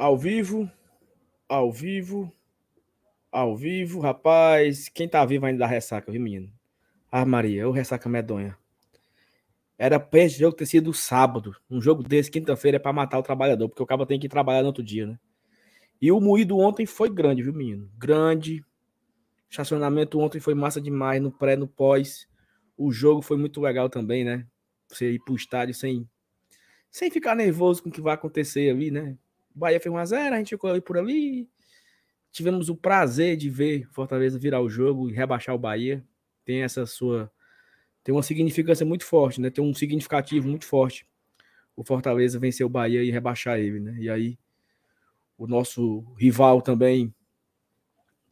Ao vivo, ao vivo, ao vivo, rapaz. Quem tá vivo ainda dá ressaca, viu, menino? Ah, Maria, o ressaca medonha. Era pra esse jogo ter sido sábado. Um jogo desse, quinta-feira, é pra matar o trabalhador, porque o cara tem que trabalhar no outro dia, né? E o moído ontem foi grande, viu, menino? Grande. Estacionamento ontem foi massa demais, no pré, no pós. O jogo foi muito legal também, né? Você ir pro estádio sem, sem ficar nervoso com o que vai acontecer ali, né? O Bahia fez 1x0, a gente ficou ali por ali. Tivemos o prazer de ver Fortaleza virar o jogo e rebaixar o Bahia. Tem essa sua tem uma significância muito forte, né? Tem um significativo muito forte. O Fortaleza vencer o Bahia e rebaixar ele, né? E aí o nosso rival também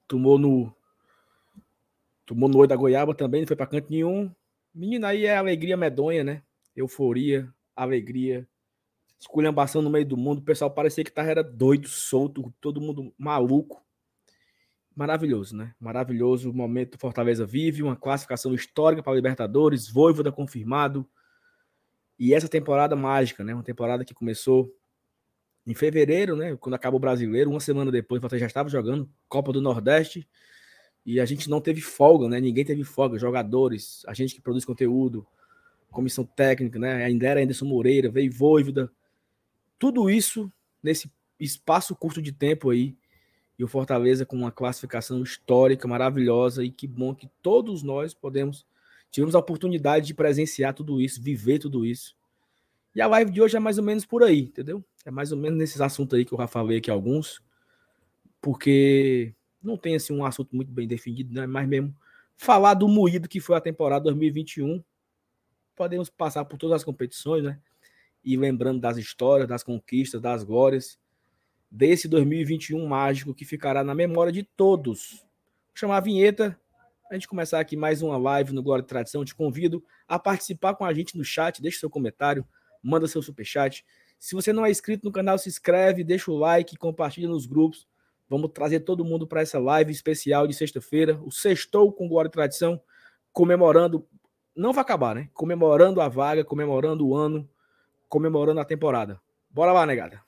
tomou no tomou no da goiaba também, não foi para canto nenhum. Menina, aí é alegria medonha, né? Euforia, alegria, esculhambação no meio do mundo. O pessoal parecia que tava era doido, solto, todo mundo maluco maravilhoso, né? Maravilhoso o momento Fortaleza vive, uma classificação histórica para a Libertadores, Voivoda confirmado. E essa temporada mágica, né? Uma temporada que começou em fevereiro, né? Quando acaba o brasileiro, uma semana depois, você já estava jogando Copa do Nordeste e a gente não teve folga, né? Ninguém teve folga, jogadores, a gente que produz conteúdo, comissão técnica, né? Ainda era Anderson Moreira, veio Voivoda. Tudo isso nesse espaço curto de tempo aí e o Fortaleza com uma classificação histórica maravilhosa e que bom que todos nós podemos tivemos a oportunidade de presenciar tudo isso, viver tudo isso. E a live de hoje é mais ou menos por aí, entendeu? É mais ou menos nesses assuntos aí que o Rafa veio aqui alguns, porque não tem assim um assunto muito bem definido, né? Mas mesmo falar do moído que foi a temporada 2021. Podemos passar por todas as competições, né? E lembrando das histórias, das conquistas, das glórias desse 2021 mágico que ficará na memória de todos. Vou chamar a vinheta, a gente começar aqui mais uma live no Glória e Tradição. Te convido a participar com a gente no chat, deixa seu comentário, manda seu superchat. Se você não é inscrito no canal, se inscreve, deixa o like, compartilha nos grupos. Vamos trazer todo mundo para essa live especial de sexta-feira, o Sextou com Glória e Tradição, comemorando, não vai acabar, né? Comemorando a vaga, comemorando o ano, comemorando a temporada. Bora lá, negada.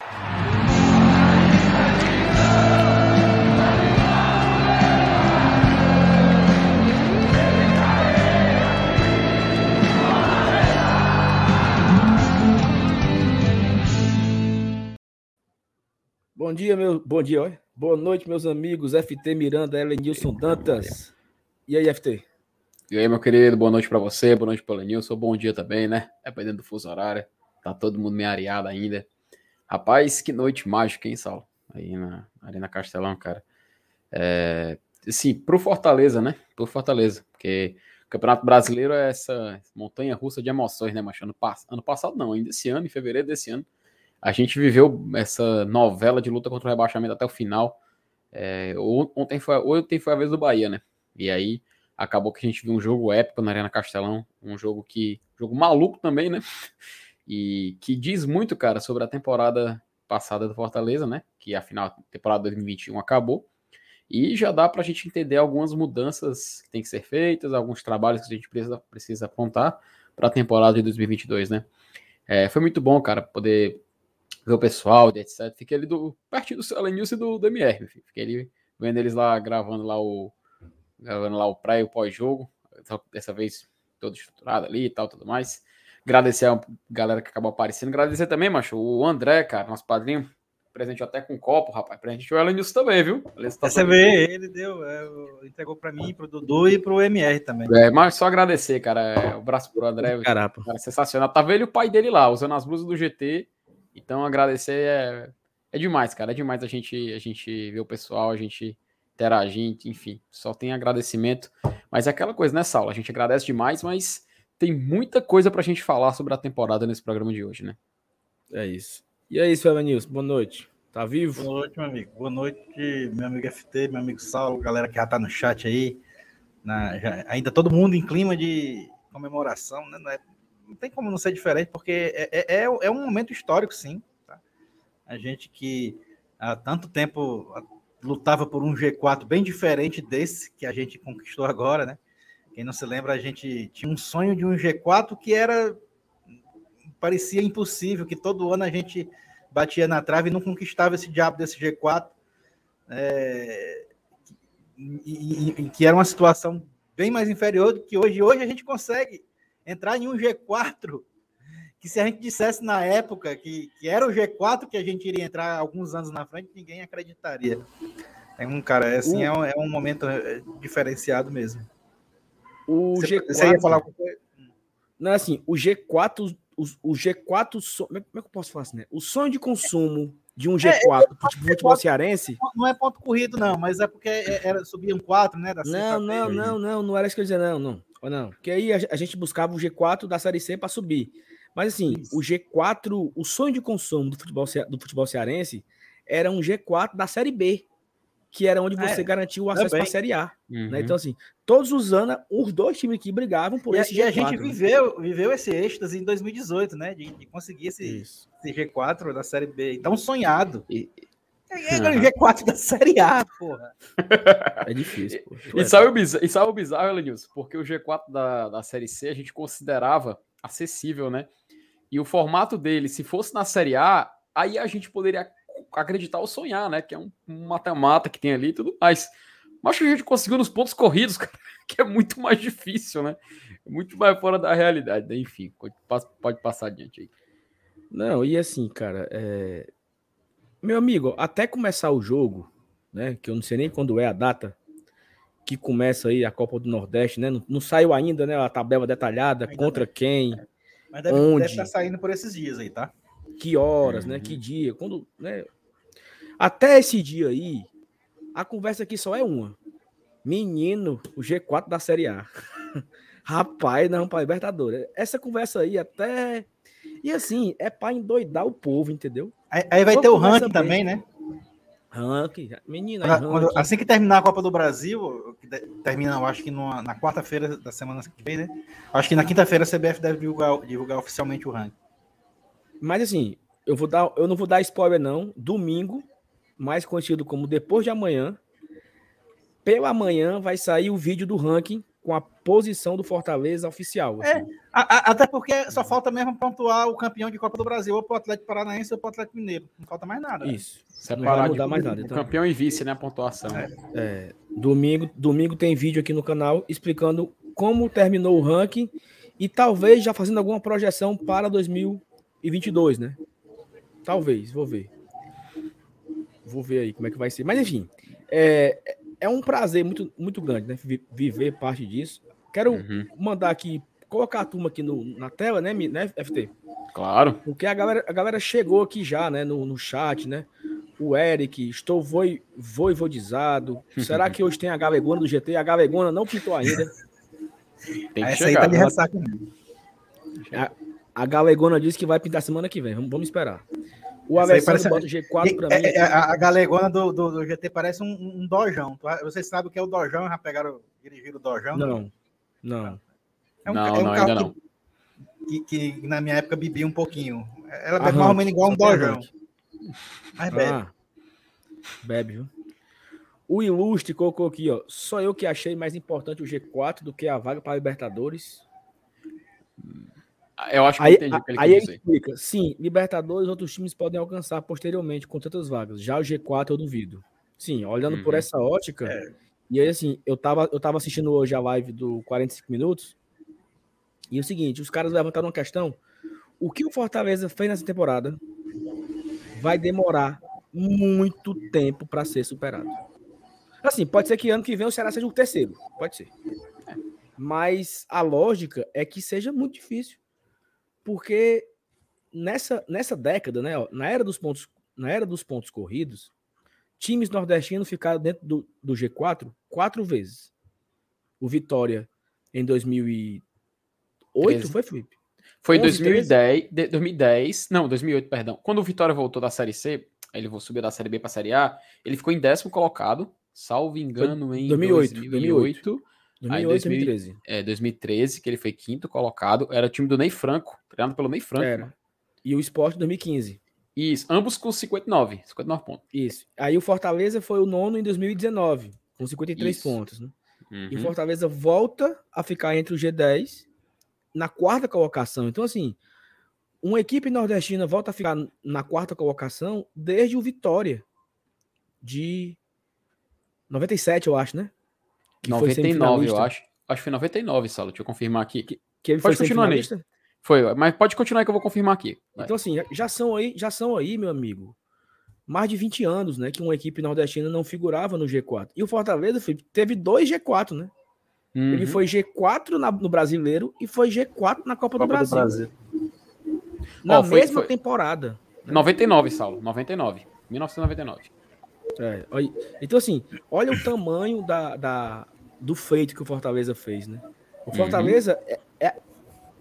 Bom dia, meu. Bom dia, olha. Boa noite, meus amigos. FT Miranda, Elenilson Dantas. E aí, FT? E aí, meu querido, boa noite para você, boa noite para o Elenilson, bom dia também, né? Dependendo do fuso horário. Tá todo mundo meio areado ainda. Rapaz, que noite mágica, hein, Saulo? Aí na Arena Castelão, cara. É, sim, pro Fortaleza, né? Pro Fortaleza, porque o Campeonato Brasileiro é essa montanha russa de emoções, né, macho? Ano, ano passado não, ainda esse ano, em fevereiro desse ano, a gente viveu essa novela de luta contra o rebaixamento até o final. É, ontem, foi, ontem foi a vez do Bahia, né? E aí acabou que a gente viu um jogo épico na Arena Castelão, um jogo que. jogo maluco também, né? E que diz muito, cara, sobre a temporada passada do Fortaleza, né? Que afinal a temporada 2021 acabou. E já dá para a gente entender algumas mudanças que tem que ser feitas, alguns trabalhos que a gente precisa, precisa apontar para a temporada de 2022, né? É, foi muito bom, cara, poder ver o pessoal, etc. Fiquei ali do, pertinho do Alenilson e do, do MR, fiquei ali vendo eles lá gravando lá o gravando lá o pré e o pós-jogo, dessa vez todo estruturado ali e tal, tudo mais. Agradecer a galera que acabou aparecendo, agradecer também, macho, o André, cara, nosso padrinho, presente até com um copo, rapaz, presente o Elenilson também, viu? Tá Você vê, ele deu, é, entregou para mim, pro Dudu e pro MR também. É, mas só agradecer, cara, é, o braço pro André, Caramba. cara, sensacional. Tá vendo o pai dele lá, usando as blusas do GT, então, agradecer é, é demais, cara. É demais a gente, a gente ver o pessoal, a gente interagir, enfim. Só tem agradecimento. Mas é aquela coisa, né, Saulo? A gente agradece demais, mas tem muita coisa pra gente falar sobre a temporada nesse programa de hoje, né? É isso. E é isso, Evanilson. Boa noite. Tá vivo? Boa noite, meu amigo. Boa noite, meu amigo FT, meu amigo Saulo, galera que já tá no chat aí. Na, já, ainda todo mundo em clima de comemoração, né? Não é não tem como não ser diferente, porque é, é, é, é um momento histórico, sim. Tá? A gente que há tanto tempo lutava por um G4 bem diferente desse que a gente conquistou agora, né? Quem não se lembra, a gente tinha um sonho de um G4 que era parecia impossível, que todo ano a gente batia na trave e não conquistava esse diabo desse G4. É, e, e, que era uma situação bem mais inferior do que hoje. Hoje a gente consegue entrar em um G4 que se a gente dissesse na época que, que era o G4 que a gente iria entrar alguns anos na frente, ninguém acreditaria. É um cara, assim, é, um, é um momento é, diferenciado mesmo. O você, G4. Você ia falar alguma coisa? Não, assim, o G4, o, o G4, como é que eu posso falar assim, né? O sonho de consumo de um G4 é, pro futebol cearense. Não é ponto corrido, não, mas é porque é, era, subiam quatro, né? não, não, não, não, não era isso que eu ia dizer, não, não. Não, porque aí a, a gente buscava o G4 da Série C para subir. Mas assim, isso. o G4, o sonho de consumo do futebol, do futebol cearense era um G4 da Série B que era onde você é, garantiu o acesso para a Série A. Uhum. Né? Então, assim, todos os anos, os dois times aqui brigavam por e, esse G4. E a gente né? viveu, viveu esse êxtase em 2018, né? De, de conseguir esse, esse, G4 da Série B. Então, sonhado. E, é, é o G4 da Série A, porra. É difícil. E, e, sabe o bizarro, e sabe o bizarro, Elenilson? Porque o G4 da, da Série C a gente considerava acessível, né? E o formato dele, se fosse na Série A, aí a gente poderia acreditar ou sonhar, né? Que é um, mata-mata que tem ali e tudo mais. Mas acho que a gente conseguiu nos pontos corridos, cara, que é muito mais difícil, né? Muito mais fora da realidade. Né? Enfim, pode, pode passar adiante aí. Não, e assim, cara, é... meu amigo, até começar o jogo, né? Que eu não sei nem quando é a data que começa aí a Copa do Nordeste, né? Não, não saiu ainda, né? A tabela detalhada, ainda contra quem. Mas deve, onde... deve estar saindo por esses dias aí, tá? Que horas, uhum. né? Que uhum. dia, quando, né? Até esse dia aí, a conversa aqui só é uma. Menino, o G4 da Série A. Rapaz, não, para Libertadores. Essa conversa aí até e assim, é para endoidar o povo, entendeu? Aí, aí vai ter o ranking bem. também, né? Ranking, menino. Quando, assim que terminar a Copa do Brasil, termina, eu acho que numa, na quarta-feira da semana que vem, né? Acho que na quinta-feira a CBF deve divulgar, divulgar oficialmente o ranking. Mas assim, eu vou dar, eu não vou dar spoiler não. Domingo, mais conhecido como depois de amanhã, pela manhã vai sair o vídeo do ranking com a posição do Fortaleza oficial. É, assim. É, a, a, até porque só falta mesmo pontuar o campeão de Copa do Brasil, ou para o Atlético Paranaense ou para o Atlético Mineiro. Não falta mais nada. Né? Isso. Não vai mudar mais nada. Então. Campeão e vice, né? A pontuação. É. É, domingo, domingo tem vídeo aqui no canal explicando como terminou o ranking e talvez já fazendo alguma projeção para 2000 e 22, né? Talvez, vou ver. Vou ver aí como é que vai ser. Mas enfim, é, é um prazer muito, muito grande, né? Viver parte disso. Quero uhum. mandar aqui, colocar a turma aqui no, na tela, né, né, FT? Claro. Porque a galera, a galera chegou aqui já, né, no, no chat, né? O Eric, estou voi, voivodizado. Será que hoje tem a galegona do GT? A galegona não pintou ainda. Tem que Essa chegar. aí tá de ressaca. A Galegona disse que vai pintar semana que vem. Vamos, vamos esperar. O Alessandro bota o G4 para mim. É, é, a, Galegona do, do, do, GT parece um, um dojão. Vocês sabem o que é o dojão? Já pegaram, dirigiram o dojão? Não, não. É um, não, é um não, carro ainda que, que, que, na minha época bebia um pouquinho. Ela bebe mais ou menos igual um dojão. Mas bebe. Ah, bebe, viu? O Ilustre colocou aqui, ó. Só eu que achei mais importante o G4 do que a vaga para a Libertadores. Eu acho que aí, entendi o que ele aí ele explica. Sim, Libertadores outros times podem alcançar posteriormente com tantas vagas. Já o G4 eu duvido. Sim, olhando uhum. por essa ótica. É. E aí, assim, eu tava, eu tava assistindo hoje a live do 45 minutos. E é o seguinte, os caras levantaram uma questão. O que o Fortaleza fez nessa temporada vai demorar muito tempo para ser superado. Assim, pode ser que ano que vem o Ceará seja o terceiro. Pode ser. Mas a lógica é que seja muito difícil porque nessa, nessa década, né, ó, na era dos pontos, na era dos pontos corridos, times nordestinos ficaram dentro do, do G4 quatro vezes. O Vitória em 2008 13. foi Felipe? Foi em 2010, 2010, não, 2008, perdão. Quando o Vitória voltou da Série C, ele subiu da Série B para a Série A, ele ficou em décimo colocado, salvo engano, em 2008. 2008. 2008 2008, 2013. É, 2013, que ele foi quinto colocado. Era o time do Ney Franco, treinado pelo Ney Franco. Era. E o Sport 2015. Isso, ambos com 59, 59 pontos. Isso. Aí o Fortaleza foi o nono em 2019, com 53 Isso. pontos, né? Uhum. E o uhum. Fortaleza volta a ficar entre o G10 na quarta colocação. Então, assim, uma equipe nordestina volta a ficar na quarta colocação desde o Vitória de 97, eu acho, né? Que 99, eu acho. Acho que foi 99, Salo. Deixa eu confirmar aqui. Que, que ele pode foi continuar aí. Foi, mas pode continuar que eu vou confirmar aqui. Vai. Então, assim, já são aí, já são aí, meu amigo, mais de 20 anos, né? Que uma equipe nordestina não figurava no G4. E o Fortaleza, Felipe, teve dois G4, né? Uhum. Ele foi G4 na, no brasileiro e foi G4 na Copa, Copa do Brasil. Do Brasil. Na oh, foi, mesma foi... temporada. Né? 99, Saulo. 99. 1999. É, então, assim, olha o tamanho da, da, do feito que o Fortaleza fez, né? O Fortaleza, uhum. é, é,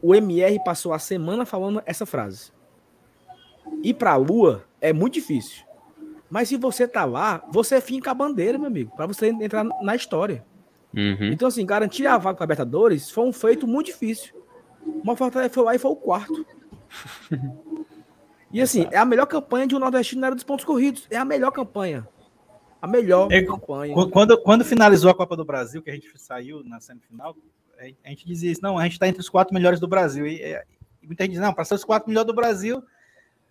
o MR passou a semana falando essa frase. Ir pra Lua é muito difícil. Mas se você tá lá, você finca a bandeira, meu amigo, para você entrar na história. Uhum. Então, assim, garantir a vaga para Libertadores foi um feito muito difícil. Uma Fortaleza foi lá e foi o quarto. e assim, é a melhor campanha de um nordestino na era dos pontos corridos. É a melhor campanha. A melhor é, campanha. Quando, quando finalizou a Copa do Brasil, que a gente saiu na semifinal, a gente dizia isso, não, a gente está entre os quatro melhores do Brasil. E, e muita gente diz, não, para ser os quatro melhores do Brasil,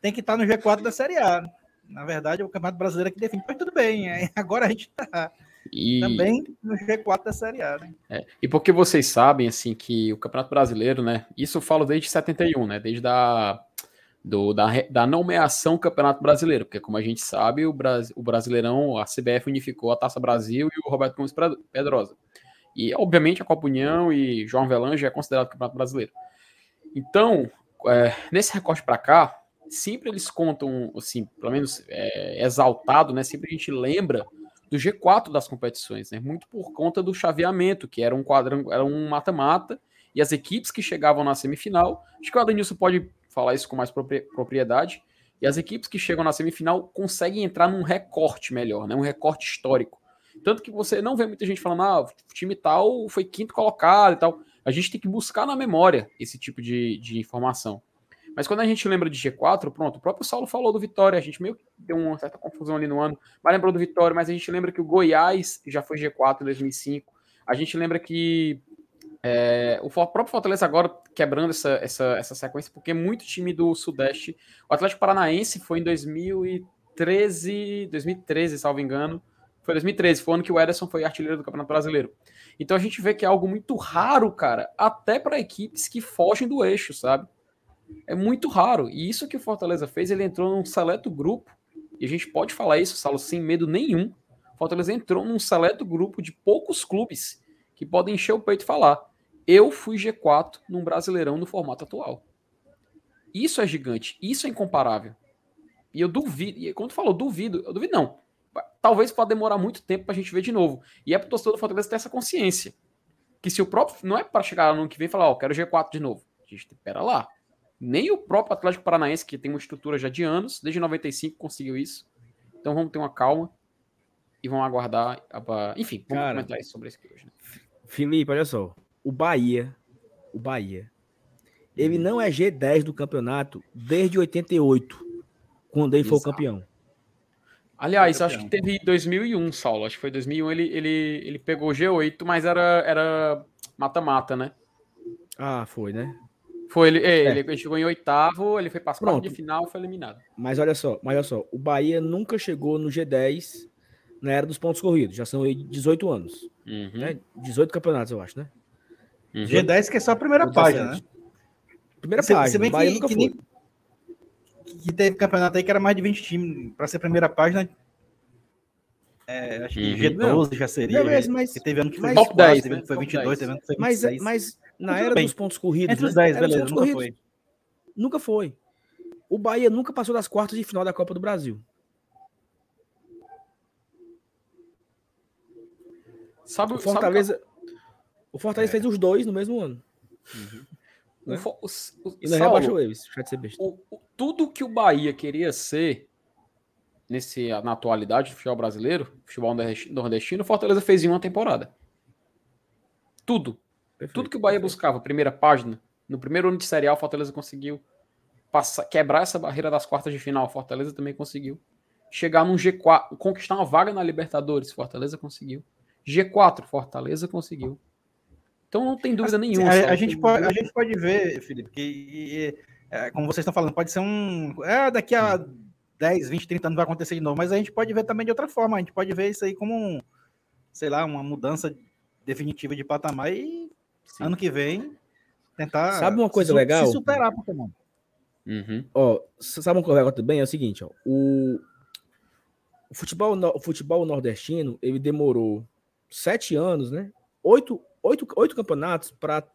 tem que estar tá no G4 da Série A. Na verdade, é o Campeonato Brasileiro que define, mas tudo bem, agora a gente está e... também no G4 da Série A. Né? É, e porque vocês sabem, assim, que o Campeonato Brasileiro, né, isso eu falo desde 71, né, desde a do, da, da nomeação Campeonato Brasileiro, porque como a gente sabe, o, Bras, o Brasileirão, a CBF unificou a Taça Brasil e o Roberto Gomes Pedrosa. E, obviamente, a Copa União e João Velange é considerado Campeonato Brasileiro. Então, é, nesse recorte para cá, sempre eles contam, assim, pelo menos é, exaltado, né? Sempre a gente lembra do G4 das competições, né? Muito por conta do chaveamento, que era um quadrangular, era um mata-mata, e as equipes que chegavam na semifinal, acho que o Adenilson pode falar isso com mais propriedade. E as equipes que chegam na semifinal conseguem entrar num recorte melhor, né? Um recorte histórico. Tanto que você não vê muita gente falando, ah, o time tal foi quinto colocado e tal. A gente tem que buscar na memória esse tipo de, de informação. Mas quando a gente lembra de G4, pronto, o próprio Saulo falou do Vitória, a gente meio que deu uma certa confusão ali no ano, mas lembrou do Vitória, mas a gente lembra que o Goiás já foi G4 em 2005. A gente lembra que é, o próprio Fortaleza agora quebrando essa, essa, essa sequência, porque muito time do Sudeste. O Atlético Paranaense foi em 2013, 2013, salvo engano. Foi 2013, foi o ano que o Ederson foi artilheiro do Campeonato Brasileiro. Então a gente vê que é algo muito raro, cara, até para equipes que fogem do eixo, sabe? É muito raro. E isso que o Fortaleza fez, ele entrou num seleto grupo, e a gente pode falar isso, Salo, sem medo nenhum. O Fortaleza entrou num seleto grupo de poucos clubes que podem encher o peito e falar: eu fui G4 num Brasileirão no formato atual. Isso é gigante, isso é incomparável. E eu duvido, e quando falou duvido, eu duvido não. Talvez pode demorar muito tempo pra gente ver de novo. E é pro torcedor do Fortaleza ter essa consciência. Que se o próprio. Não é para chegar no ano que vem e falar, ó, oh, quero G4 de novo. A gente espera lá. Nem o próprio Atlético Paranaense, que tem uma estrutura já de anos, desde 95 conseguiu isso. Então vamos ter uma calma e vamos aguardar. Enfim, vamos Cara, comentar isso sobre isso aqui hoje. Né? Felipe, olha só. O Bahia, o Bahia, ele não é G10 do campeonato desde 88, quando ele Exato. foi o campeão. Aliás, acho que teve 2001, Saulo. Acho que foi 2001 ele, ele, ele pegou G8, mas era mata-mata, né? Ah, foi, né? Foi, ele, é, é. ele chegou em oitavo, ele foi para as de final foi eliminado. Mas olha só, mas olha só, o Bahia nunca chegou no G10 na era dos pontos corridos, já são 18 anos. Uhum. Né? 18 campeonatos, eu acho, né? Uhum. G10 que é só a primeira página, né? Primeira se, página. Se bem Bahia que, nunca que, foi. que teve campeonato aí que era mais de 20 times. Para ser primeira página, é, acho que uhum. G12 não. já seria. Não, mas, mas, teve ano que foi 24, 10, teve ano que foi 22, teve ano que foi 26. Mas, mas na era bem. dos pontos corridos. Entre os 10, né? beleza, nunca corridos, foi. Nunca foi. O Bahia nunca passou das quartas de final da Copa do Brasil. Sabe, o Fortaleza, sabe o Fortaleza é. fez os dois no mesmo ano. Uhum. Né? O, o, o, e não rebaixou eles, tudo que o Bahia queria ser nesse, na atualidade do futebol brasileiro, futebol nordestino, o Fortaleza fez em uma temporada. Tudo. Perfeito, tudo que o Bahia perfeito. buscava, primeira página, no primeiro ano de Série A, o Fortaleza conseguiu passar, quebrar essa barreira das quartas de final. O Fortaleza também conseguiu. Chegar num G4, conquistar uma vaga na Libertadores, Fortaleza conseguiu. G4, Fortaleza conseguiu. Então não tem dúvida nenhuma. A, a gente pode, a gente pode ver, Felipe, que é, como vocês estão falando, pode ser um. É, daqui a 10, 20, 30 anos vai acontecer de novo, mas a gente pode ver também de outra forma. A gente pode ver isso aí como, um, sei lá, uma mudança definitiva de patamar e Sim. ano que vem tentar. Sabe uma coisa se, legal? Se superar Pokémon. Uhum. Ó, sabe uma coisa legal também? É o seguinte, ó. O, o futebol, o futebol nordestino, ele demorou sete anos, né? Oito, oito, oito campeonatos para.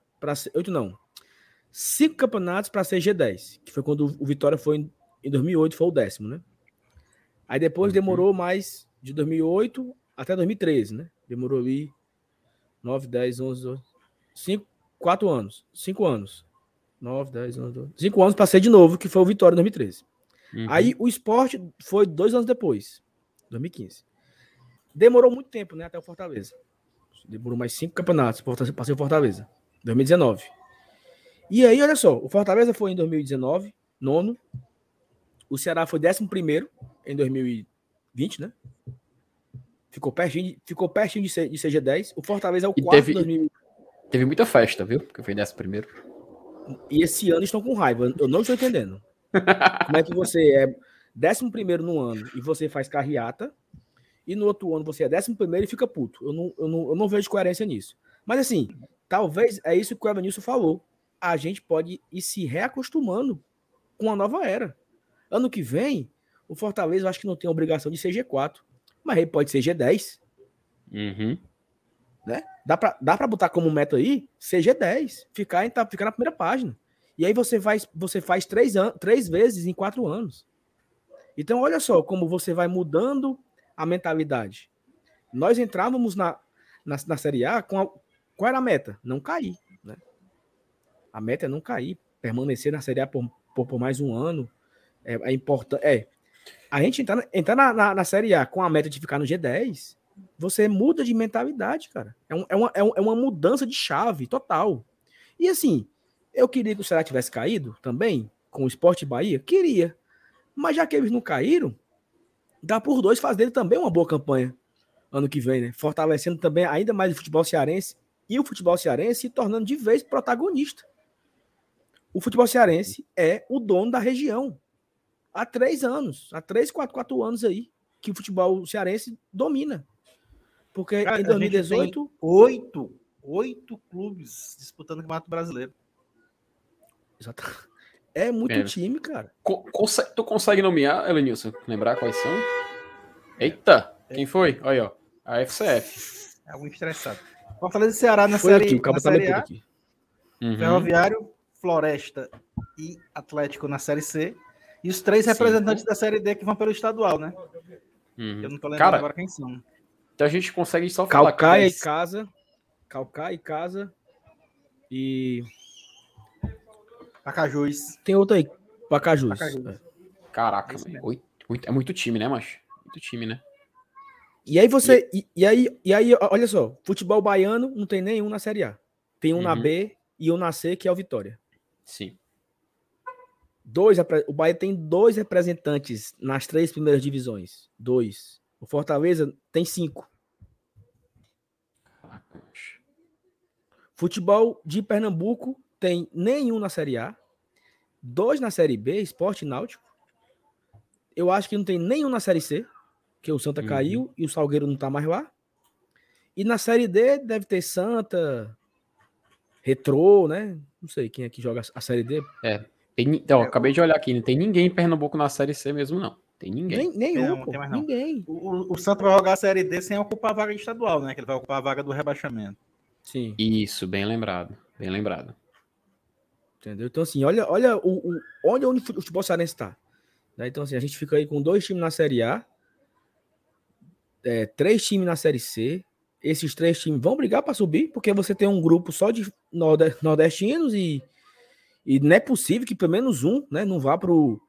Oito não. Cinco campeonatos para ser G10, que foi quando o Vitória foi em, em 2008, foi o décimo, né? Aí depois uhum. demorou mais de 2008 até 2013, né? Demorou ali 9, 10, 11, 12, 5, 4 anos. 5 anos. 9, 10, 11, 12. 5 anos para ser de novo, que foi o Vitória em 2013. Uhum. Aí o esporte foi dois anos depois. 2015. Demorou muito tempo, né? Até o Fortaleza. Demorou mais cinco campeonatos para ser o Fortaleza. 2019. E aí, olha só, o Fortaleza foi em 2019, nono. O Ceará foi décimo primeiro em 2020, né? Ficou pertinho, ficou pertinho de CG10. O Fortaleza é o e quarto teve, 2000... teve muita festa, viu? Porque foi décimo primeiro. E esse ano estão com raiva. Eu não estou entendendo. Como é que você é décimo primeiro no ano e você faz carreata, e no outro ano você é décimo primeiro e fica puto. Eu não, eu não, eu não vejo coerência nisso. Mas assim, talvez é isso que o Evanilson falou. A gente pode ir se reacostumando com a nova era. Ano que vem, o Fortaleza eu acho que não tem obrigação de ser G4, mas ele pode ser G10. Uhum. Né? Dá pra, dá pra botar como meta aí ser G10, ficar, ficar na primeira página. E aí você faz, você faz três, an três vezes em quatro anos. Então, olha só como você vai mudando a mentalidade. Nós entrávamos na, na, na Série A com a, qual era a meta? Não cair. Né? A meta é não cair, permanecer na Série A por, por, por mais um ano. É, é importante. É, a gente entrar, entrar na, na, na, Série A com a meta de ficar no G10, você muda de mentalidade, cara. É, um, é, uma, é, um, é uma mudança de chave total. E assim, eu queria que o Ceará tivesse caído também, com o Esporte Bahia? Queria. Mas já que eles não caíram, dá por dois fazer também uma boa campanha ano que vem, né? Fortalecendo também ainda mais o futebol cearense e o futebol cearense se tornando de vez protagonista. O futebol cearense é o dono da região. Há três anos, há três, quatro, quatro anos aí, que o futebol cearense domina. Porque Cara, em 2018. Oito, oito clubes disputando o Campeonato Brasileiro. Exato. É muito é. time, cara. Co tu consegue nomear, Elenilson? Lembrar quais são? Eita! Quem foi? Olha, ó. A FCF. É algum estressado. Fortaleza e Ceará na foi série, aqui, o na série A. Aqui. Uhum. Ferroviário, Floresta e Atlético na série C. E os três Sim. representantes da série D que vão pelo estadual, né? Uhum. Eu não tô lembrando cara, agora quem são. Então a gente consegue só falar. Calcaia e Casa. Calcaia e Casa. E Pacajus. Tem outro aí. Pacajus. Pacajus. É. Caraca, é muito time, né, macho? Muito time, né? E aí você. E, e, aí, e aí, olha só, futebol baiano não tem nenhum na Série A. Tem um uhum. na B e um na C, que é o Vitória. Sim. Dois, o Bahia tem dois representantes nas três primeiras divisões. Dois. O Fortaleza tem cinco. Futebol de Pernambuco tem nenhum na Série A, dois na Série B, Esporte Náutico. Eu acho que não tem nenhum na Série C, que o Santa uhum. caiu e o Salgueiro não tá mais lá. E na Série D deve ter Santa, Retrô, né? Não sei quem é que joga a Série D. É. Tem, então, é, acabei de olhar aqui, não tem ninguém em Pernambuco na Série C mesmo, não. Tem ninguém. Nem, nenhum, não, pô, não. ninguém. O, o, Santa vai jogar a Série D sem ocupar a vaga estadual, né? Que ele vai ocupar a vaga do rebaixamento. Sim. Isso, bem lembrado. Bem lembrado. Entendeu? Então, assim, olha, olha o, o, onde o futebol cearense está. Né? Então, assim, a gente fica aí com dois times na Série A, é, três times na Série C. Esses três times vão brigar para subir, porque você tem um grupo só de nordestinos e, e não é possível que pelo menos um né, não vá para o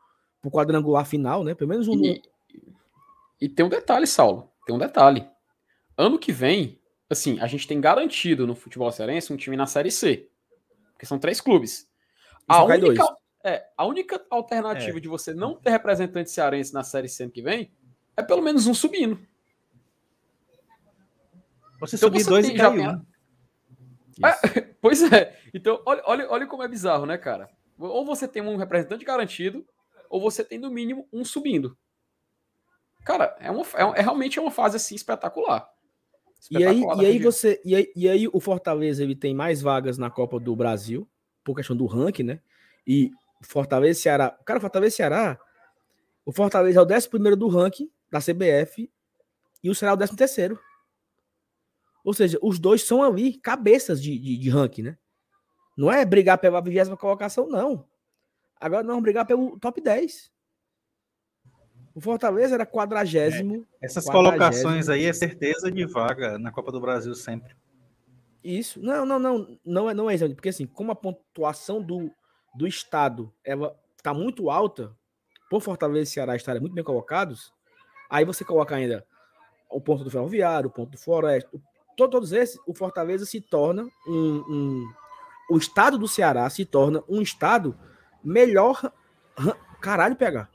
quadrangular final, né? Pelo menos um. E, e tem um detalhe, Saulo. Tem um detalhe. Ano que vem, assim, a gente tem garantido no futebol cearense um time na Série C. Porque são três clubes. A única, é, a única alternativa é. de você não ter representante cearense na Série C ano que vem é pelo menos um subindo. Você então, subir dois e cair um. É, pois é. Então, olha, olha, olha como é bizarro, né, cara? Ou você tem um representante garantido, ou você tem no mínimo um subindo. Cara, é, uma, é, é realmente uma fase assim espetacular. espetacular e aí, e aí você e aí, e aí o Fortaleza ele tem mais vagas na Copa do Brasil, por questão do ranking, né? E Fortaleza Ceará, cara, Fortaleza Ceará, o Fortaleza é o 11 do ranking da CBF e o Ceará é o 13 terceiro. Ou seja, os dois são ali cabeças de, de, de ranking, né? Não é brigar pela vigésima colocação, não. Agora não, brigar pelo top 10. O Fortaleza era quadragésimo. É, essas colocações aí é certeza de vaga na Copa do Brasil sempre. Isso. Não, não, não. Não é, não é isso. Porque assim, como a pontuação do, do Estado ela tá muito alta, por Fortaleza e Ceará estarem muito bem colocados, aí você coloca ainda o ponto do Ferroviário, o ponto do Floresta, todos esses, o Fortaleza se torna um, um, o estado do Ceará se torna um estado melhor. Caralho, pegar.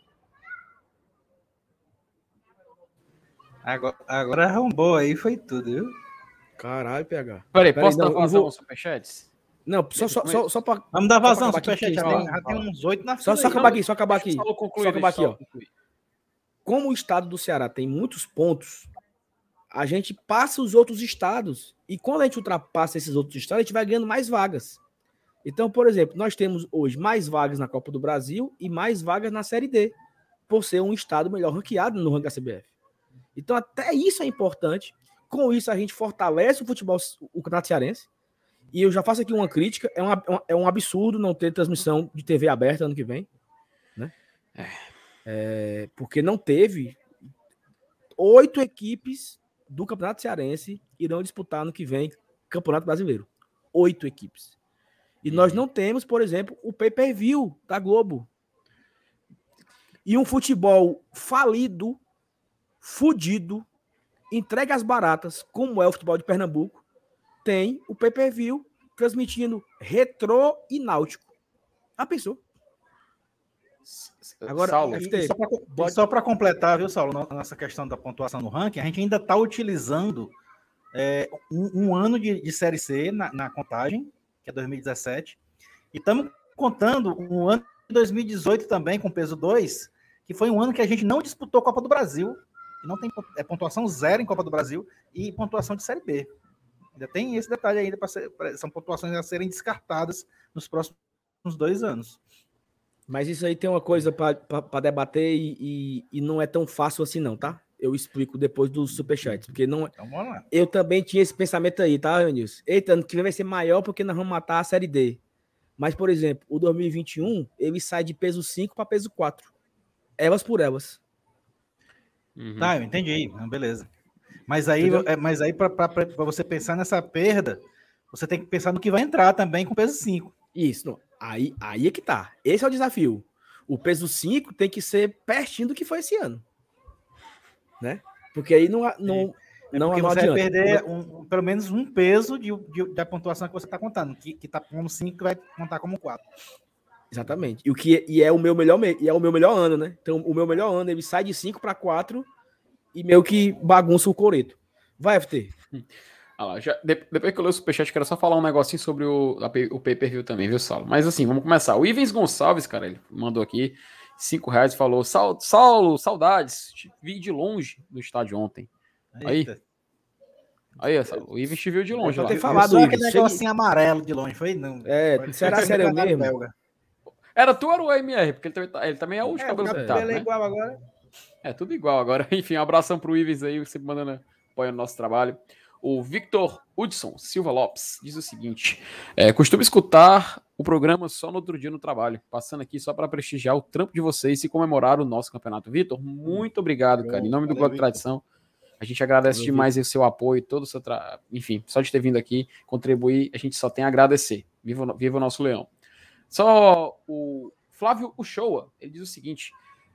Agora, agora arrombou aí, foi tudo, viu? Caralho, PH. Peraí, posso Peraí, dar vazão vou... superchats? Não, só, só, só, só pra. Vamos dar vazão, superchat. Já, já tem uns oito na fila. Só, só acabar aqui, só acabar aqui. Só, concluir, só acabar aqui, ó. Como o estado do Ceará tem muitos pontos, a gente passa os outros estados. E quando a gente ultrapassa esses outros estados, a gente vai ganhando mais vagas. Então, por exemplo, nós temos hoje mais vagas na Copa do Brasil e mais vagas na Série D, por ser um estado melhor ranqueado no ranking da CBF. Então, até isso é importante. Com isso, a gente fortalece o futebol, o campeonato cearense. E eu já faço aqui uma crítica: é, uma, é um absurdo não ter transmissão de TV aberta ano que vem. Né? É. É, porque não teve. Oito equipes do Campeonato Cearense irão disputar no que vem Campeonato Brasileiro. Oito equipes. E nós não temos, por exemplo, o pay-per-view da Globo. E um futebol falido, fudido, entregue às baratas, como é o futebol de Pernambuco, tem o pay-per-view transmitindo retrô e náutico. A pessoa. Agora, Saulo, só para completar, viu, Saulo, nossa questão da pontuação no ranking, a gente ainda está utilizando é, um, um, ano de, de Série C na, na, contagem, que é 2017, e estamos contando um ano de 2018 também, com peso 2, que foi um ano que a gente não disputou Copa do Brasil, e não tem é, pontuação zero em Copa do Brasil, e pontuação de Série B. Ainda tem esse detalhe ainda, para são pontuações a serem descartadas nos próximos dois anos. Mas isso aí tem uma coisa para debater e, e, e, não é tão fácil assim, não, tá? Eu explico depois dos superchats, porque não. É- então, eu também tinha esse pensamento aí, tá, Nilson? Eita, ano que vem vai ser maior porque nós vamos matar a série D. Mas, por exemplo, o 2021 ele sai de peso 5 para peso 4. Elas por elas. Uhum. Tá, eu entendi. Beleza. Mas aí, é, mas aí para você pensar nessa perda, você tem que pensar no que vai entrar também com peso 5. Isso, não. Aí, aí é que tá. Esse é o desafio. O peso 5 tem que ser pertinho do que foi esse ano. Né? Porque aí não, não, é não, não você vai perder um, pelo menos um peso de, de, da pontuação que você está contando, que, que tá como 5 vai contar como 4. Exatamente. E o que e é o meu melhor e é o meu melhor ano, né? Então o meu melhor ano ele sai de 5 para 4 e meio que bagunça o coreto. Vai, FT. Ah lá, já, depois que eu li o superchat, quero só falar um negocinho sobre o, o pay-per-view também, viu, Saulo? Mas assim, vamos começar. O Ivens Gonçalves, cara, ele mandou aqui cinco reais e falou: Saulo, saudades, vi de longe do estádio ontem. Aí. Aí, Saulo, o Ivens te viu de longe. Eu lá. ter falado só aquele negocinho amarelo de longe, foi? Não. É, será sério mesmo? Belga. Era tu ou o MR? Porque ele também, tá, ele também é o de é, cabelo pintado, é né? igual agora. É, tudo igual agora. Enfim, um abração pro Ivens aí, sempre mandando apoio no nosso trabalho. O Victor Hudson Silva Lopes diz o seguinte: é, costumo escutar o programa só no outro dia no trabalho, passando aqui só para prestigiar o trampo de vocês e comemorar o nosso campeonato. Vitor, muito obrigado, cara. Em nome do Globo Tradição, a gente agradece Valeu, demais Victor. o seu apoio, todo o seu tra... enfim, só de ter vindo aqui contribuir, a gente só tem a agradecer. Viva, viva o nosso leão. Só o Flávio Uchoa, ele diz o seguinte: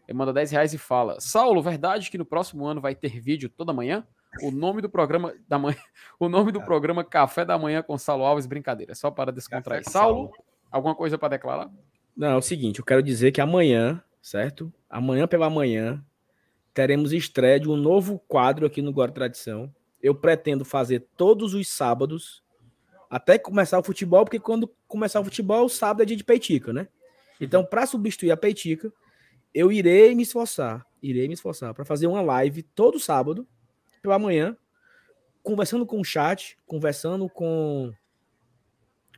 ele manda 10 reais e fala: Saulo, verdade que no próximo ano vai ter vídeo toda manhã? o nome do programa da manhã, o nome do programa Café da Manhã com Saulo Alves, brincadeira, só para descontrair. Saulo, alguma coisa para declarar? Não, é o seguinte, eu quero dizer que amanhã, certo? Amanhã pela manhã teremos estreia de um novo quadro aqui no Guarda Tradição. Eu pretendo fazer todos os sábados até começar o futebol, porque quando começar o futebol, o sábado é dia de peitica, né? Então, para substituir a Peitica, eu irei me esforçar, irei me esforçar para fazer uma live todo sábado pela manhã, conversando com o chat, conversando com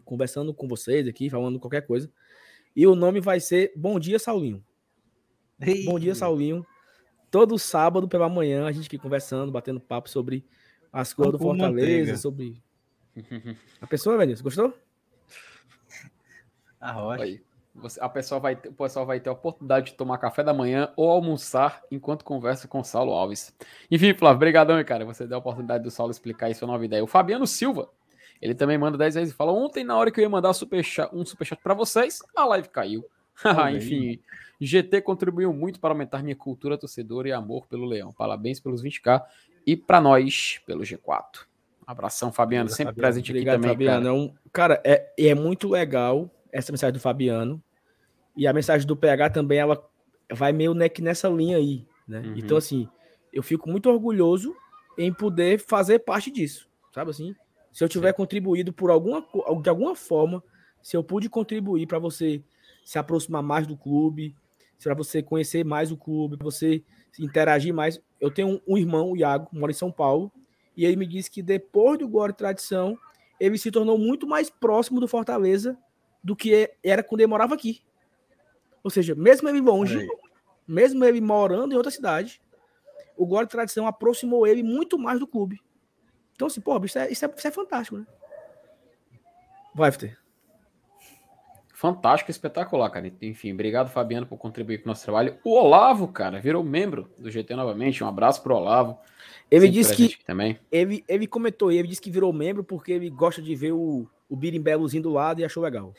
conversando com vocês aqui, falando qualquer coisa. E o nome vai ser Bom Dia Saulinho. Ei. Bom dia, Saulinho. Todo sábado pela manhã a gente aqui conversando, batendo papo sobre as coisas do Fortaleza, manteiga. sobre a pessoa, Vinícius, gostou? A rocha. Aí, você, a pessoa vai, o pessoal vai ter a oportunidade de tomar café da manhã ou almoçar enquanto conversa com o Saulo Alves. Enfim, Flávio, brigadão, cara. Você deu a oportunidade do Saulo explicar isso, nova ideia. O Fabiano Silva, ele também manda 10 vezes e fala: Ontem, na hora que eu ia mandar super chat, um superchat para vocês, a live caiu. Enfim, GT contribuiu muito para aumentar minha cultura torcedora e amor pelo Leão. Parabéns pelos 20k e para nós pelo G4. Abração, Fabiano, sempre Fabiano. presente Obrigado, aqui também. Fabiano. Cara, é, um, cara é, é muito legal essa mensagem do Fabiano. E a mensagem do PH também, ela vai meio nessa linha aí, né? Uhum. Então, assim, eu fico muito orgulhoso em poder fazer parte disso, sabe assim? Se eu tiver Sim. contribuído por alguma, de alguma forma, se eu pude contribuir para você se aproximar mais do clube, para você conhecer mais o clube, para você interagir mais. Eu tenho um, um, irmão, o Iago, mora em São Paulo, e ele me disse que depois do Glória e Tradição, ele se tornou muito mais próximo do Fortaleza do que era quando ele morava aqui. Ou seja, mesmo ele longe, mesmo ele morando em outra cidade, o Glória e Tradição aproximou ele muito mais do clube. Então, assim, pô, isso é, isso é, isso é fantástico, né? Vai, FT. Fantástico, espetacular, cara. Enfim, obrigado, Fabiano, por contribuir com o nosso trabalho. O Olavo, cara, virou membro do GT novamente. Um abraço pro Olavo. Ele disse que. Também. Ele, ele comentou, ele disse que virou membro porque ele gosta de ver o, o Birimbelozinho do lado e achou legal.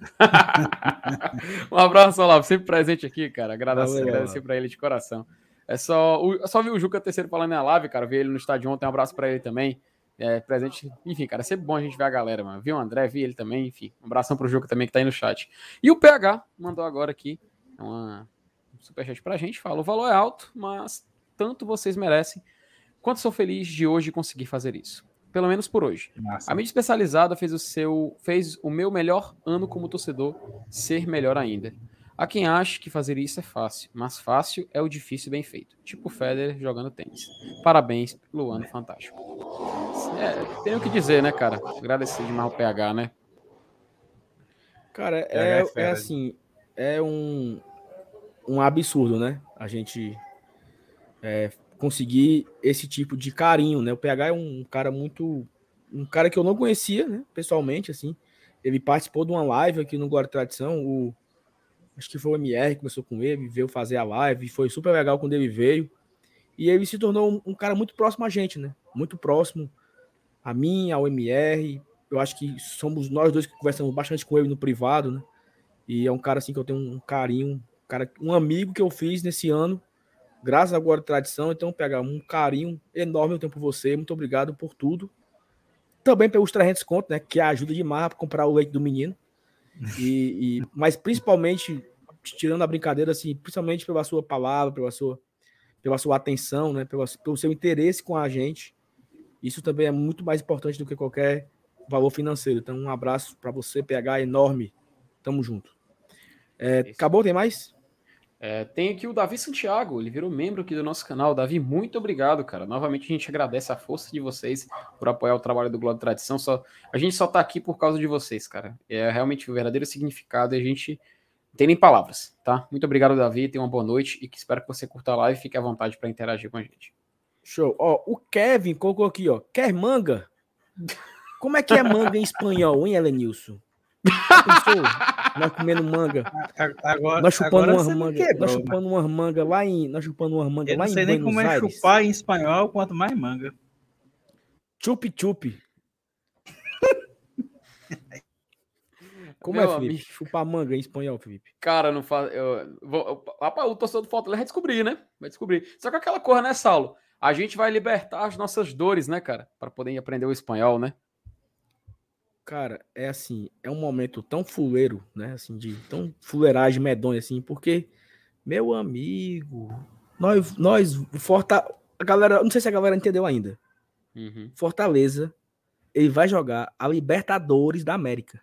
um abraço, Olavo, sempre presente aqui, cara. Agradecer, agradecer pra ele de coração. É só, o, só vi o Juca terceiro falando na live, cara. Vi ele no estádio ontem. Um abraço para ele também é, presente. Enfim, cara, é sempre bom a gente ver a galera, mano. Viu o André, vi ele também, enfim. Um abração pro Juca também que tá aí no chat. E o PH mandou agora aqui uma, um superchat pra gente. Fala: o valor é alto, mas tanto vocês merecem quanto sou feliz de hoje conseguir fazer isso. Pelo menos por hoje. Nossa. A mídia especializada fez o seu, fez o meu melhor ano como torcedor ser melhor ainda. Há quem ache que fazer isso é fácil, mas fácil é o difícil bem feito. Tipo o Federer jogando tênis. Parabéns pelo ano fantástico. É, tenho o que dizer, né, cara? Agradecer demais o PH, né? Cara, é, é, é assim, é um, um absurdo, né? A gente é, conseguir esse tipo de carinho, né? O PH é um cara muito. Um cara que eu não conhecia, né? Pessoalmente, assim. Ele participou de uma live aqui no Guarda Tradição. O, acho que foi o MR que começou com ele, veio fazer a live, foi super legal quando ele veio. E ele se tornou um, um, cara muito próximo a gente, né? Muito próximo a mim, ao MR. Eu acho que somos nós dois que conversamos bastante com ele no privado, né? E é um cara assim que eu tenho um carinho, um, cara, um amigo que eu fiz nesse ano, graças à Guarda Tradição. Então, pegar um carinho enorme eu tenho por você. Muito obrigado por tudo. Também pelos 300 contos, né? Que ajuda demais para comprar o leite do menino. E, e, mas principalmente, tirando a brincadeira, assim, principalmente pela sua palavra, pela sua, pela sua atenção, né, pela, pelo seu interesse com a gente. Isso também é muito mais importante do que qualquer valor financeiro. Então, um abraço para você, PH, enorme. Tamo junto. É, acabou? Tem mais? É, tem aqui o Davi Santiago, ele virou membro aqui do nosso canal. Davi, muito obrigado, cara. Novamente a gente agradece a força de vocês por apoiar o trabalho do Globo Tradição. Só, a gente só tá aqui por causa de vocês, cara. É realmente o verdadeiro significado e a gente não tem nem palavras, tá? Muito obrigado, Davi. Tenha uma boa noite e que espero que você curta a live e fique à vontade para interagir com a gente. Show. Ó, o Kevin colocou aqui, ó. Quer manga? Como é que é manga em espanhol, hein, Elenilson? Nós comendo manga. Agora, nós chupando uma manga. Quebrou, nós chupando uma manga lá em. Nós chupando uma manga lá em. Não sei nem como é chupar em espanhol, quanto mais manga. Chup chup. Como é, Meu é, Felipe? Amigo. Chupar manga em espanhol, Felipe. Cara, não faz. Eu, vou, rapaz, o torcedor do Fortaleza vai descobrir, né? Vai descobrir. Só que aquela coisa, né, Saulo? A gente vai libertar as nossas dores, né, cara? Para poder aprender o espanhol, né? Cara, é assim, é um momento tão fuleiro, né? Assim, de tão fuleiragem medonha, assim, porque, meu amigo, nós, nós, Forta, a galera, não sei se a galera entendeu ainda. Uhum. Fortaleza, ele vai jogar a Libertadores da América.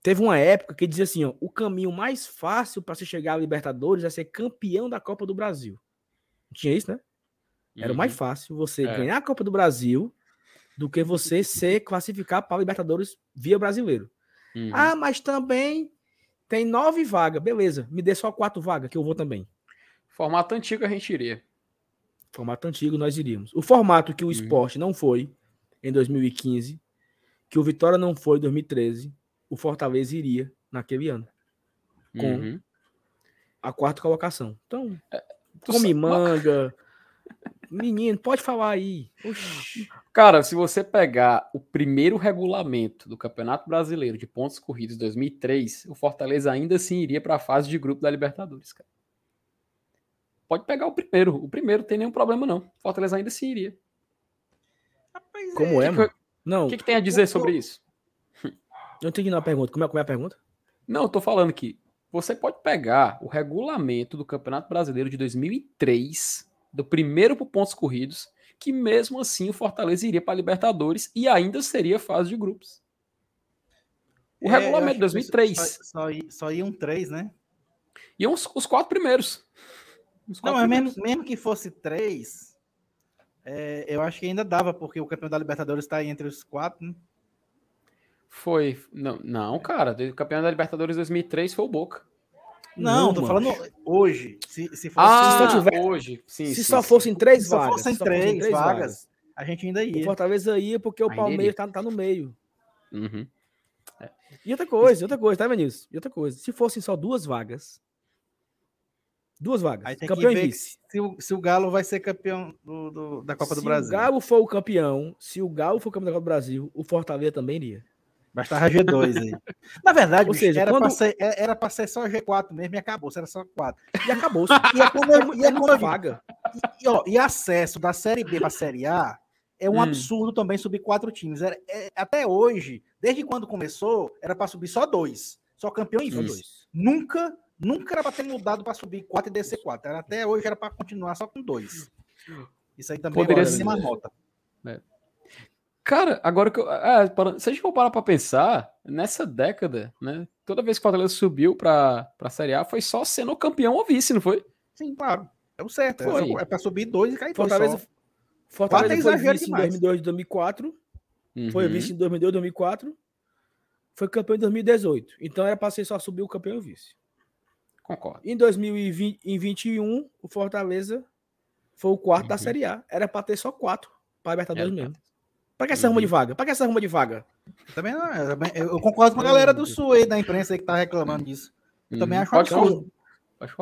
teve uma época que dizia assim, ó, o caminho mais fácil para se chegar à Libertadores é ser campeão da Copa do Brasil. Tinha isso, né? Era uhum. mais fácil você é. ganhar a Copa do Brasil do que você ser classificar para Libertadores via brasileiro. Uhum. Ah, mas também tem nove vagas. Beleza, me dê só quatro vagas que eu vou também. Formato antigo a gente iria. Formato antigo nós iríamos. O formato que o uhum. esporte não foi em 2015, que o Vitória não foi em 2013, o Fortaleza iria naquele ano. Com uhum. a quarta colocação. Então, é, come manga. Menino, pode falar aí. Oxi. Cara, se você pegar o primeiro regulamento do Campeonato Brasileiro de pontos corridos 2003, o Fortaleza ainda assim iria para a fase de grupo da Libertadores, cara. Pode pegar o primeiro. O primeiro tem nenhum problema, não. O Fortaleza ainda assim iria. Como é, mano? Não. O que, que, tem a dizer sobre isso? Não entendi na pergunta. Como é, como é a pergunta? Não, eu tô falando que você pode pegar o regulamento do Campeonato Brasileiro de 2003, do primeiro por pontos corridos, que mesmo assim o Fortaleza iria para a Libertadores e ainda seria fase de grupos. O é, regulamento de 2003. Só, só, só iam três, né? Iam os, os quatro primeiros. Os quatro Não, primeiros. mas mesmo, mesmo que fosse três, é, eu acho que ainda dava, porque o campeão da Libertadores está entre os quatro, né? Foi. Não, não cara. O campeão da Libertadores 2003 foi o Boca. Não, não tô falando hoje. Se, se fosse ah, se tiver, hoje. Sim, se sim, só fossem três se vagas. Se fossem três, três vagas, vagas, a gente ainda ia. O Fortaleza ia porque o Palmeiras tá, tá, no meio. Uhum. É. E outra coisa, outra coisa, tá, Vinícius? E outra coisa. Se fossem só duas vagas. Duas vagas. Aí tem campeão que ver se o, se o Galo vai ser campeão do, do da Copa se do Brasil. Se o Galo for o campeão, se o Galo for campeão da Copa do Brasil, o Fortaleza também iria. Bastava G2 aí. Na verdade, Ou seja, era, quando... pra ser, é, era pra ser só G4 mesmo e acabou. Era só 4. E acabou. E é como eu, e é como eu vaga. E, ó, e acesso da Série B pra Série A é um hum. absurdo também subir quatro times. Era, é, até hoje, desde quando começou, era para subir só dois. Só campeão e vice. Nunca, nunca era para ter mudado para subir quatro e descer quatro. Era, até hoje era para continuar só com dois. Isso aí também Poderia ser uma nota. É. Cara, agora que eu. É, se a gente for parar pra pensar, nessa década, né? Toda vez que o Fortaleza subiu pra, pra Série A, foi só sendo campeão ou vice, não foi? Sim, claro. É o certo. É foi. É pra subir dois e cair Fortaleza, só. Fortaleza foi vice demais. em 2002 2004. Uhum. Foi vice em 2002 2004. Foi campeão em 2018. Então era pra ser só subir o campeão e o vice. Concordo. Em 2021, o Fortaleza foi o quarto uhum. da Série A. Era pra ter só quatro para Libertadores é, mesmo. Pra que essa arruma de vaga? Pra que essa arruma de vaga? Também não, eu, eu concordo com a galera do Sul aí, da imprensa aí que tá reclamando disso. Eu também uhum. acho Pode absurdo.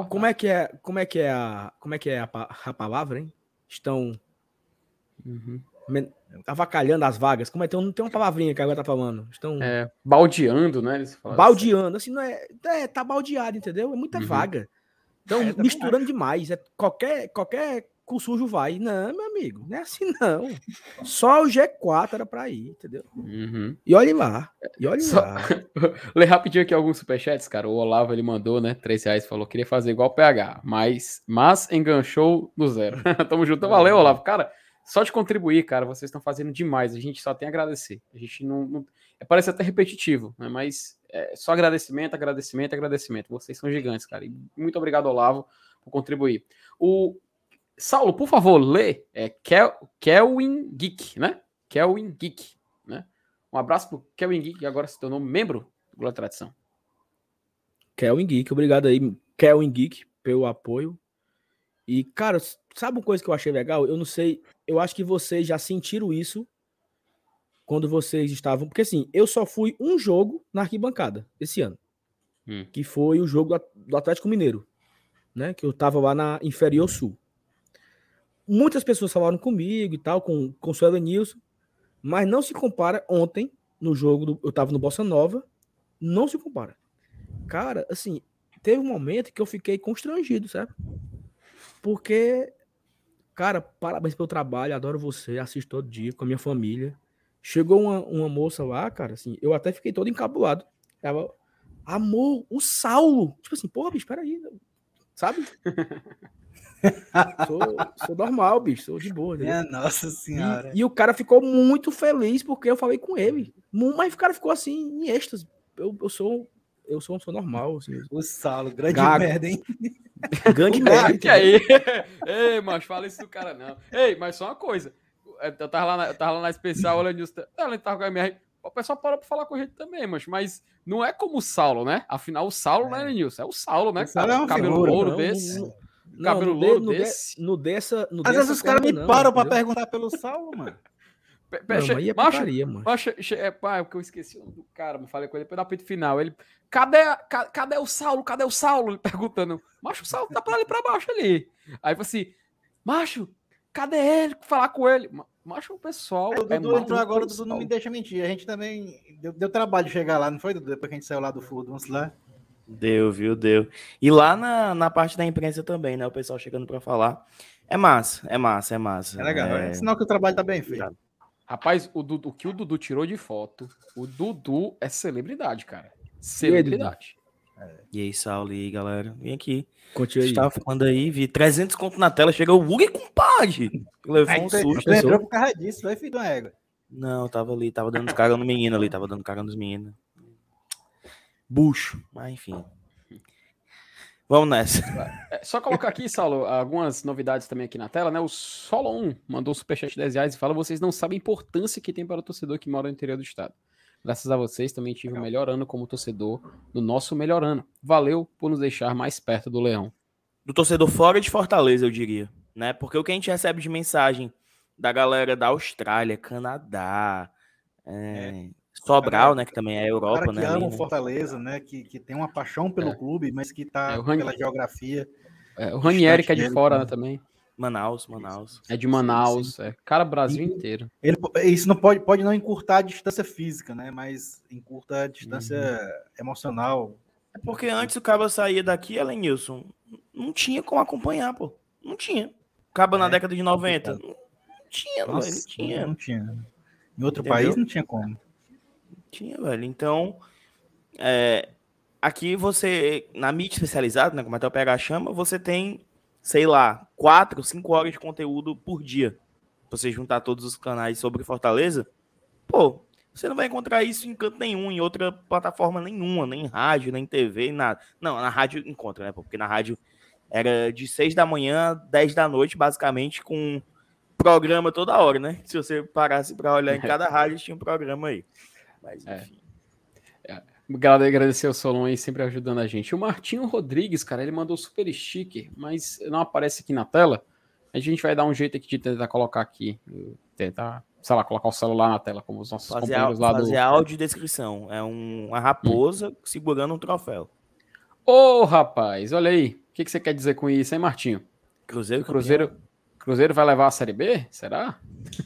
Como é que é, como é que é a, como é que é a, a palavra, hein? Estão uhum. avacalhando as vagas. Como é tem, tem uma palavrinha que agora tá falando. Estão é, baldeando, né? Assim. baldeando, assim. assim, não é, é, tá baldeado, entendeu? É muita uhum. vaga. Então, é, misturando demais. É qualquer qualquer o sujo vai. Não, meu amigo, não é assim não. Só o G4 era para ir, entendeu? Uhum. E olhe lá, e olhe Só... lá. Lê rapidinho aqui alguns superchats, cara. O Olavo, ele mandou, né, três reais, falou, queria fazer igual o PH, mas, mas enganchou no zero. Tamo junto, valeu, Olavo. Cara, só de contribuir, cara, vocês estão fazendo demais, a gente só tem a agradecer. A gente não... não... É, parece até repetitivo, né, mas é só agradecimento, agradecimento, agradecimento. Vocês são gigantes, cara. E muito obrigado, Olavo, por contribuir. O Saulo, por favor, lê é, Kel, Kelvin Geek, né? Kelvin Geek, né? Um abraço pro Kelvin Geek, que agora se tornou membro do Globo Tradição. Kelvin Geek, obrigado aí, Kelvin Geek, pelo apoio. E, cara, sabe uma coisa que eu achei legal? Eu não sei, eu acho que vocês já sentiram isso quando vocês estavam. Porque, assim, eu só fui um jogo na arquibancada esse ano, hum. que foi o jogo do Atlético Mineiro, né? Que eu tava lá na Inferior Sul muitas pessoas falaram comigo e tal, com, o Suelen Nilson, mas não se compara ontem, no jogo, do, eu tava no Bossa Nova, não se compara. Cara, assim, teve um momento que eu fiquei constrangido, sabe? Porque, cara, parabéns pelo trabalho, adoro você, assisto todo dia com a minha família. Chegou uma, uma moça lá, cara, assim, eu até fiquei todo encabulado. Ela, amor, o Saulo. Tipo assim, porra, bicho, peraí. Sabe? sou, sou, normal, bicho, sou de boa. É, nossa senhora. E, e, o cara ficou muito feliz porque eu falei com ele. Mas o cara ficou assim, em êxtase. eu, eu sou eu sou uma pessoa normal. Assim. O Saulo, grande Gago. merda, hein? Grande merda. que aí? Ei, mas fala isso do cara, não. Ei, mas só uma coisa. Eu tava lá na, eu tava lá na especial, olhando isso. Ela tava com a MR. O pessoal parou pra falar com a gente também, mas, mas não é como o Saulo, né? Afinal, o Saulo não é Nilson, é o Saulo, né? O Saulo é cabelo figura, louro não, desse. Não, cabelo no de- louro no de- desse. No dessa. No Às vezes dessa os caras me não, param pra entendeu? perguntar pelo Saulo, mano. Pe- pe- Não, che- mas aí é macho, mano. macho, che- é, pá, porque eu esqueci o nome do cara, mas falei com ele depois do apito final. Ele, cadê, a- ca- cadê o Saulo? Cadê o Saulo? Ele perguntando. Macho, o Saulo tá pra ali pra baixo ali. Aí eu falei assim, macho, cadê ele? Falar com ele. Ma- Macho, o pessoal. O é Dudu maluco entrou agora, o pelo Dudu não me deixa mentir. A gente também. Deu, deu trabalho chegar lá, não foi, Dudu? Depois que a gente saiu lá do Furdunce lá. Deu, viu? Deu. E lá na, na parte da imprensa também, né? O pessoal chegando pra falar. É massa, é massa, é massa. É legal. É sinal que o trabalho tá bem feito. Rapaz, o, Dudu- o que o Dudu tirou de foto, o Dudu é celebridade, cara. Celebridade. E aí, Saulo, e aí, galera? Vem aqui. Continua Você aí. tava falando aí, vi 300 conto na tela, chega o Hugo compadre. Levou Aí um susto. tu entrou por causa disso, vai, filho de uma égua. Não, tava ali, tava dando cara no menino ali, tava dando cara nos meninos. Bucho, mas enfim. Vamos nessa. É, só colocar aqui, Saulo, algumas novidades também aqui na tela, né? O Solon mandou um superchat de 10 reais e fala: vocês não sabem a importância que tem para o torcedor que mora no interior do estado. Graças a vocês, também tive o melhor ano como torcedor no nosso melhor ano. Valeu por nos deixar mais perto do Leão. Do torcedor fora de Fortaleza, eu diria. Né? Porque o que a gente recebe de mensagem da galera da Austrália, Canadá, é, Sobral, né? Que também é Europa, cara que né? ama o né? Fortaleza, né? Que, que tem uma paixão pelo É. clube, mas que tá É, pela geografia. É, o Ranieri, que é de dele, fora né? né, também. Manaus, Manaus. É de Manaus. É, cara, Brasil inteiro. Ele, isso não pode, pode não encurtar a distância física, né? Mas encurta a distância emocional. É porque antes o Cabo saía daqui, Elenilson, não tinha como acompanhar, pô. Não tinha. Cabo na É, década de 90. Não tinha, Nossa, não tinha. não tinha. Em outro Entendeu? país não tinha como. Tinha, velho. Então, é, aqui você, na mídia especializada, né, como até o PH chama, você tem, sei lá, quatro, cinco horas de conteúdo por dia. Você juntar todos os canais sobre Fortaleza, pô, você não vai encontrar isso em canto nenhum, em outra plataforma nenhuma, nem rádio, nem TV, nada. Não, na rádio encontra, né, pô, porque na rádio era de seis da manhã dez da noite, basicamente, com programa toda hora, né? Se você parasse para olhar em cada rádio, tinha um programa aí. Mas, É. enfim. Agra- Agradecer o Solon aí sempre ajudando a gente. O Martinho Rodrigues, cara, ele mandou super sticker, mas não aparece aqui na tela. A gente vai dar um jeito aqui de tentar colocar aqui. Tentar, sei lá, colocar o celular na tela, como os nossos Fazer, companheiros lá do. fazer áudio e descrição. É um- uma raposa segurando um troféu. Ô, rapaz, olha aí. O que, que você quer dizer com isso, hein, Martinho? Cruzeiro, Cruzeiro, Cruzeiro vai levar a Série B? Será?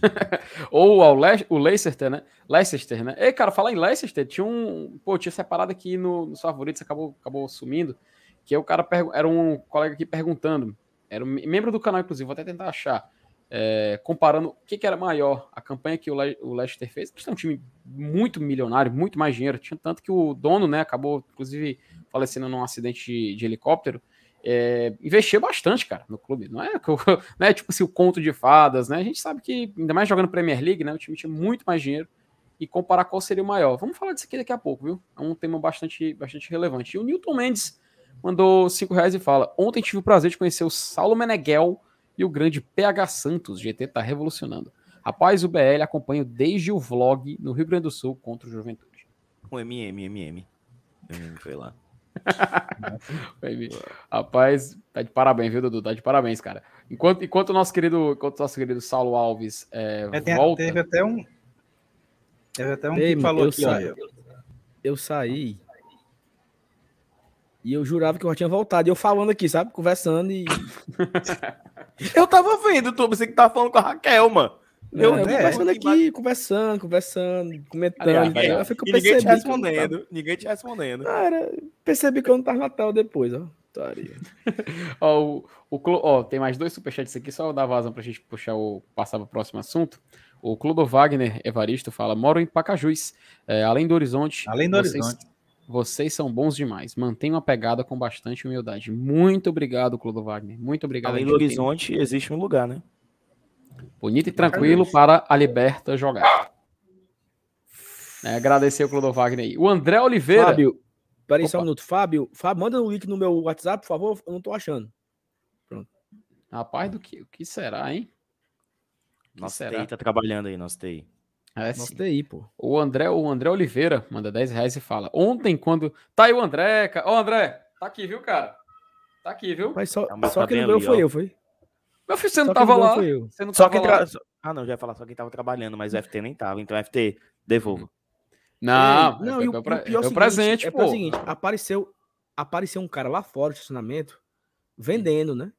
Ou ao Le o Leicester, né? Leicester, né? Ei, cara, falar em Leicester, tinha um. Pô, tinha separado aqui no, nos favoritos, acabou, acabou sumindo. Que o cara era um colega aqui perguntando. Era um me- membro do canal, inclusive, vou até tentar achar. é, comparando o que, que era maior, a campanha que o, Le o Leicester fez. Que é um time muito milionário, muito mais dinheiro. Tinha tanto que o dono, né, acabou, inclusive, falecendo num acidente de, de helicóptero. É, investiu bastante, cara, no clube. Não é, o- não é tipo assim, o conto de fadas, né? A gente sabe que, ainda mais jogando Premier League, né? O time tinha muito mais dinheiro. E comparar qual seria o maior. Vamos falar disso aqui daqui a pouco, viu? É um tema bastante, bastante relevante. E o Newton Mendes mandou 5 reais e fala: Ontem tive o prazer de conhecer o Saulo Meneghel e o grande PH Santos. GT tá revolucionando. Rapaz, o BL acompanho desde o vlog no Rio Grande do Sul contra o Juventude. Um MM, MM. MM foi lá. Rapaz, tá de parabéns, viu, Dudu? Tá de parabéns, cara. Enquanto, enquanto o nosso querido, enquanto o nosso querido Saulo Alves é, É, tem- volta. teve até um. Teve até um Ei, que mano, falou eu aqui, saí. ó. Eu saí. E eu jurava que eu já tinha voltado. E eu falando aqui, sabe? Conversando e. Eu tava vendo, tu, você que tava falando com a Raquel, mano. Eu, é, conversando é. aqui, conversando, conversando, comentando. Aliás, eu E ninguém te respondendo. Ninguém te respondendo. Cara, percebi que eu não tava na tela depois, ó. Ó, o, o ó, tem mais dois superchats aqui, só dar vazão pra gente puxar o, passar pro próximo assunto. O Clube Wagner Evaristo fala: moro em Pacajus, é, além do horizonte. Além do vocês, horizonte. Vocês são bons demais. Mantenham a pegada com bastante humildade. Muito obrigado, Clube Wagner. Muito obrigado. Além do gente tem- horizonte, existe um lugar, né? Bonito e tranquilo para a Liberta jogar. É, agradecer o Clodo Wagner aí. O André Oliveira. Fábio, peraí só um minuto. Fábio, Fábio, manda um link no meu WhatsApp, por favor. Eu não tô achando. Rapaz, do que, o que será, hein? O que Nossa será? TI tá trabalhando aí, nossa TI. É, Nossa, sim. TI, pô. O André, o André Oliveira manda 10 reais e fala: Ontem, quando. Tá aí o André, cara. Ô, André, tá aqui, viu, cara? Tá aqui, viu? Mas só, mas só tá que bem no meu ali, foi ó. eu, foi? Meu filho, você não Só que tava no meu lá. Você não Só quem tra... Ah, não, já ia falar só quem tava trabalhando, mas o FT nem tava. Então, FT, devolva. Não, é, e é, o, o e o pior é o seguinte, presente, é pô. pelo seguinte, apareceu, apareceu um cara lá fora do estacionamento vendendo, né?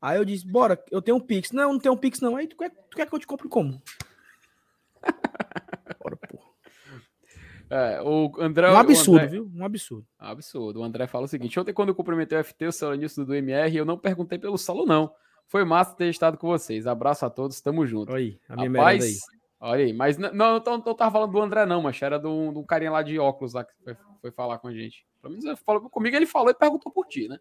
Aí eu disse, bora, eu tenho um Pix. Não, não tenho um Pix não. Aí tu quer, tu quer que eu te compre como? Bora, pô. É, o André. Um o absurdo, André- viu? Um absurdo. Absurdo. O André fala o seguinte: ontem, quando eu cumprimentei o FT, o Celanilson do MR, eu não perguntei pelo solo, não. Foi massa ter estado com vocês. Abraço a todos, tamo junto. Aí, a minha merenda aí. Rapaz, olha aí. Mas não, eu não, não tava falando do André, não, mas era de um, de um carinha lá de óculos lá que foi, foi falar com a gente. Pelo menos ele falou comigo, ele falou e perguntou por ti, né?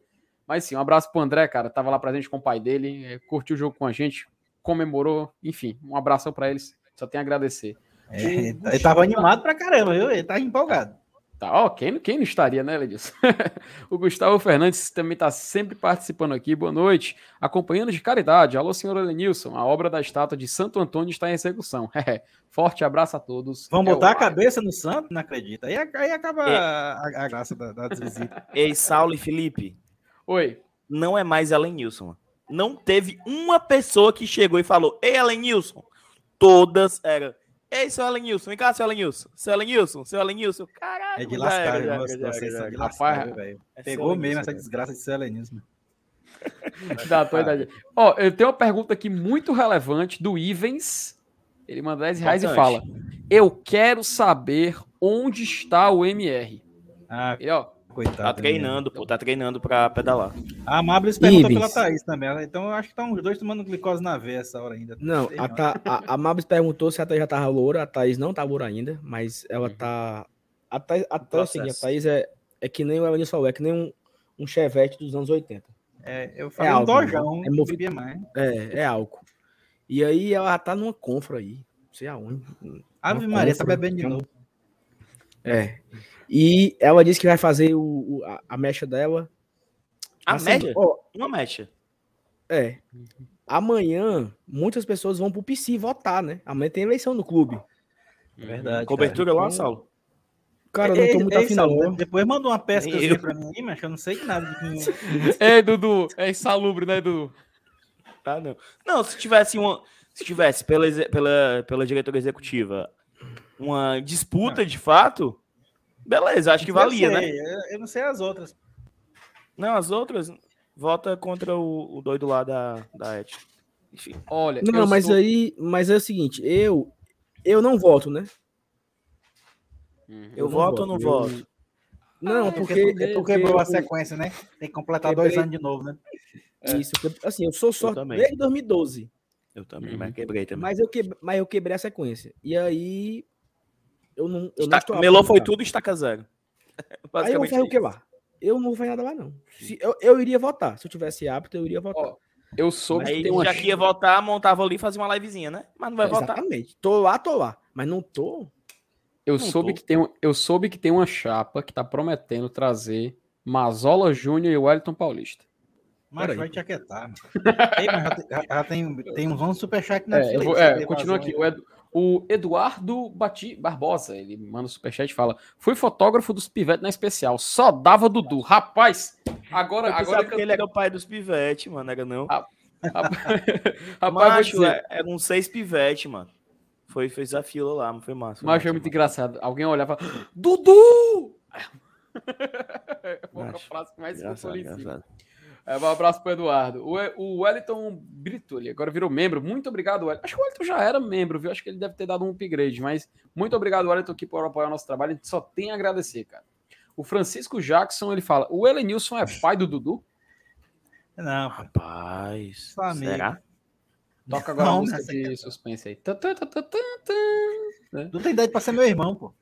Mas sim, um abraço pro André, cara. Tava lá presente com o pai dele, eh, curtiu o jogo com a gente, comemorou, enfim, um abração pra eles. Só tenho a agradecer. É, ele ele tava animado pra caramba, viu? Ele tava empolgado. Tá, ó, quem, quem não estaria, né, Ledilson? o Gustavo Fernandes também está sempre participando aqui. Boa noite. Acompanhando de caridade. Alô, senhor Elenilson. A obra da estátua de Santo Antônio está em execução. Forte abraço a todos. Vamos É botar a cabeça no santo? Não acredita. Aí, aí acaba É. a, a graça da, da visita. Ei, Saulo e Felipe, Oi. não é mais Ellen Nilson. mano. Não teve uma pessoa que chegou e falou: Ei, Ellen Nilson. Todas eram. Ei, seu Ellen Nilson, vem cá, seu Ellen Nilson. Seu Ellen Nilson, seu Ellen Nilson. Caralho, É de lascar, era, vocês são de Rapaz, lascar, velho. Seu Pegou mesmo essa desgraça de ser helenismo. Da atualidade. Ó, eu tenho uma pergunta aqui muito relevante do Ivens. Ele manda 10 reais e fala: Eu quero saber onde está o MR. Ah, Ele, ó, coitado. Tá treinando, pô, tá treinando pra pedalar. A Mablis perguntou Ivens. pela Thaís também. Então eu acho que estão os dois tomando glicose na veia essa hora ainda. Não, Sei a, Tha- a, a Mabs perguntou se a Thaís já tava loura. A Thaís não tá loura ainda, mas ela Uhum. tá. A Thaís, a Thaís, é o seguinte, a. Thaís é, é que nem o Evanilson falou, é que nem um, um chevette dos anos 80. É, eu falei um álcool, dojão, né? É não movido- mais. É, é álcool. E aí ela tá numa confra aí. Não sei aonde. Ave Maria, tá bebendo de novo. É. E ela disse que vai fazer o, o- a, a mecha dela. A Assim, média? ó, Uma mecha. é. Amanhã, muitas pessoas vão pro PC votar, né? Amanhã tem eleição no clube. Verdade. Cobertura lá, Então, Saulo? Cara, eu não tô muito afim, não. Depois manda uma pesca Nem eu. pra mim aí, mas eu não sei de nada. de É, Dudu, é insalubre, né, Dudu? Tá, não. Não, se tivesse uma. Se tivesse pela, pela, pela diretoria executiva uma disputa de fato, beleza, acho que valia, eu né? eu- Eu não sei as outras. Não, as outras vota contra o, o doido lá da, da Et. Enfim. Olha, Não, eu mas sou- aí, mas é o seguinte, eu eu não voto, né? Uhum. Eu não voto ou não eu- voto? Não, É porque, porque, é tu porque quebrou a eu- sequência, né? Tem que completar Quebrei. dois anos de novo, né? isso, porque, assim, eu sou só desde 2012, Eu também, Uhum. mas quebrei também. mas eu quebrei, mas eu quebrei a sequência. E aí eu não, eu não Melô foi tudo estaca zero. Aí eu vou fazer o que lá? Eu não vou fazer nada lá não. Se, eu, eu iria votar, se eu tivesse apto, eu iria votar. Ó, Eu soube que Aí tem uma. já que ia votar, montava ali e fazia uma livezinha, né? Mas não vai votar. Exatamente. Tô lá, tô lá, mas não tô. Eu Não soube, tô. que tem, um- eu soube que tem uma chapa que tá prometendo trazer Mazola Júnior e Wellington Paulista. Mas vai te aquietar. mano. Ei, mas já, tem- já- tem, tem uns 11 superchat na É, fila. é, continua aqui. O, Edu- o Eduardo Bati, Barbosa, ele manda um superchat e fala: Fui fotógrafo dos pivetes na especial, só dava Dudu. Rapaz, agora, agora que eu ele era o pai dos pivetes, mano. Era não. Ah, Rapaz, Macho, dizer, é- era uns seis pivetes, mano. Foi, fez a fila lá, mas foi massa. foi Macho massa, é muito mano. engraçado. Alguém olhava, Dudu! Foi a Macho, frase que mais ficou. É, um abraço pro Eduardo. O, o Wellington Brito, ele agora virou membro. Muito obrigado, Wellington. Acho que o Wellington já era membro, viu? Acho que ele deve ter dado um upgrade, mas muito obrigado, Wellington, aqui por apoiar o nosso trabalho. A gente só tem a agradecer, cara. O Francisco Jackson, ele fala: o Elenilson é pai do Dudu? Não. Rapaz, amigo. será? Toca agora a Não, música nessa de suspense aí. Tá, tá, tá, tá, tá, tá. Não tem idade pra ser meu irmão, pô.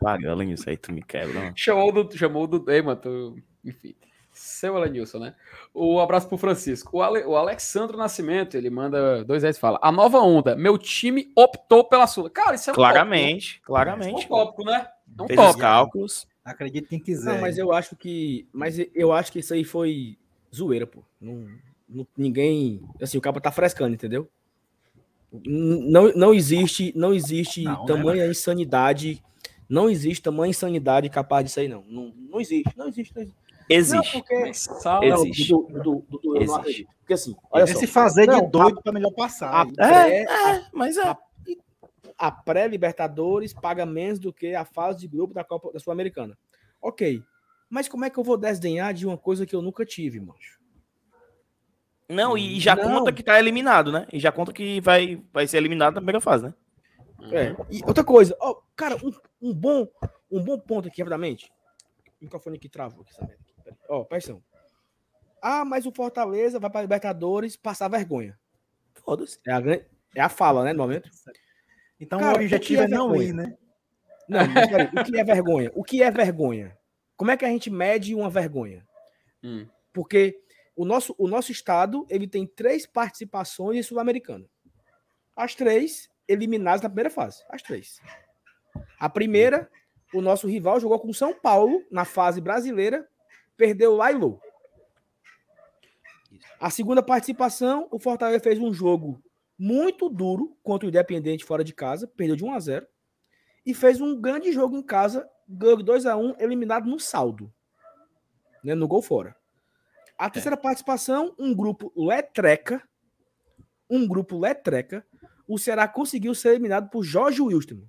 Pagando isso aí, tu me quebra. mano. Chamou o Dudu, chamou o Dudu. Ei, mano, tu- enfim. Seu Alenilson, né? O abraço pro Francisco. O, Ale, o Alexandre Nascimento, ele manda dois reais e fala: A nova onda, meu time optou pela Sula. Cara, isso é um Claramente, tópico. claramente. É um tópico, né? É um Fez tópico. cálculos. Acredite quem quiser. Não, mas eu acho que. Mas eu acho que isso aí foi zoeira, pô. Não, não- ninguém. Assim, o cabo tá frescando, entendeu? Não, não existe, não existe Não, né, tamanha insanidade. Não existe tamanha insanidade capaz disso aí, não. Não, não existe, não existe. Não existe. Existe. Não, porque. Não, Existe. Dudu, Dudu, Dudu, eu não Existe. acredito. Porque assim, olha só. Esse fazer Não, de doido pra melhor passar. A, pré- É, mas é. a pré-Libertadores paga menos do que a fase de grupo da Copa da Sul-Americana. Ok. Mas como é que eu vou desdenhar de uma coisa que eu nunca tive, mancho? Não, e já Não. conta que tá eliminado, né? E já conta que vai, vai ser eliminado na primeira fase, né? É. E outra coisa, ó, cara, um, um bom, um bom ponto aqui, rapidamente. O microfone aqui travou. Aqui, sabe? Peraí. Ó, atenção. Ah, mas o Fortaleza vai para Libertadores passar vergonha. Foda-se. É a, é a fala, né, no momento? Então Cara, o objetivo o é, que é não vergonha? ir, né? Não, mas peraí, o que é vergonha? O que é vergonha? Como é que a gente mede uma vergonha? Hum. Porque o nosso, o nosso estado ele tem três participações em Sul-Americana. As três eliminadas na primeira fase. As três. A primeira, o nosso rival jogou com São Paulo na fase brasileira, perdeu lá e lou. A segunda participação, o Fortaleza fez um jogo muito duro contra o Independente fora de casa, perdeu de 1 a 0 e fez um grande jogo em casa, ganhou de 2 a 1 eliminado no saldo, né, no gol fora. A terceira participação, um grupo letreca, um grupo letreca, o Ceará conseguiu ser eliminado por Jorge Wilson.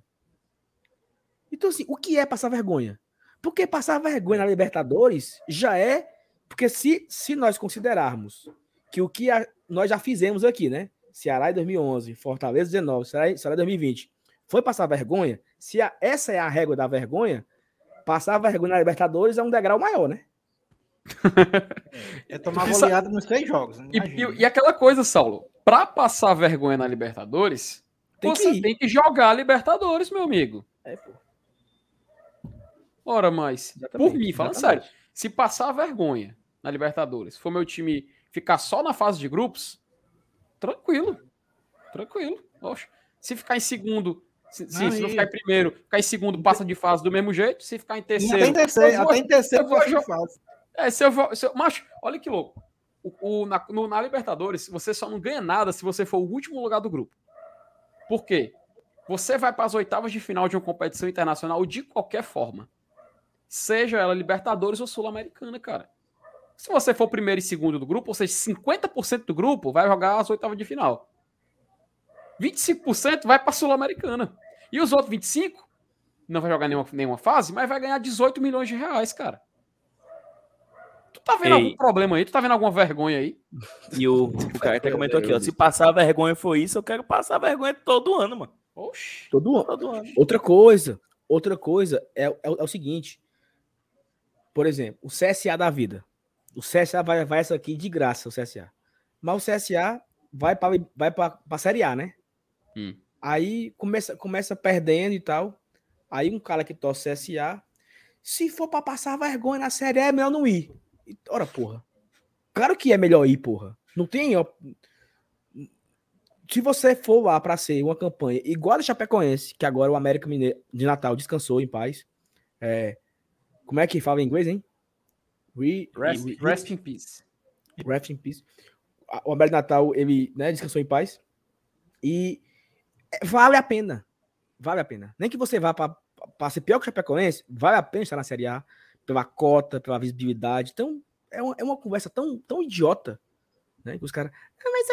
Então, assim, o que é passar vergonha? Porque passar vergonha na Libertadores já é. Porque se, se nós considerarmos que o que a- nós já fizemos aqui, né? Ceará em 2011, Fortaleza 19, Ceará, em- Ceará em 2020, foi passar vergonha. Se a- essa é a régua da vergonha, passar vergonha na Libertadores é um degrau maior, né? É tomar Isso- goleada nos três jogos. né? E, e- e aquela coisa, Saulo, pra passar vergonha na Libertadores, Tem que você ir. tem que jogar a Libertadores, meu amigo. É, pô. Ora, mas, por mim, falando sério, se passar vergonha na Libertadores, for meu time ficar só na fase de grupos, tranquilo. Tranquilo. Oxe. Se ficar em segundo, se, Não, se não ficar em primeiro, ficar em segundo, passa de fase do mesmo jeito. Se ficar em terceiro. até em terceiro, vou- até em terceiro eu vou. É, se eu vou. Se eu, macho, olha que louco. O, o- na, no- na Libertadores, você só não ganha nada se você for o último lugar do grupo. Por quê? Você vai para as oitavas de final de uma competição internacional de qualquer forma. Seja ela Libertadores ou Sul-Americana, cara. Se você for primeiro e segundo do grupo, ou seja, 50% do grupo vai jogar as oitavas de final. 25% vai para Sul-Americana. E os outros 25% não vai jogar nenhuma, nenhuma fase, mas vai ganhar 18 milhões de reais, cara. Tu tá vendo Ei. algum problema aí? Tu tá vendo alguma vergonha aí? E o, o cara até comentou aqui, ó. Se passar vergonha foi isso, eu quero passar vergonha todo ano, mano. Oxi. Todo ano. Todo ano. Outra coisa, outra coisa é, é, é o seguinte. Por exemplo, o CSA da vida. O CSA vai, vai essa aqui de graça, o CSA. Mas o CSA vai para vai pra Série A, né? Hum. Aí começa, começa perdendo e tal. Aí um cara que torce CSA, se for para passar vergonha na Série A, é melhor não ir. E, ora, porra. Claro que é melhor ir, porra. Não tem. Ó, se você for lá para ser uma campanha igual a Chapecoense, que agora o América Mineiro de Natal descansou em paz. É, como é que fala em inglês, hein? We, Rest, we- rest in peace. Rest in peace. O América de Natal, ele né, descansou em paz. E vale a pena. Vale a pena. Nem que você vá para ser pior que o Chapecoense, vale a pena estar na Série A, pela cota, pela visibilidade. Então, é uma, é uma conversa tão, tão idiota, né? Os caras. "Ah, mas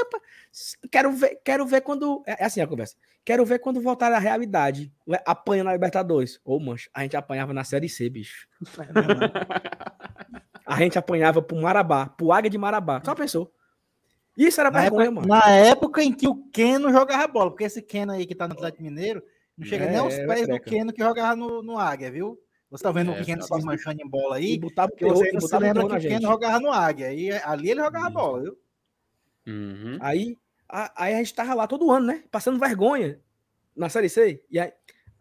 eu quero ver, quero ver quando. É é assim a conversa. Quero ver quando voltar à realidade. Apanha na Libertadores. Ô, mancho, a gente apanhava na Série C, bicho. A gente apanhava pro Marabá, pro Águia de Marabá. Só pensou. Isso era Na vergonha, época, mano. na época em que o Keno jogava bola, porque esse Keno aí que tá no Atlético Mineiro, não chega É, nem aos é pés do. Keno que jogava no, no Águia, viu? Você tá vendo É, o Keno se desmanchando em bola E aí, botava você e botava lembra terror que o. Keno jogava no Águia, e ali ele jogava Isso. bola, viu? Uhum. Aí, a- aí a gente tava lá todo ano, né? Passando vergonha na Série C. E aí,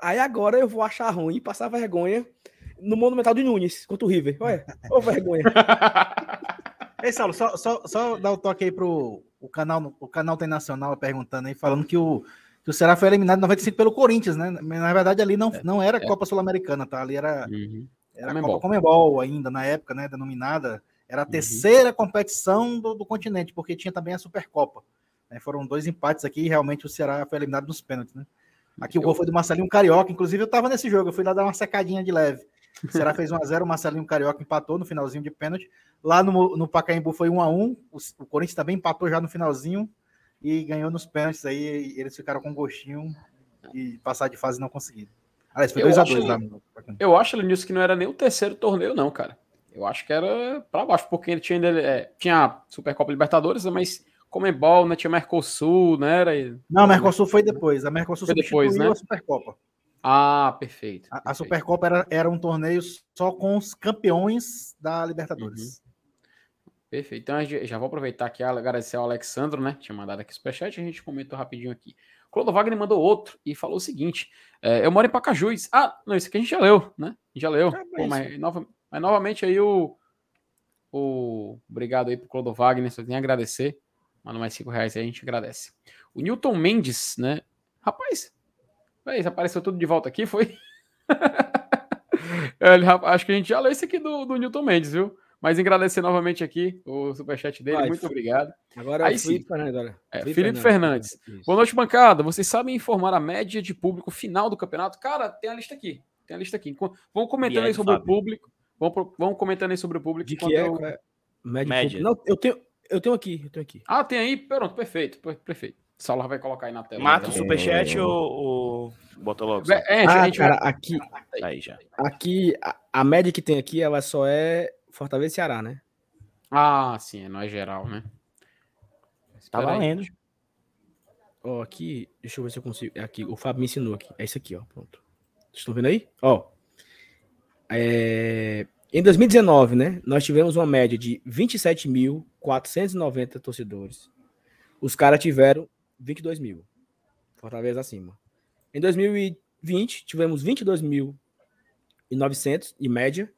aí agora eu vou achar ruim passar vergonha no Monumental de Nunes contra o River. Olha, ô vergonha. Ei, Saulo, só, só, só dar o toque aí pro o canal, o canal tem nacional perguntando aí, falando que o, que o Ceará foi eliminado em 95 pelo Corinthians, né? Mas, na verdade, ali não, não era É. Copa Sul-Americana, tá? Ali era, Uhum. era Comembol. Copa Comembol ainda, na época, né? Denominada. Era a terceira competição do, do continente, porque tinha também a Supercopa. né? Foram dois empates aqui e realmente o Ceará foi eliminado nos pênaltis, né? Aqui o gol foi do Marcelinho Carioca, inclusive eu tava nesse jogo, eu fui lá dar uma secadinha de leve. O Ceará fez 1x0, o Marcelinho Carioca empatou no finalzinho de pênalti. Lá no, no Pacaembu foi 1x1, o, o Corinthians também empatou já no finalzinho e ganhou nos pênaltis aí, e eles ficaram com gostinho de passar de fase e não conseguiram. Aliás, foi Eu 2x2 acho- lá no. Eu acho, Lenilson, que não era nem o terceiro torneio, não, cara. Eu acho que era pra baixo, porque ele tinha, é, tinha a Supercopa Libertadores, mas Comembol, né? Tinha Mercosul, né? Era... Não, a Mercosul foi depois. A Mercosul Foi depois, né? a Supercopa. Ah, perfeito. A, a. Supercopa era, era um torneio só com os campeões da Libertadores. Perfeito. Então, já vou aproveitar aqui agradecer ao Alexandro, né? Tinha mandado aqui o superchat, a gente comentou rapidinho aqui. Clodo Wagner mandou outro e falou o seguinte: é, eu moro em Pacajus. Ah, não, isso aqui a gente já leu, né? Já leu. Ah, mas Pô, mas, nova- mas novamente aí o. o obrigado aí pro Clodo Wagner, só tenho a agradecer. Manda mais 5 reais aí, a gente agradece. O Newton Mendes, né? Rapaz, véi, apareceu tudo de volta aqui, foi? Ele, rapaz, acho que a gente já leu esse aqui do, do Newton Mendes, viu? Mas agradecer novamente aqui o superchat dele, Vai, muito obrigado. Agora é Aí o sim. Felipe Fernandes, olha. É, Felipe Fernandes. Isso. Boa noite, bancada. Vocês sabem informar a média de público final do campeonato? Cara, tem a lista aqui. Tem a lista aqui. Vão comentando aí sobre o Fábio. público. Vão, pro- vão comentando aí sobre o público. De que é? eu- é? Média. Média. Não, eu tenho, eu tenho aqui, eu tenho aqui. Ah, tem aí? Pronto, perfeito. per- Perfeito. O Saulo vai colocar aí na tela. Mata o então. superchat ou, ou bota logo? É, é, a Ah, gente vai- cara, aqui, Aí já. aqui a, a média que tem aqui, ela só é Fortaleza e Ceará, né? Ah, sim, não é geral, né? Tá valendo. Ó, aqui, deixa eu ver se eu consigo. É aqui, o Fábio me ensinou aqui. É isso aqui, ó. Pronto. Vocês estão vendo aí? Ó. É, Em 2019, né? Nós tivemos uma média de 27.490 torcedores. Os caras tiveram 22 mil. Fortaleza acima. Em 2020, tivemos 22.900 em média.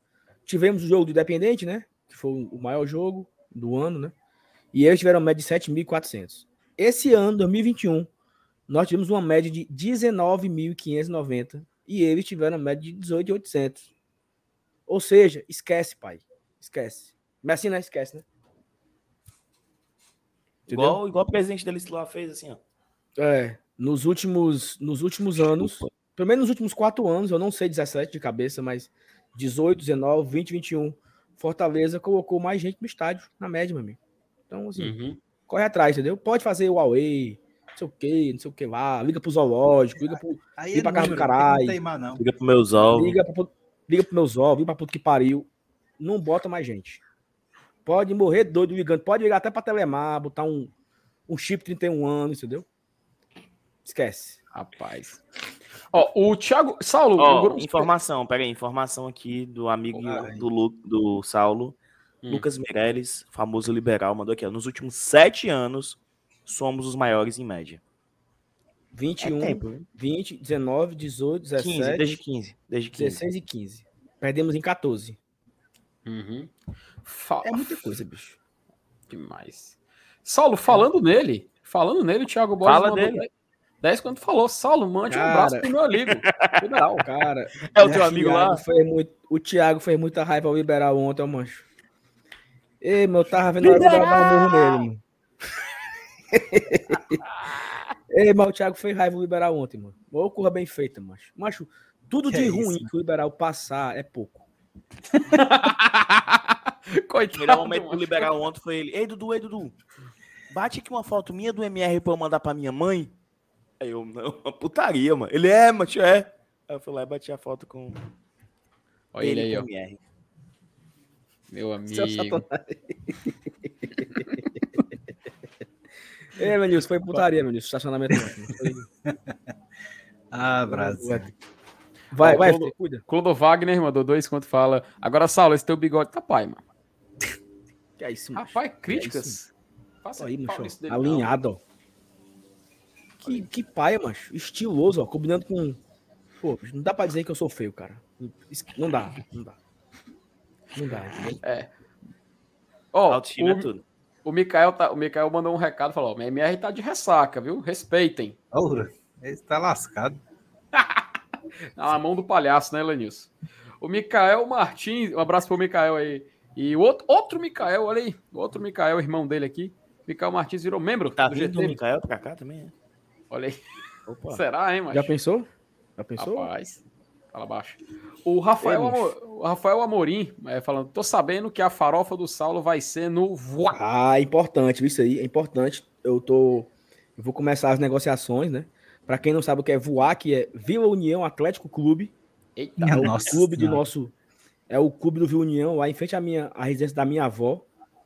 Tivemos o jogo do Independente, né? Que foi o maior jogo do ano, né? E eles tiveram média de 7.400. Esse ano, 2021, nós tivemos uma média de 19.590 e eles tiveram média de 18.800. Ou seja, esquece, pai. Esquece. Mas assim, né? Esquece, né? Entendeu? Igual, igual o presidente deles lá fez assim, ó. É, nos últimos, nos últimos anos, pelo menos nos últimos quatro anos, eu não sei 17 de cabeça, mas 18, 19, 20, 21, Fortaleza colocou mais gente no estádio, na média, meu amigo. Então, assim, Uhum. corre atrás, entendeu? Pode fazer o Huawei, não sei o que, não sei o que lá, liga pro zoológico, liga pro, Aí Vem pra casa do caralho. Não tem mais, não. Liga pro meus ovos. liga, pra, pu- liga pro meus ovos, pra puto que pariu. Não bota mais gente. Pode morrer doido ligando, pode ligar até pra Telemar, botar um, um chip 31 anos, entendeu? Esquece. Rapaz. Ó, o Thiago. Saulo, Ó, o Gru- informação, pega aí, informação aqui do amigo do, Lu, do Saulo, Hum. Lucas Meirelles, famoso liberal, mandou aqui, ó. Nos últimos sete anos, somos os maiores em média. 21, É tempo, viu? 20, 19, 18, 17, 15, desde 15. Desde 15. 16 e 15. Perdemos em 14. Uhum. Fa- É muita coisa, bicho. Demais. Saulo, falando nele, falando nele, o Thiago Borges Fala mandou dele. 10, 10 quando falou. Saulo, mande um Cara. abraço pro meu amigo. Liberal. Cara, É o teu amigo Thiago lá? fez muito- o Thiago fez muita raiva ao liberal ontem, ó, mancho. Ei, meu, eu tava vendo a hora eu ia dar um murro nele, mano. Ei, mas o Thiago fez raiva ao liberal ontem, mano. Ô, curra bem feita, macho. Macho, tudo Que de é ruim isso? que o liberal passar é pouco. O Coitado. melhor momento do macho. liberal ontem foi ele. Ei, Dudu, ei, Dudu. Bate aqui uma foto minha do MR pra eu mandar pra minha mãe. Aí eu, não, uma putaria, mano. Ele é, macho, é. Aí eu fui lá e bati a foto com Olha ele aí, com ó. o MR. Meu amigo. Ei, meu Nilson, foi putaria, meu Nilson. Estacionamento Ah, Brasil. Vai, Ó, vai, Clodo- cuida. Clodo Wagner mandou dois quando fala. Agora, Saulo, esse teu bigode tá pai, mano. Que é isso, macho? Rapaz, críticas. Faça Aí, macho. dele, Alinhado, ó. Que, que paia, macho. Estiloso, ó. Combinando com. Pô, não dá pra dizer que eu sou feio, cara. Não dá, não dá. Não dá, entendeu? Ó, Autoestima é o, tudo. O, Mikael tá, o Mikael mandou um recado, falou, ó, MR tá de ressaca, viu? Respeitem. Ora, ele tá lascado. Na mão do palhaço, né, Lenilson? O Mikael Martins, um abraço pro Mikael aí. E o outro, outro Mikael, olha aí, o outro Mikael, irmão dele aqui. Mikael Martins virou membro Tá do vindo o GT. Mikael pra cá também? é? Olha aí. Opa. Será, hein, macho? Já pensou? Já pensou? Rapaz, fala baixo. O Rafael, Ei, Amo- o Rafael Amorim é, falando, tô sabendo que a farofa do Saulo vai ser no voar. Ah, é importante, isso aí, é importante. Eu tô. Eu vou começar as negociações, né? Pra quem não sabe o que é voar, que é Vila União Atlético Clube. Eita, É o Nossa clube do Senhora. nosso. É o clube do Vila União, lá em frente à minha à residência da minha avó.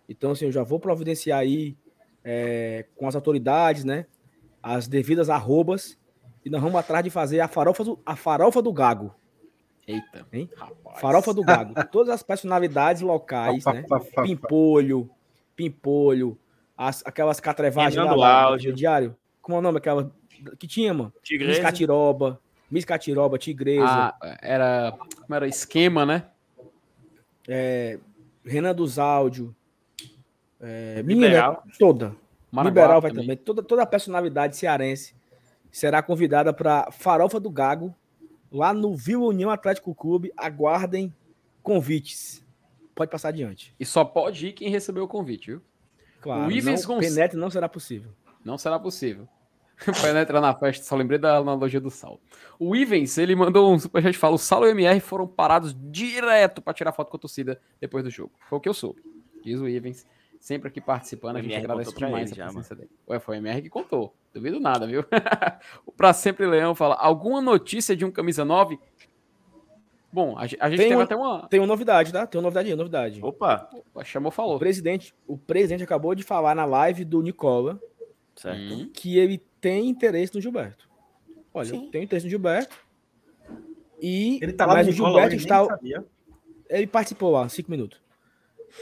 Então, assim, eu já vou providenciar aí é, com as autoridades, né? As devidas arrobas. E nós vamos atrás de fazer a farofa do, a farofa do Gago. eita. Hein? Rapaz. Farofa do Gago. Todas as personalidades locais, né? Pimpolho, Pimpolho, as, aquelas catrevagens Fernando lá, lá diário. Como é o nome aquela que tinha, mano? Miss Tigresa. Catiroba, Miss Catiroba, Tigresa, Ah, era, como era? Esquema, né? Renan dos Áudio, é, Liberal. menina toda. Maraguá Liberal vai também. Toda, toda a personalidade cearense será convidada para Farofa do Gago, lá no Vila União Atlético Clube. Aguardem convites. Pode passar adiante. E só pode ir quem recebeu o convite, viu? Claro, O Ivens não, Gonç- penetre não será possível. Não será possível. Penetra na festa, só lembrei da analogia do Saulo. O Ivens, ele mandou um superchat e fala: o Saulo e o MR foram parados direto pra tirar foto com a torcida depois do jogo. Foi o que eu soube. Diz o Ivens, sempre aqui participando, a O gente MR agradece demais ele a já, presença dele. Ué, foi o MR que contou. Duvido nada, viu? o Pra Sempre Leão fala: alguma notícia de um camisa 9? Bom, a, ge- a gente Tem teve um- até uma. Tem uma novidade, tá? Tem uma novidade aí, novidade. Opa. Opa, chamou, O falou. presidente, o presidente acabou de falar na live do Nicola Certo. Hum, que ele tem interesse no Gilberto. Olha, Sim. eu tenho interesse no Gilberto. E Ele tá lá mas no o Nicola Gilberto está ele participou lá, cinco minutos.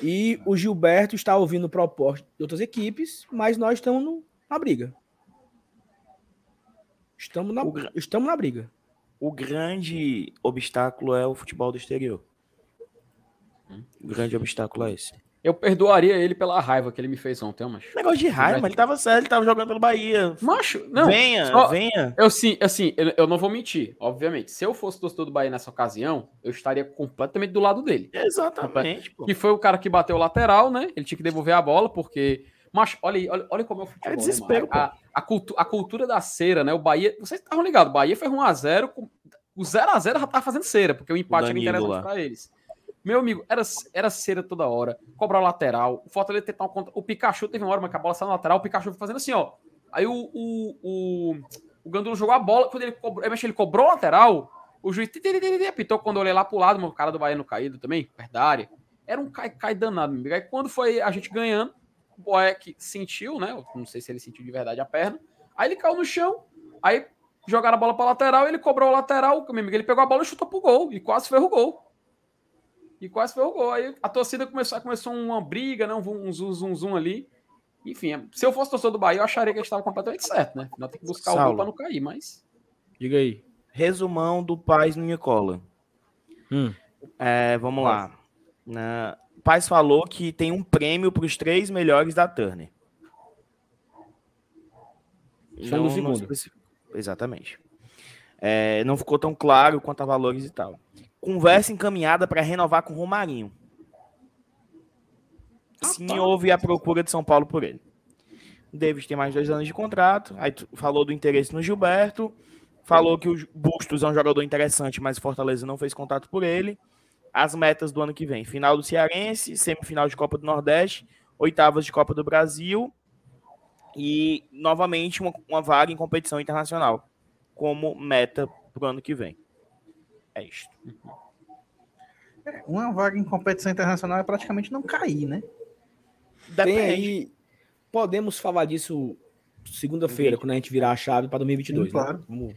E o Gilberto está ouvindo propostas de outras equipes, mas nós estamos no- na briga. Estamos na, O estamos na briga. O grande obstáculo é o futebol do exterior. O grande obstáculo é esse. Eu perdoaria ele pela raiva que ele me fez ontem, macho. Negócio de raiva, mas ele tava sério, ele tava jogando pelo Bahia. Macho, não. venha, só- venha. Eu sim, assim, eu, eu não vou mentir, obviamente. Se eu fosse torcedor do Bahia nessa ocasião, eu estaria completamente do lado dele. Exatamente, pô. Que foi o cara que bateu o lateral, né? Ele tinha que devolver a bola, porque. Macho, olha aí, olha, olha como é o futebol. É né, desespero, mano? a, a, cultu- a cultura da cera, né? O Bahia. Vocês estavam ligados, o Bahia fez 1x0. com- O 0x0 já tava fazendo cera, porque o empate era interessante lá. pra eles. Meu amigo, era, era cera toda hora, cobrar lateral. O Fortaleza tentar um contra. O Pikachu teve uma hora, mas que a bola saiu na lateral, o Pikachu fazendo assim, ó. Aí o, o, o, o jogou a bola, quando ele cobrou, que ele cobrou a lateral, o juiz apitou quando eu olhei lá pro lado, meu cara do Baiano caído também, perto. Era um cai-cai danado, meu amigo. Aí quando foi a gente ganhando, o Boeck sentiu, né? Não sei se ele sentiu de verdade a perna. Aí ele caiu no chão, aí jogaram a bola pra lateral, ele cobrou a lateral, meu amigo, ele pegou a bola e chutou pro gol, e quase ferrou o gol. E quase foi o gol. Aí a torcida começou, começou uma briga, né? um, um zum, zum, zum ali. Enfim, se eu fosse torcedor do Bahia, eu acharia que a gente estava completamente certo, né? Nós tem que buscar o Saulo. gol para não cair, mas. Diga aí. Resumão do Paz no Nicola. Hum. É, vamos lá. Na- O Paz falou que tem um prêmio para os três melhores da Turner. O segundo. Exatamente. É, não ficou tão claro quanto a valores e tal. Conversa encaminhada para renovar com o Romarinho. Sim, houve a procura de São Paulo por ele. O David tem mais dois anos de contrato. Aí falou do interesse no Gilberto. Falou que o Bustos é um jogador interessante, mas o Fortaleza não fez contato por ele. As metas do ano que vem: final do Cearense, semifinal de Copa do Nordeste, oitavas de Copa do Brasil e novamente uma, uma vaga em competição internacional como meta para o ano que vem. É isso. Uma vaga em competição internacional é praticamente não cair, né? Tem aí. Podemos falar disso segunda-feira, quando a gente virar a chave para 2022. Sim, claro. né? Vamos-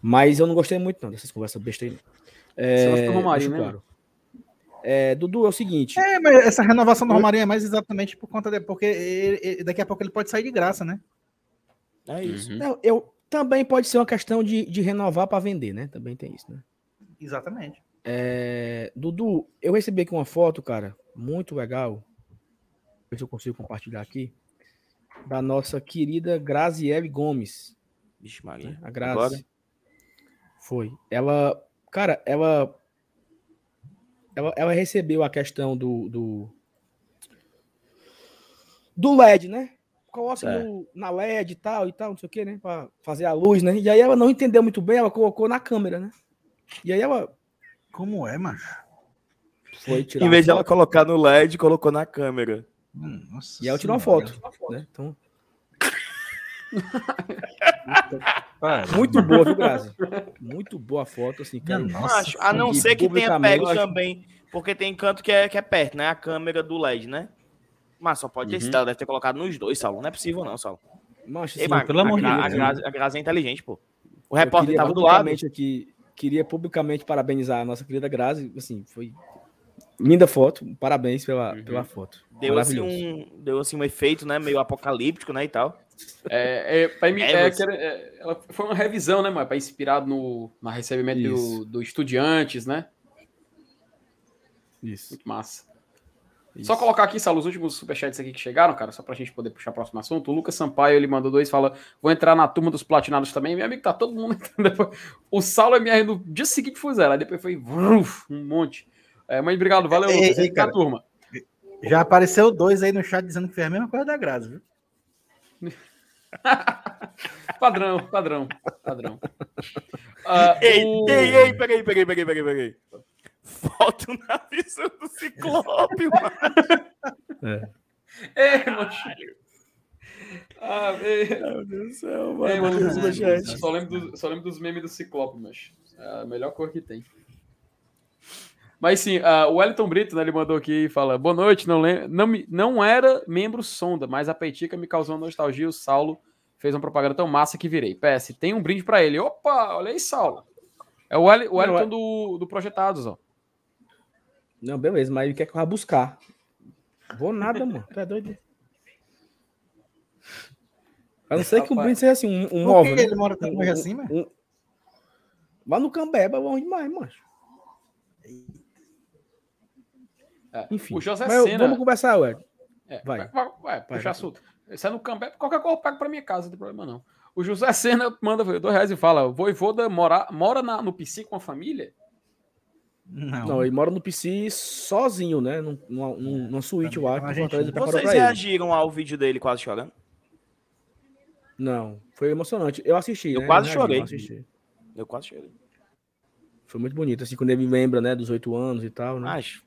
Mas eu não gostei muito, não, dessas conversas bestas aí. É, do deixa né? claro. É, Dudu, é o seguinte. É, mas essa renovação do Romarinho é mais exatamente por conta de. Porque ele- ele- daqui a pouco ele pode sair de graça, né? É isso. Uhum. Não, eu, também pode ser uma questão de, de renovar para vender, né? Também tem isso, né? Exatamente. É, Dudu, eu recebi aqui uma foto, cara, muito legal. ver se eu consigo compartilhar aqui. Da nossa querida Graziele Gomes. Vixe, Maria. A Grazi. Agora? Foi. Ela, cara, ela, ela, ela recebeu a questão do, do, do LED, né? Coloca Certo. no- na LED e tal e tal, não sei o que, né? Pra fazer a luz, né? E aí ela não entendeu muito bem, ela colocou na câmera, né? E aí ela Como é, macho? foi tirar Em vez de ela colocar no LED, colocou na câmera. Hum, Nossa e ela tirou uma foto, né? Então, muito boa, viu, Grazi? Muito boa a foto, assim, quero nossa. Macho, a não ser que tenha pego acho- também, porque tem canto que é, que é perto, né? A câmera do LED, né? Mas só pode ter Uhum. sido, ela deve ter colocado nos dois, Saulo. Não é possível, não, Saulo. Macho, Ei, Marco, pelo amor a, de Gra- Deus, a? Grazi, a Grazi é inteligente, pô. O repórter queria tava do lado. Aqui, queria publicamente parabenizar a nossa querida Grazi. Assim, foi linda foto. Parabéns pela, Uhum. pela foto. Deu assim, um, deu assim um efeito, né? Meio apocalíptico, né? E tal. É, é, pra mim, É, é, você- é, ela foi uma revisão, né, mano? Pra inspirado no, no recebimento do, do estudiantes, né? Isso. Muito massa. Isso. Só colocar aqui, Saulo, os últimos superchats aqui que chegaram, cara, só pra gente poder puxar o próximo assunto. O Lucas Sampaio, ele mandou dois, fala, vou entrar na turma dos platinados também. Meu amigo, tá todo mundo entrando depois. O Saulo MR no dia seguinte foi zero, aí depois foi vruf, um monte. É, mas obrigado, valeu, Ei, Lucas. ei, na cara. turma. Já apareceu dois aí no chat dizendo que fez a mesma coisa da Grazi, viu? Padrão, padrão, padrão. Ah, Ei, o- ei, ei, peguei, peguei, peguei, peguei, peguei. Foto na visão do Ciclope, mano. Ei, mancho. Ah, ei. Meu Deus do céu, Ei, mano. mano, Superchat. só, lembro dos, só lembro dos memes do Ciclope, mas é a melhor cor que tem. Mas sim, ah, o Wellington Brito, né, ele mandou aqui e fala: Boa noite, não, lem não, me- não era membro sonda, mas a Peitica me causou uma nostalgia. O Saulo fez uma propaganda tão massa que virei. PS, tem um brinde pra ele. Opa, olha aí, Saulo. É o Wellington é- do, do Projetados, ó. Não, beleza, mas ele quer que eu vá buscar. Vou nada, mano. Tu é doido? A não ser que um Rapaz. brinde seja assim, um, um Por móvel. que né? ele mora tão longe um- assim, mano? um- Lá no Cambeba, é bom demais, macho. É. Enfim. O José Mas Sena. vamos conversar, ué. É, Vai. vai, vai, vai, puxa vai. assunto. Isso é no Cambé, qualquer coisa eu pago pra minha casa, não tem problema não. O José Sena manda dois reais e fala: Voivoda mora, mora na, no PC com a família? Não. Não, ele mora no PC sozinho, né? Num- Numa, num- numa suíte, eu acho. Gente- Vocês reagiram ao vídeo dele quase chorando? Não, foi emocionante. Eu assisti. Eu né? quase reagi, chorei. eu assisti. Eu quase chorei. Foi muito bonito, assim, quando ele lembra, né, dos oito anos e tal, né? Acho.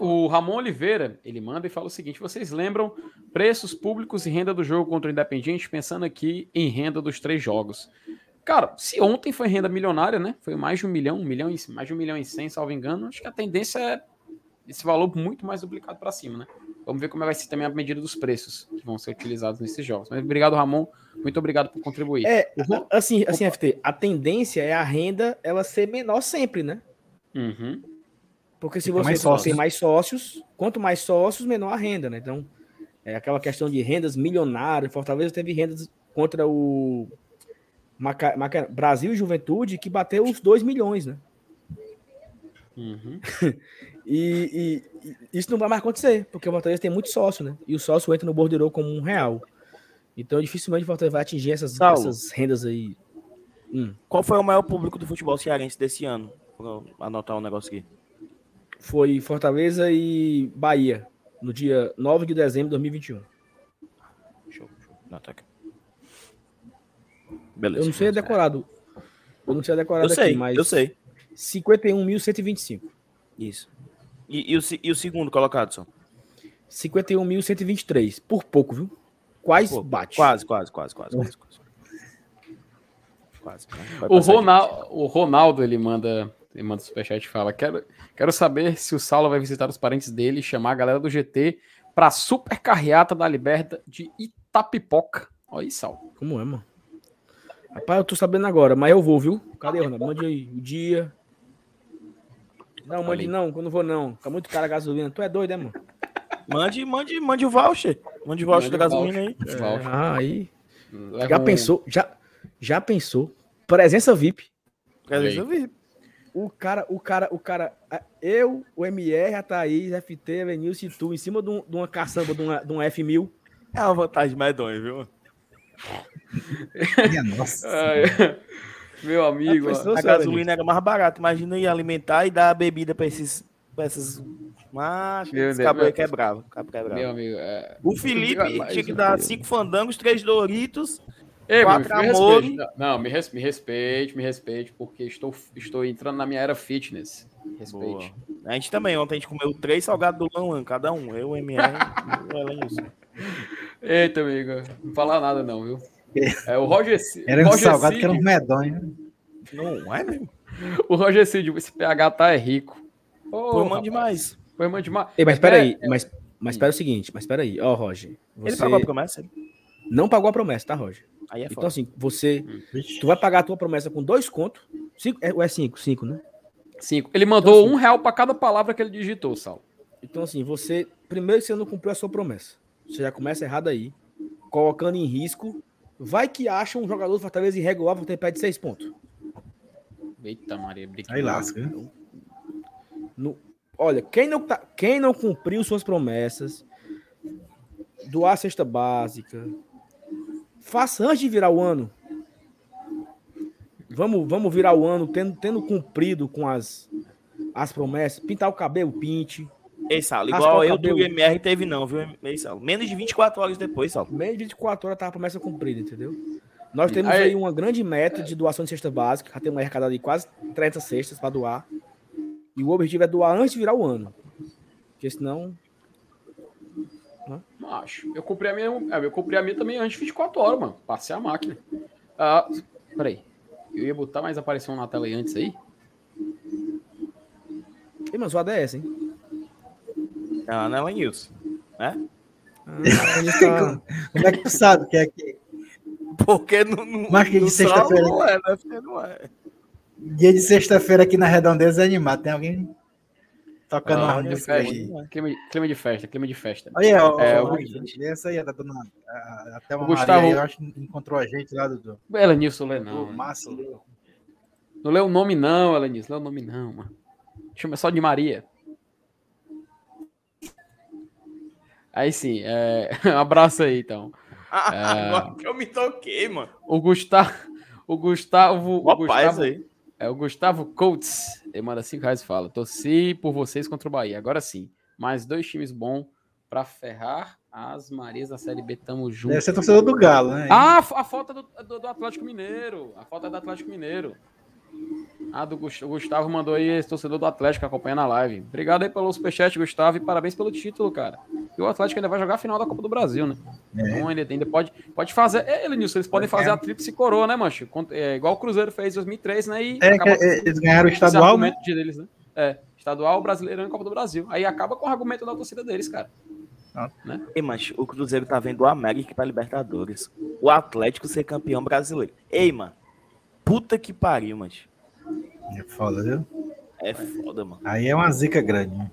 O Ramon Oliveira, ele manda e fala o seguinte: vocês lembram preços públicos e renda do jogo contra o Independiente, pensando aqui em renda dos três jogos. Cara, se ontem foi renda milionária, né? Foi mais de um milhão, um milhão e, mais de um milhão e cem, salvo engano, acho que a tendência é esse valor muito mais duplicado para cima, né? Vamos ver como vai ser também a medida dos preços que vão ser utilizados nesses jogos. Mas obrigado, Ramon. Muito obrigado por contribuir. É, assim, assim, FT, a tendência é a renda ela ser menor sempre, né? Uhum. Porque se Fica você mais tem mais sócios, quanto mais sócios, menor a renda, né? Então, é aquela questão de rendas milionárias. Fortaleza teve rendas contra o Maca- Maca- Brasil e Juventude que bateu os 2 milhões, né? Uhum. E, e- e isso não vai mais acontecer, porque o Fortaleza tem muito sócio, né? E o sócio entra no borderô como um real. Então, dificilmente o Fortaleza vai atingir essas, Saulo. essas rendas aí. Hum. Qual foi o maior público do futebol cearense desse ano? Vou anotar um negócio aqui. Foi Fortaleza e Bahia, no dia 9 de dezembro de 2021. Deixa eu, deixa eu anotar aqui. Beleza. Eu não sei decorado. Eu não sei decorado Eu sei, aqui, mas eu sei. 51.125. Isso. E, e o, e o segundo colocado, só? 51.123. Por pouco, viu? Quase Pô, bate. Quase, quase, quase, quase, quase. Quase. O, Ronaldo, o Ronaldo, ele manda, ele manda superchat e fala: quero, quero saber se o Saulo vai visitar os parentes dele e chamar a galera do GT pra super carreata da Liberta de Itapipoca. Olha aí, Saulo. Como é, mano? Rapaz, eu tô sabendo agora, mas eu vou, viu? Cadê, Ronaldo? Mande aí o dia. Não, mande não, quando vou não. Tá muito caro a gasolina. Tu é doido, né, mano? Mande, mande, mande o voucher. Mande o voucher Mande da gasolina aí. Voucher. Ah, aí. Leva Já um- pensou? Já, já pensou? Presença VIP. Quer dizer, Olha eu vi. O cara, o cara, o cara, a- eu, o MR, a Thaís, FT, Elenilson e tu, em cima de, um- de uma caçamba de, uma, de um F1000. É uma vantagem medonha, viu? Minha nossa. Ai, meu amigo, A gasolina era mais barata. Imagina ir alimentar e dar bebida pra esses. Pra essas. Mas Meu esse cabo meu- quebrava. Cabo quebrava. meu amigo. É... O Felipe tinha que dar cinco fandangos, três Doritos. Ei, meu Quatro amigo, me amor. respeite. Não, me, res- me respeite, me respeite, porque estou, estou entrando na minha era fitness. Respeite. A gente também, ontem a gente comeu três salgados do Lan cada um. Eu, MR e o Elenilson. Eita, amigo. Não falar nada, não, viu? É o Roger, C- Era um Roger salgado que era um Cid. medonho. Não é mesmo? O Roger Cid, esse PH tá é rico. Ô, Foi, mano, demais. Foi mano demais. Ei, mas É, peraí, mas, mas espera o seguinte, mas espera aí, ó, Roger. Ele Você pagou a promessa? não pagou a promessa, tá, Roger? Aí é Então, foda. assim, você. Vixe. Tu vai pagar a tua promessa com dois contos. Cinco, é, ou é cinco? Cinco, né? Cinco. Ele mandou Então, assim- um real pra cada palavra que ele digitou, Sal. Então, assim, você. Primeiro, você não cumpriu a sua promessa. Você já começa errado aí. Colocando em risco. Vai que acha um jogador do Fortaleza irregular, vou ter pé de seis pontos. Eita, Maria. brinque- Aí lasca. viu? No- olha, quem não, tá, quem não cumpriu suas promessas, doar a cesta básica, faça antes de virar o ano. Vamos, vamos virar o ano tendo, tendo cumprido com as, as promessas. Pintar o cabelo, pinte. Ei, Saulo, Raspar igual eu, tu cabelo. e o MR teve não, viu? Ei, Saulo, menos de 24 horas depois, Saulo. Meio de 24 horas tá a promessa cumprida, entendeu? Nós temos Aí- aí uma grande meta de doação de cesta básica. Já temos arrecadado de quase 30 cestas para doar. E o objetivo é doar antes de virar o ano. Porque senão. Macho, eu comprei a minha. é, Eu comprei a minha também antes de 24 horas, mano. Passei a máquina. Ah, peraí. Eu ia botar, mas apareceu um na tela aí antes aí. Ei, mas o ADS, hein? Não, não é Nilson. Né? Ah, onde está- Como é que tu sabe que é que Porque no, no, Mas que de sexta-feira- Não é, né? Porque não é. dia de sexta-feira aqui na Redondeza é animado? Tem alguém tocando Ah, uma de música festa. aí? Clima, de- clima de festa, clima de festa. Olha, ó, É, ó, o- essa aí, a da dona, a- até uma O Gustavo- Maria, eu acho que encontrou a gente lá, Dudu. Ela Nilson, lê Ô, não. né? Massa. Não lê o nome, não, ela Nilson. Lê o nome, não, mano. Chama só de Maria. Aí sim, é... um abraço aí, então. Agora que eu me toquei, mano. O Gustavo. O Gustavo. O Gustavo aí. É o Gustavo Coates. Ele manda 5 reais e fala: Torci por vocês contra o Bahia. Agora sim. Mais dois times bons pra ferrar as Marias da Série B. Tamo junto. Deve ser torcedor do Galo, né? Ah, a falta do, do, do Atlético Mineiro. A falta do Atlético Mineiro. Ah, do Gustavo mandou aí esse torcedor do Atlético acompanhando a live. Obrigado aí pelo superchat, Gustavo, e parabéns pelo título, cara. E o Atlético ainda vai jogar a final da Copa do Brasil, né? É. Então ainda, ainda pode, pode fazer. É, Elenilson, eles podem fazer a tríplice coroa, né, mancho? É, igual o Cruzeiro fez em 2003, né? E É, acaba é, eles ganharam o estadual, né? de deles, né? É, estadual, brasileirão e Copa do Brasil. Aí acaba com o argumento da torcida deles, cara. Ei, mas o Cruzeiro tá vendo o América pra Libertadores. O Atlético ser campeão brasileiro. Ei, mano. Puta que pariu, mano. É foda, viu? É foda, mano. Aí é uma zica grande. né?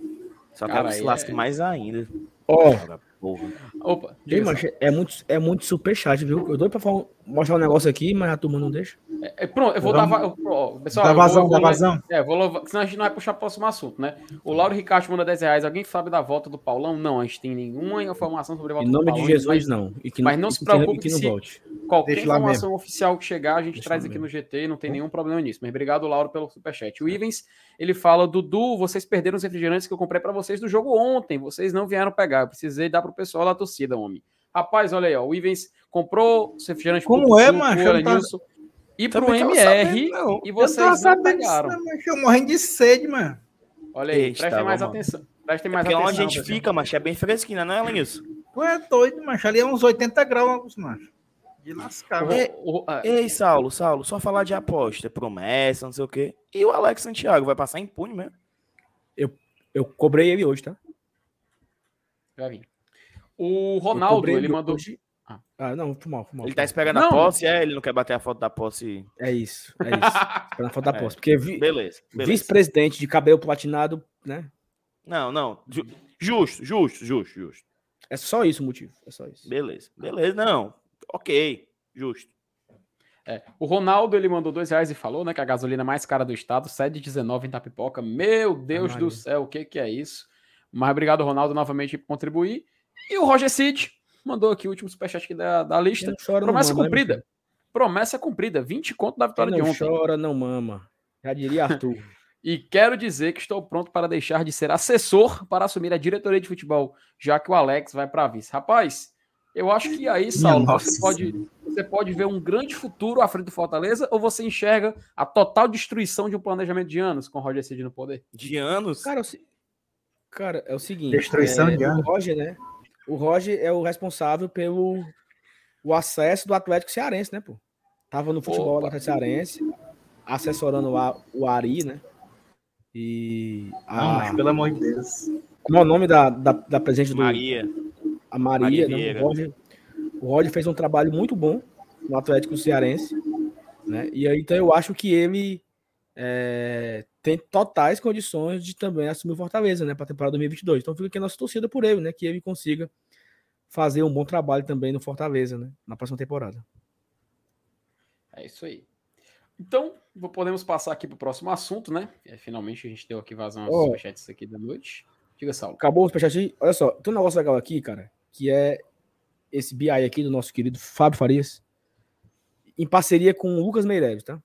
Só que se aí lasque é- mais ainda. Ó, Porra. Opa, ei, é muito, é muito superchat, viu? Eu dou pra falar- mostrar um negócio aqui, mas a turma não deixa. É, pronto, eu vou Vamos- dar. va- ó, pessoal, Dá eu vazão, eu vou dá vazão. É, vou louvar, senão a gente não vai puxar o próximo assunto, né? O Lauro Ricardo manda 10 reais. Alguém sabe da volta do Paulão? Não, a gente tem nenhuma informação sobre a volta Em do nome Paulão. de Jesus, mas não. E que mas não se preocupe que não se- volte. Qualquer informação oficial que chegar, a gente Deixa traz aqui mesmo. no GT, não tem nenhum problema nisso. Mas obrigado, Lauro, pelo superchat. O Ivens, ele fala: Dudu, vocês perderam os refrigerantes que eu comprei pra vocês do jogo ontem. Vocês não vieram pegar. Eu precisei dar pro pessoal da torcida, homem. Rapaz, olha aí, ó. O Ivens comprou os refrigerantes Como é, macho? Eu tava- Elenilson e pro MR. sabendo. E Eu vocês não sabendo eu morrendo de sede, mano. Olha aí, Eita, prestem mais mano. atenção. Prestem mais Porque atenção. onde a gente fica, macho, é bem fresquinha, não é, Lenilson? Tu é doido, macho. Ali é uns 80 graus, macho. De lascar, O- velho. o- ah, Ei, Saulo, Saulo, só falar de aposta, promessa, não sei o quê. E o Alex Santiago vai passar impune mesmo? Eu cobrei ele hoje, tá? Já vim. O Eu Ronaldo, ele mandou. hoje. Ah. Ah, não, foi mal. Ele tá esperando Não. a posse, é? Ele não quer bater a foto da posse. É isso, é isso. Pra não faltar É. posse. Porque vi- Beleza. beleza. vice-presidente de cabelo platinado, né? Não, não. ju- Justo, justo, justo, justo. É só isso o motivo. É só isso. Beleza. Beleza, não. Ok, justo. É, o Ronaldo ele mandou dois reais e falou, né, que a gasolina mais cara do estado, 7,19 em Tapipoca. Meu Deus Ah, do céu, o que que é isso? Mas obrigado, Ronaldo, novamente por contribuir. E o Roger Cid mandou aqui o último superchat aqui da, da lista. não chora, não Promessa mama, né, cumprida. meu Promessa cumprida. 20 conto da vitória de não ontem. chora, não mama. Já diria Arthur. E quero dizer que estou pronto para deixar de ser assessor para assumir a diretoria de futebol, já que o Alex vai para vice. Rapaz, eu acho que aí, Saulo, nossa você pode, você pode ver um grande futuro à frente do Fortaleza ou você enxerga a total destruição de um planejamento de anos com o Roger Cid no poder? De anos? Cara, é o se- cara, é o seguinte. Destruição é, de anos. Roger, né? O Roger é o responsável pelo o acesso do Atlético Cearense, né, pô? Tava no futebol do. Atlético Cearense, assessorando o, A- o Ari, né? E a, mas pelo amor de Deus. como é o nome da, da, da presidente do Maria. a Maria, Maria né? Vieira. o, Roger, o Roger fez um trabalho muito bom no Atlético Cearense, né? E aí, então eu acho que ele é, tem totais condições de também assumir o Fortaleza, né, para a temporada 2022. Então fica aqui a nossa torcida por ele, né, que ele consiga fazer um bom trabalho também no Fortaleza, né, na próxima temporada. É isso aí. Então, podemos passar aqui para o próximo assunto, né? É, finalmente a gente deu aqui vazão aos Ó. superchats aqui da noite. Diga, Saulo. Acabou o superchat? Olha só, tem um negócio legal aqui, cara, que é esse BI aqui do nosso querido Fábio Farias, em parceria com o Lucas Meireles, tá?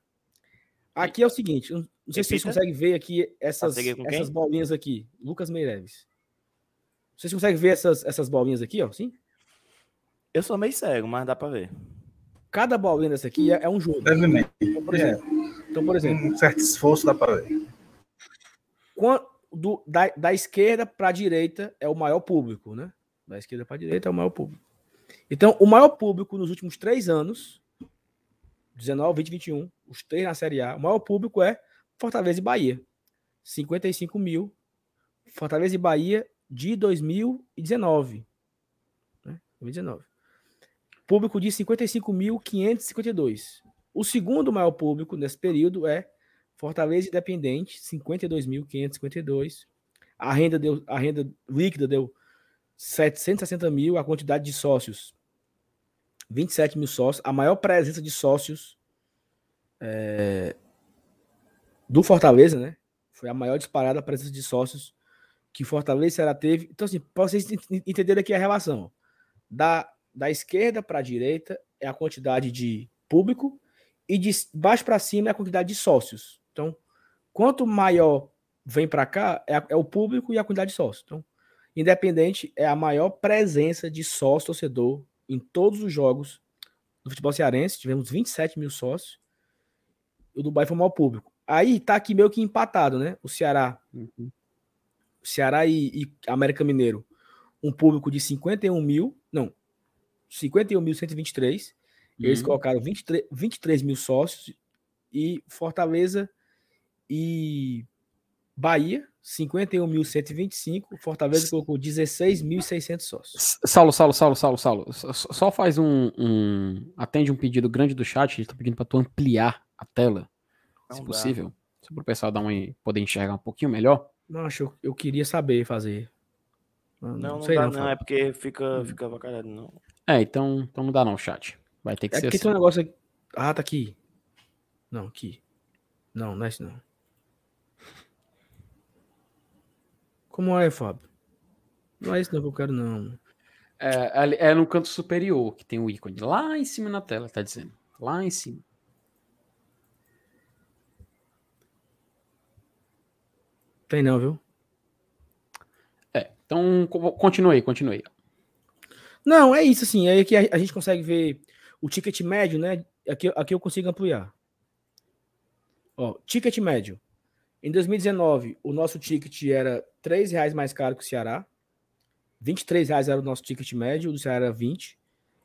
Aqui é o seguinte, não sei se vocês Repita. conseguem ver aqui essas, essas bolinhas aqui. Lucas Meireles. Vocês conseguem ver essas, essas bolinhas aqui, ó? Sim? Eu sou meio cego, mas dá pra ver. Cada bolinha dessa aqui é, é um jogo. Então, por exemplo, então, por exemplo Um certo esforço dá para ver. quan- do- da, da esquerda para a direita é o maior público, né? Da esquerda para a direita é o maior público. Então, o maior público nos últimos três anos, 19, 20, 21, os três na Série A, o maior público é Fortaleza e Bahia. 55 mil. Fortaleza e Bahia de 2019. Né? 2019. Público de 55.552. O segundo maior público nesse período é Fortaleza Independente, 52.552. A renda, deu, a renda líquida deu 760 mil, a quantidade de sócios, 27 mil sócios. A maior presença de sócios é, do Fortaleza, né? Foi a maior disparada a presença de sócios que Fortaleza e teve. Então, assim, para vocês ent- entenderem aqui a relação. Da, da esquerda para a direita é a quantidade de público e de baixo para cima é a quantidade de sócios. Então, quanto maior vem para cá, é, é o público e a quantidade de sócios. Então, Independente é a maior presença de sócio torcedor em todos os jogos do futebol cearense. Tivemos 27 mil sócios. O Dubai foi o maior público. Aí tá aqui meio que empatado, né? O Ceará, Uhum. Ceará e, e América Mineiro, um público de 51 mil, não, 51.123. Eles Uhum. colocaram 23, 23 mil sócios e Fortaleza e Bahia, 51.125. Fortaleza colocou 16.600 sócios. Saulo, Saulo, Saulo, Saulo, Saulo. Só- faz um, um- Atende um pedido grande do chat. A gente tá pedindo para tu ampliar a tela, Não se dá. possível. Só para o pessoal dar uma, poder enxergar um pouquinho melhor. Não, acho eu, eu queria saber fazer. Não, Não, não sei dá, não, não, é porque fica, fica avacalhado, não. É, então, então não dá não, chat. Vai ter que É ser porque assim. tem um negócio aqui. Ah, tá aqui. Não, aqui. Não, não é isso não. Como é, Fábio? Não é isso não que eu quero, não. É, é no canto superior que tem o ícone. Lá em cima na tela, tá dizendo. Lá em cima. Tem não, viu? É, então co- continue aí, continue aí. Não, é isso, assim. Aí que a, a gente consegue ver o ticket médio, né? Aqui, aqui eu consigo ampliar. Ó, ticket médio. Em 2019, o nosso ticket era 3 reais mais caro que o Ceará. 23 reais era o nosso ticket médio, o do Ceará era 20.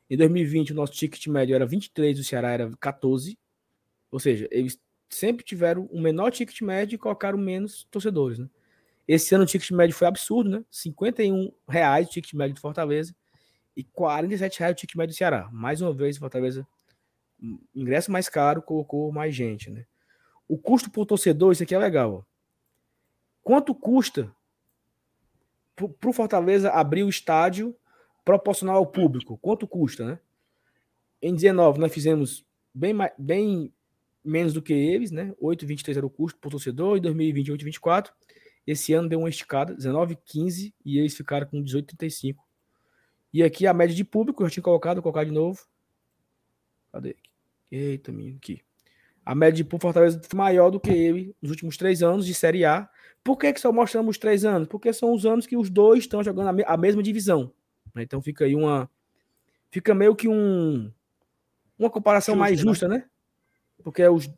Em 2020, o nosso ticket médio era 23, o Ceará era 14. Ou seja, eles sempre tiveram um menor ticket médio e colocaram menos torcedores, né? Esse ano o ticket médio foi absurdo, né? 51 reais o ticket médio do Fortaleza e 47 reais o ticket médio do Ceará. Mais uma vez, Fortaleza, hum, ingresso mais caro, colocou mais gente, né? O custo por torcedor, isso aqui é legal. Ó. Quanto custa para o Fortaleza abrir o estádio proporcional ao público? Quanto custa, né? Em 19, nós fizemos bem, bem menos do que eles, né? 8,23 era o custo por torcedor, em 2020, 8,24. Esse ano deu uma esticada, 19,15, e eles ficaram com 18,35. E aqui a média de público, eu já tinha colocado, vou colocar de novo. Cadê? Eita, minha, aqui. A média de público Fortaleza foi maior do que ele nos últimos três anos de Série A. Por que, que só mostramos três anos? Porque são os anos que os dois estão jogando a, me a mesma divisão. Né? Então fica aí uma. Fica meio que um. Uma comparação Justo, mais né? justa, né? Porque os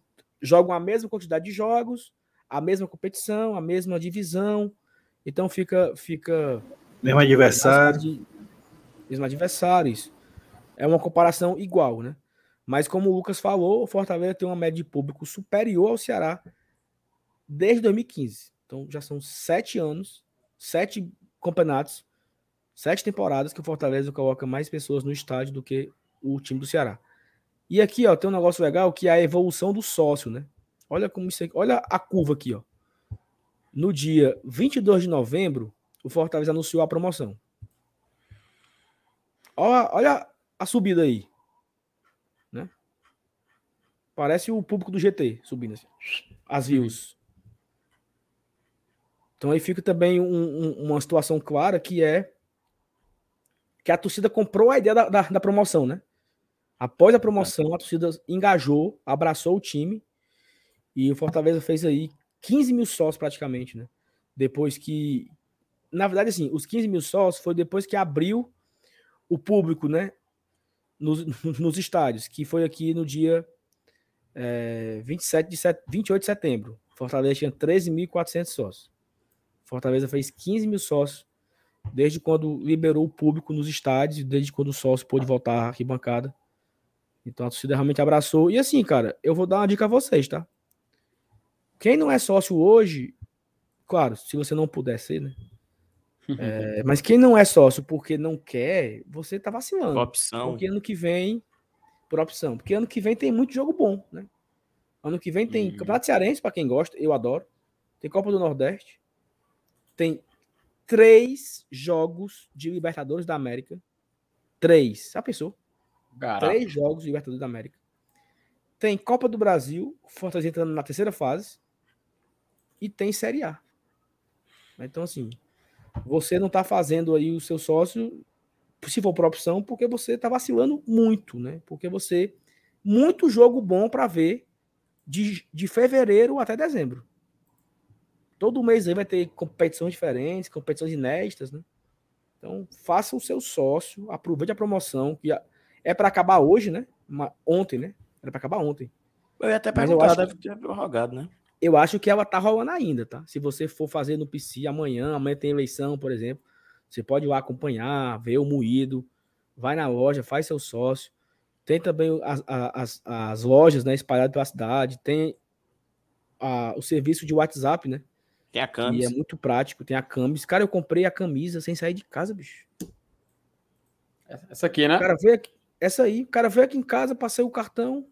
jogam a mesma quantidade de jogos, a mesma competição, a mesma divisão. Então fica. fica mesmo adversário. De, mesmo adversário, isso. É uma comparação igual, né? Mas como o Lucas falou, o Fortaleza tem uma média de público superior ao Ceará desde 2015. Então já são sete anos, sete campeonatos, sete temporadas que o Fortaleza coloca mais pessoas no estádio do que o time do Ceará. E aqui, ó, tem um negócio legal que é a evolução do sócio, né? Olha como isso aqui, olha a curva aqui, ó. No dia 22 de novembro, o Fortaleza anunciou a promoção. Olha, olha a subida aí. Né? Parece o público do GT subindo assim. As views. Então aí fica também um, um, uma situação clara que é que a torcida comprou a ideia da, da, da promoção, né? Após a promoção, a torcida engajou, abraçou o time e o Fortaleza fez aí 15 mil sócios praticamente, né? Depois que. Na verdade, assim, os 15 mil sócios foi depois que abriu o público, né? Nos, nos estádios, que foi aqui no dia é, 27 de set, 28 de setembro. Fortaleza tinha 13.400 sócios. Fortaleza fez 15 mil sócios desde quando liberou o público nos estádios, desde quando o sócio pôde voltar à arquibancada. Então a torcida realmente abraçou. E assim, cara, eu vou dar uma dica a vocês, tá? Quem não é sócio hoje, claro, se você não puder ser, né? É, mas quem não é sócio porque não quer, você tá vacilando. Por opção. Porque ano que vem, por opção. Porque ano que vem tem muito jogo bom, né? Ano que vem tem hum. Campeonato Cearense, para quem gosta, eu adoro. Tem Copa do Nordeste. Tem três jogos de Libertadores da América. Três. Já pensou? Caraca. Três jogos de Libertadores da América. Tem Copa do Brasil, Fortaleza entrando na terceira fase. E tem Série A. Então, assim, você não está fazendo aí o seu sócio, se for por opção, porque você está vacilando muito, né? Porque você. Muito jogo bom para ver de, de fevereiro até dezembro. Todo mês aí vai ter competições diferentes, competições inéditas, né? Então, faça o seu sócio, aproveite a promoção, que é para acabar hoje, né? Uma, ontem, né? Era para acabar ontem. Eu ia até perguntar, deve ter prorrogado, né? Eu acho que ela tá rolando ainda, tá? Se você for fazer no PC amanhã, amanhã tem eleição, por exemplo, você pode ir lá acompanhar, ver o moído, vai na loja, faz seu sócio. Tem também as, as, as lojas, né, espalhadas pela cidade, tem a, o serviço de WhatsApp, né? Tem a Camis. E é muito prático, tem a Camis. Cara, eu comprei a camisa sem sair de casa, bicho. Essa aqui, né? O cara veio aqui, essa aí, o cara veio aqui em casa, passei o cartão,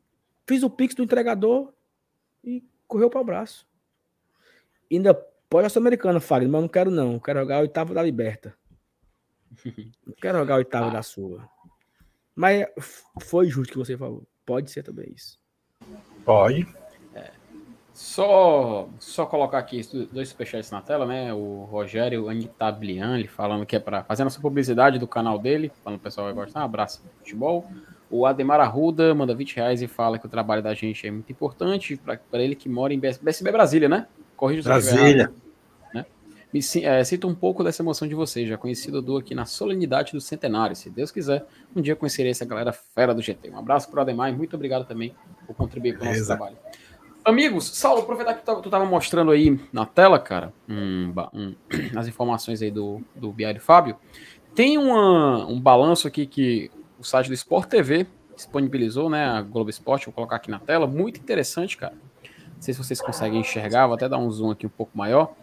fiz o Pix do entregador e correu para o braço. Ainda pode a Sul-Americana, Fagner, mas não quero não. Eu quero jogar o oitavo da Liberta. Não quero jogar o oitavo ah. da sua. Mas foi justo que você falou. Pode ser também isso. Pode. Só, só colocar aqui dois superchats na tela, né? O Rogério Anitablian, ele falando que é para fazer a nossa publicidade do canal dele, falando o pessoal vai gostar. Um abraço, futebol. O Ademar Arruda manda 20 reais e fala que o trabalho da gente é muito importante para ele que mora em BSB Brasília, né? Corrija Brasília. Né? Me é, sinto um pouco dessa emoção de vocês. Já conheci Dudu aqui na solenidade do centenário. Se Deus quiser, um dia conhecerei essa galera fera do GT. Um abraço para o Ademar e muito obrigado também por contribuir com o nosso trabalho. Amigos, Saulo, aproveitar que tu estava mostrando aí na tela, cara, um, um, as informações aí do, do Biário Fábio. Tem uma, um balanço aqui que o site do Sport TV disponibilizou, né? A Globo Esporte, vou colocar aqui na tela. Muito interessante, cara. Não sei se vocês conseguem enxergar, vou até dar um zoom aqui um pouco maior.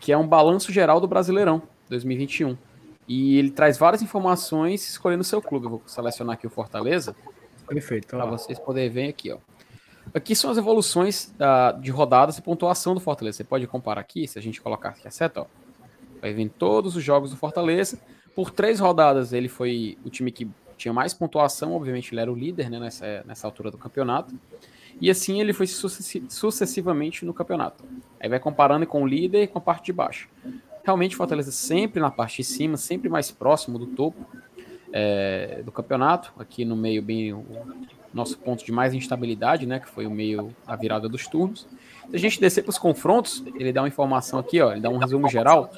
Que é um balanço geral do Brasileirão 2021. E ele traz várias informações escolhendo o seu clube. Eu vou selecionar aqui o Fortaleza. Perfeito. Para vocês poderem ver aqui, ó. Aqui são as evoluções uh, de rodadas e pontuação do Fortaleza. Você pode comparar aqui, se a gente colocar aqui a seta, ó, vai vir todos os jogos do Fortaleza. Por três rodadas, ele foi o time que tinha mais pontuação, obviamente ele era o líder né, nessa, nessa altura do campeonato. E assim ele foi sucessivamente no campeonato. Aí vai comparando com o líder e com a parte de baixo. Realmente Fortaleza sempre na parte de cima, sempre mais próximo do topo é, do campeonato. Aqui no meio bem o nosso ponto de mais instabilidade, né? Que foi o meio a virada dos turnos. Se a gente descer para os confrontos, ele dá uma informação aqui, ó, ele dá um resumo geral.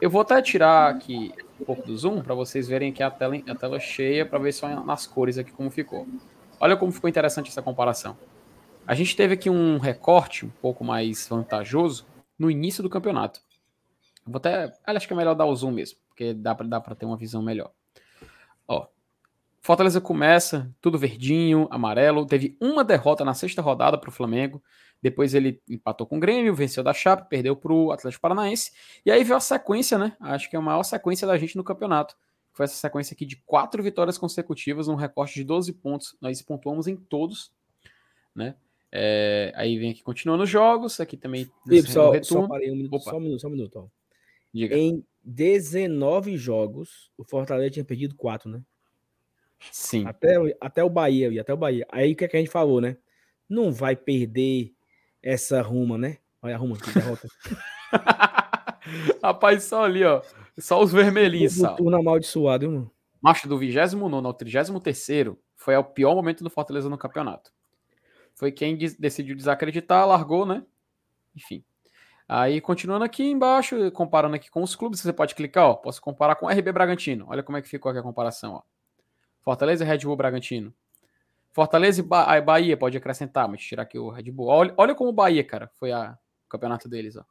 Eu vou até tirar aqui um pouco do zoom para vocês verem aqui a tela, a tela cheia para ver só nas cores aqui como ficou. Olha como ficou interessante essa comparação. A gente teve aqui um recorte um pouco mais vantajoso no início do campeonato. vou até, acho que é melhor dar o zoom mesmo, porque dá para ter uma visão melhor. Ó, Fortaleza começa tudo verdinho, amarelo. Teve uma derrota na sexta rodada para o Flamengo. Depois ele empatou com o Grêmio, venceu da Chapa, perdeu para o Atlético Paranaense. E aí veio a sequência, né? Acho que é a maior sequência da gente no campeonato. Foi essa sequência aqui de quatro vitórias consecutivas, um recorte de 12 pontos. Nós pontuamos em todos, né? É, aí vem aqui continuando os jogos. Aqui também. Felipe, só, só, parei um minuto, só um minuto, só um minuto. Ó. Diga. Em 19 jogos, o Fortaleza tinha perdido 4, né? Sim. Até, até o Bahia, e até o Bahia. Aí o que, é que a gente falou, né? Não vai perder essa ruma, né? Olha a ruma que derrota. Rapaz, só ali, ó. Só os vermelhinhos. O turno amaldiçoado, irmão. Macho, do 29 ao 33 foi o pior momento do Fortaleza no campeonato. Foi quem decidiu desacreditar, largou, né? Enfim. Aí, continuando aqui embaixo, comparando aqui com os clubes, você pode clicar, ó. Posso comparar com o RB Bragantino. Olha como é que ficou aqui a comparação, ó. Fortaleza e Red Bull Bragantino. Fortaleza e ba Bahia, pode acrescentar, mas tirar aqui o Red Bull. Olha, olha como o Bahia, cara, foi a, o campeonato deles, ó.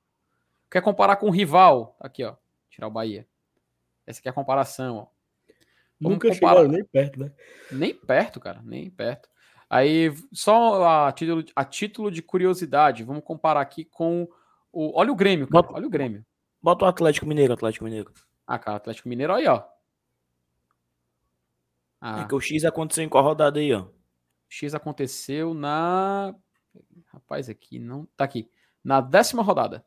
Quer comparar com o rival? Aqui, ó. Tirar o Bahia. Essa aqui é a comparação, ó. Vamos Nunca comparar... chegaram nem perto, né? Nem perto, cara, nem perto. Aí, só a título, a título de curiosidade, vamos comparar aqui com o. Olha o Grêmio, cara. Bota, olha o Grêmio. Bota o Atlético Mineiro, Atlético Mineiro. Ah, cara, Atlético Mineiro aí, ó. Ah. É que o X aconteceu em qual rodada aí, ó? X aconteceu na. Rapaz, aqui não. Tá aqui. Na décima rodada.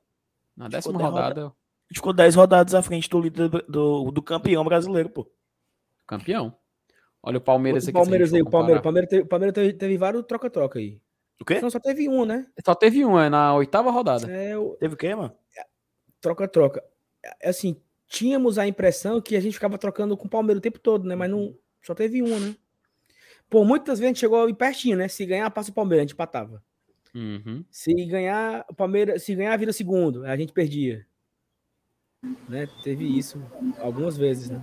Na décima rodada. Roda... Ficou 10 rodadas à frente do líder do, do campeão brasileiro, pô. Campeão. Olha o Palmeiras o aqui. Palmeiras aí, o Palmeiras, Palmeiras, teve, Palmeiras teve, teve vários troca-troca aí. O quê? Não, só teve um, né? Só teve um, é na oitava rodada. É, o... Teve o quê, mano? Troca-troca. É, assim, tínhamos a impressão que a gente ficava trocando com o Palmeiras o tempo todo, né? Mas não, só teve uma, né? Pô, muitas vezes a gente chegou pertinho, né? Se ganhar, passa o Palmeiras, a gente empatava. Uhum. Se ganhar, o Palmeiras, se ganhar, vira segundo, a gente perdia. Né? Teve isso algumas vezes, né?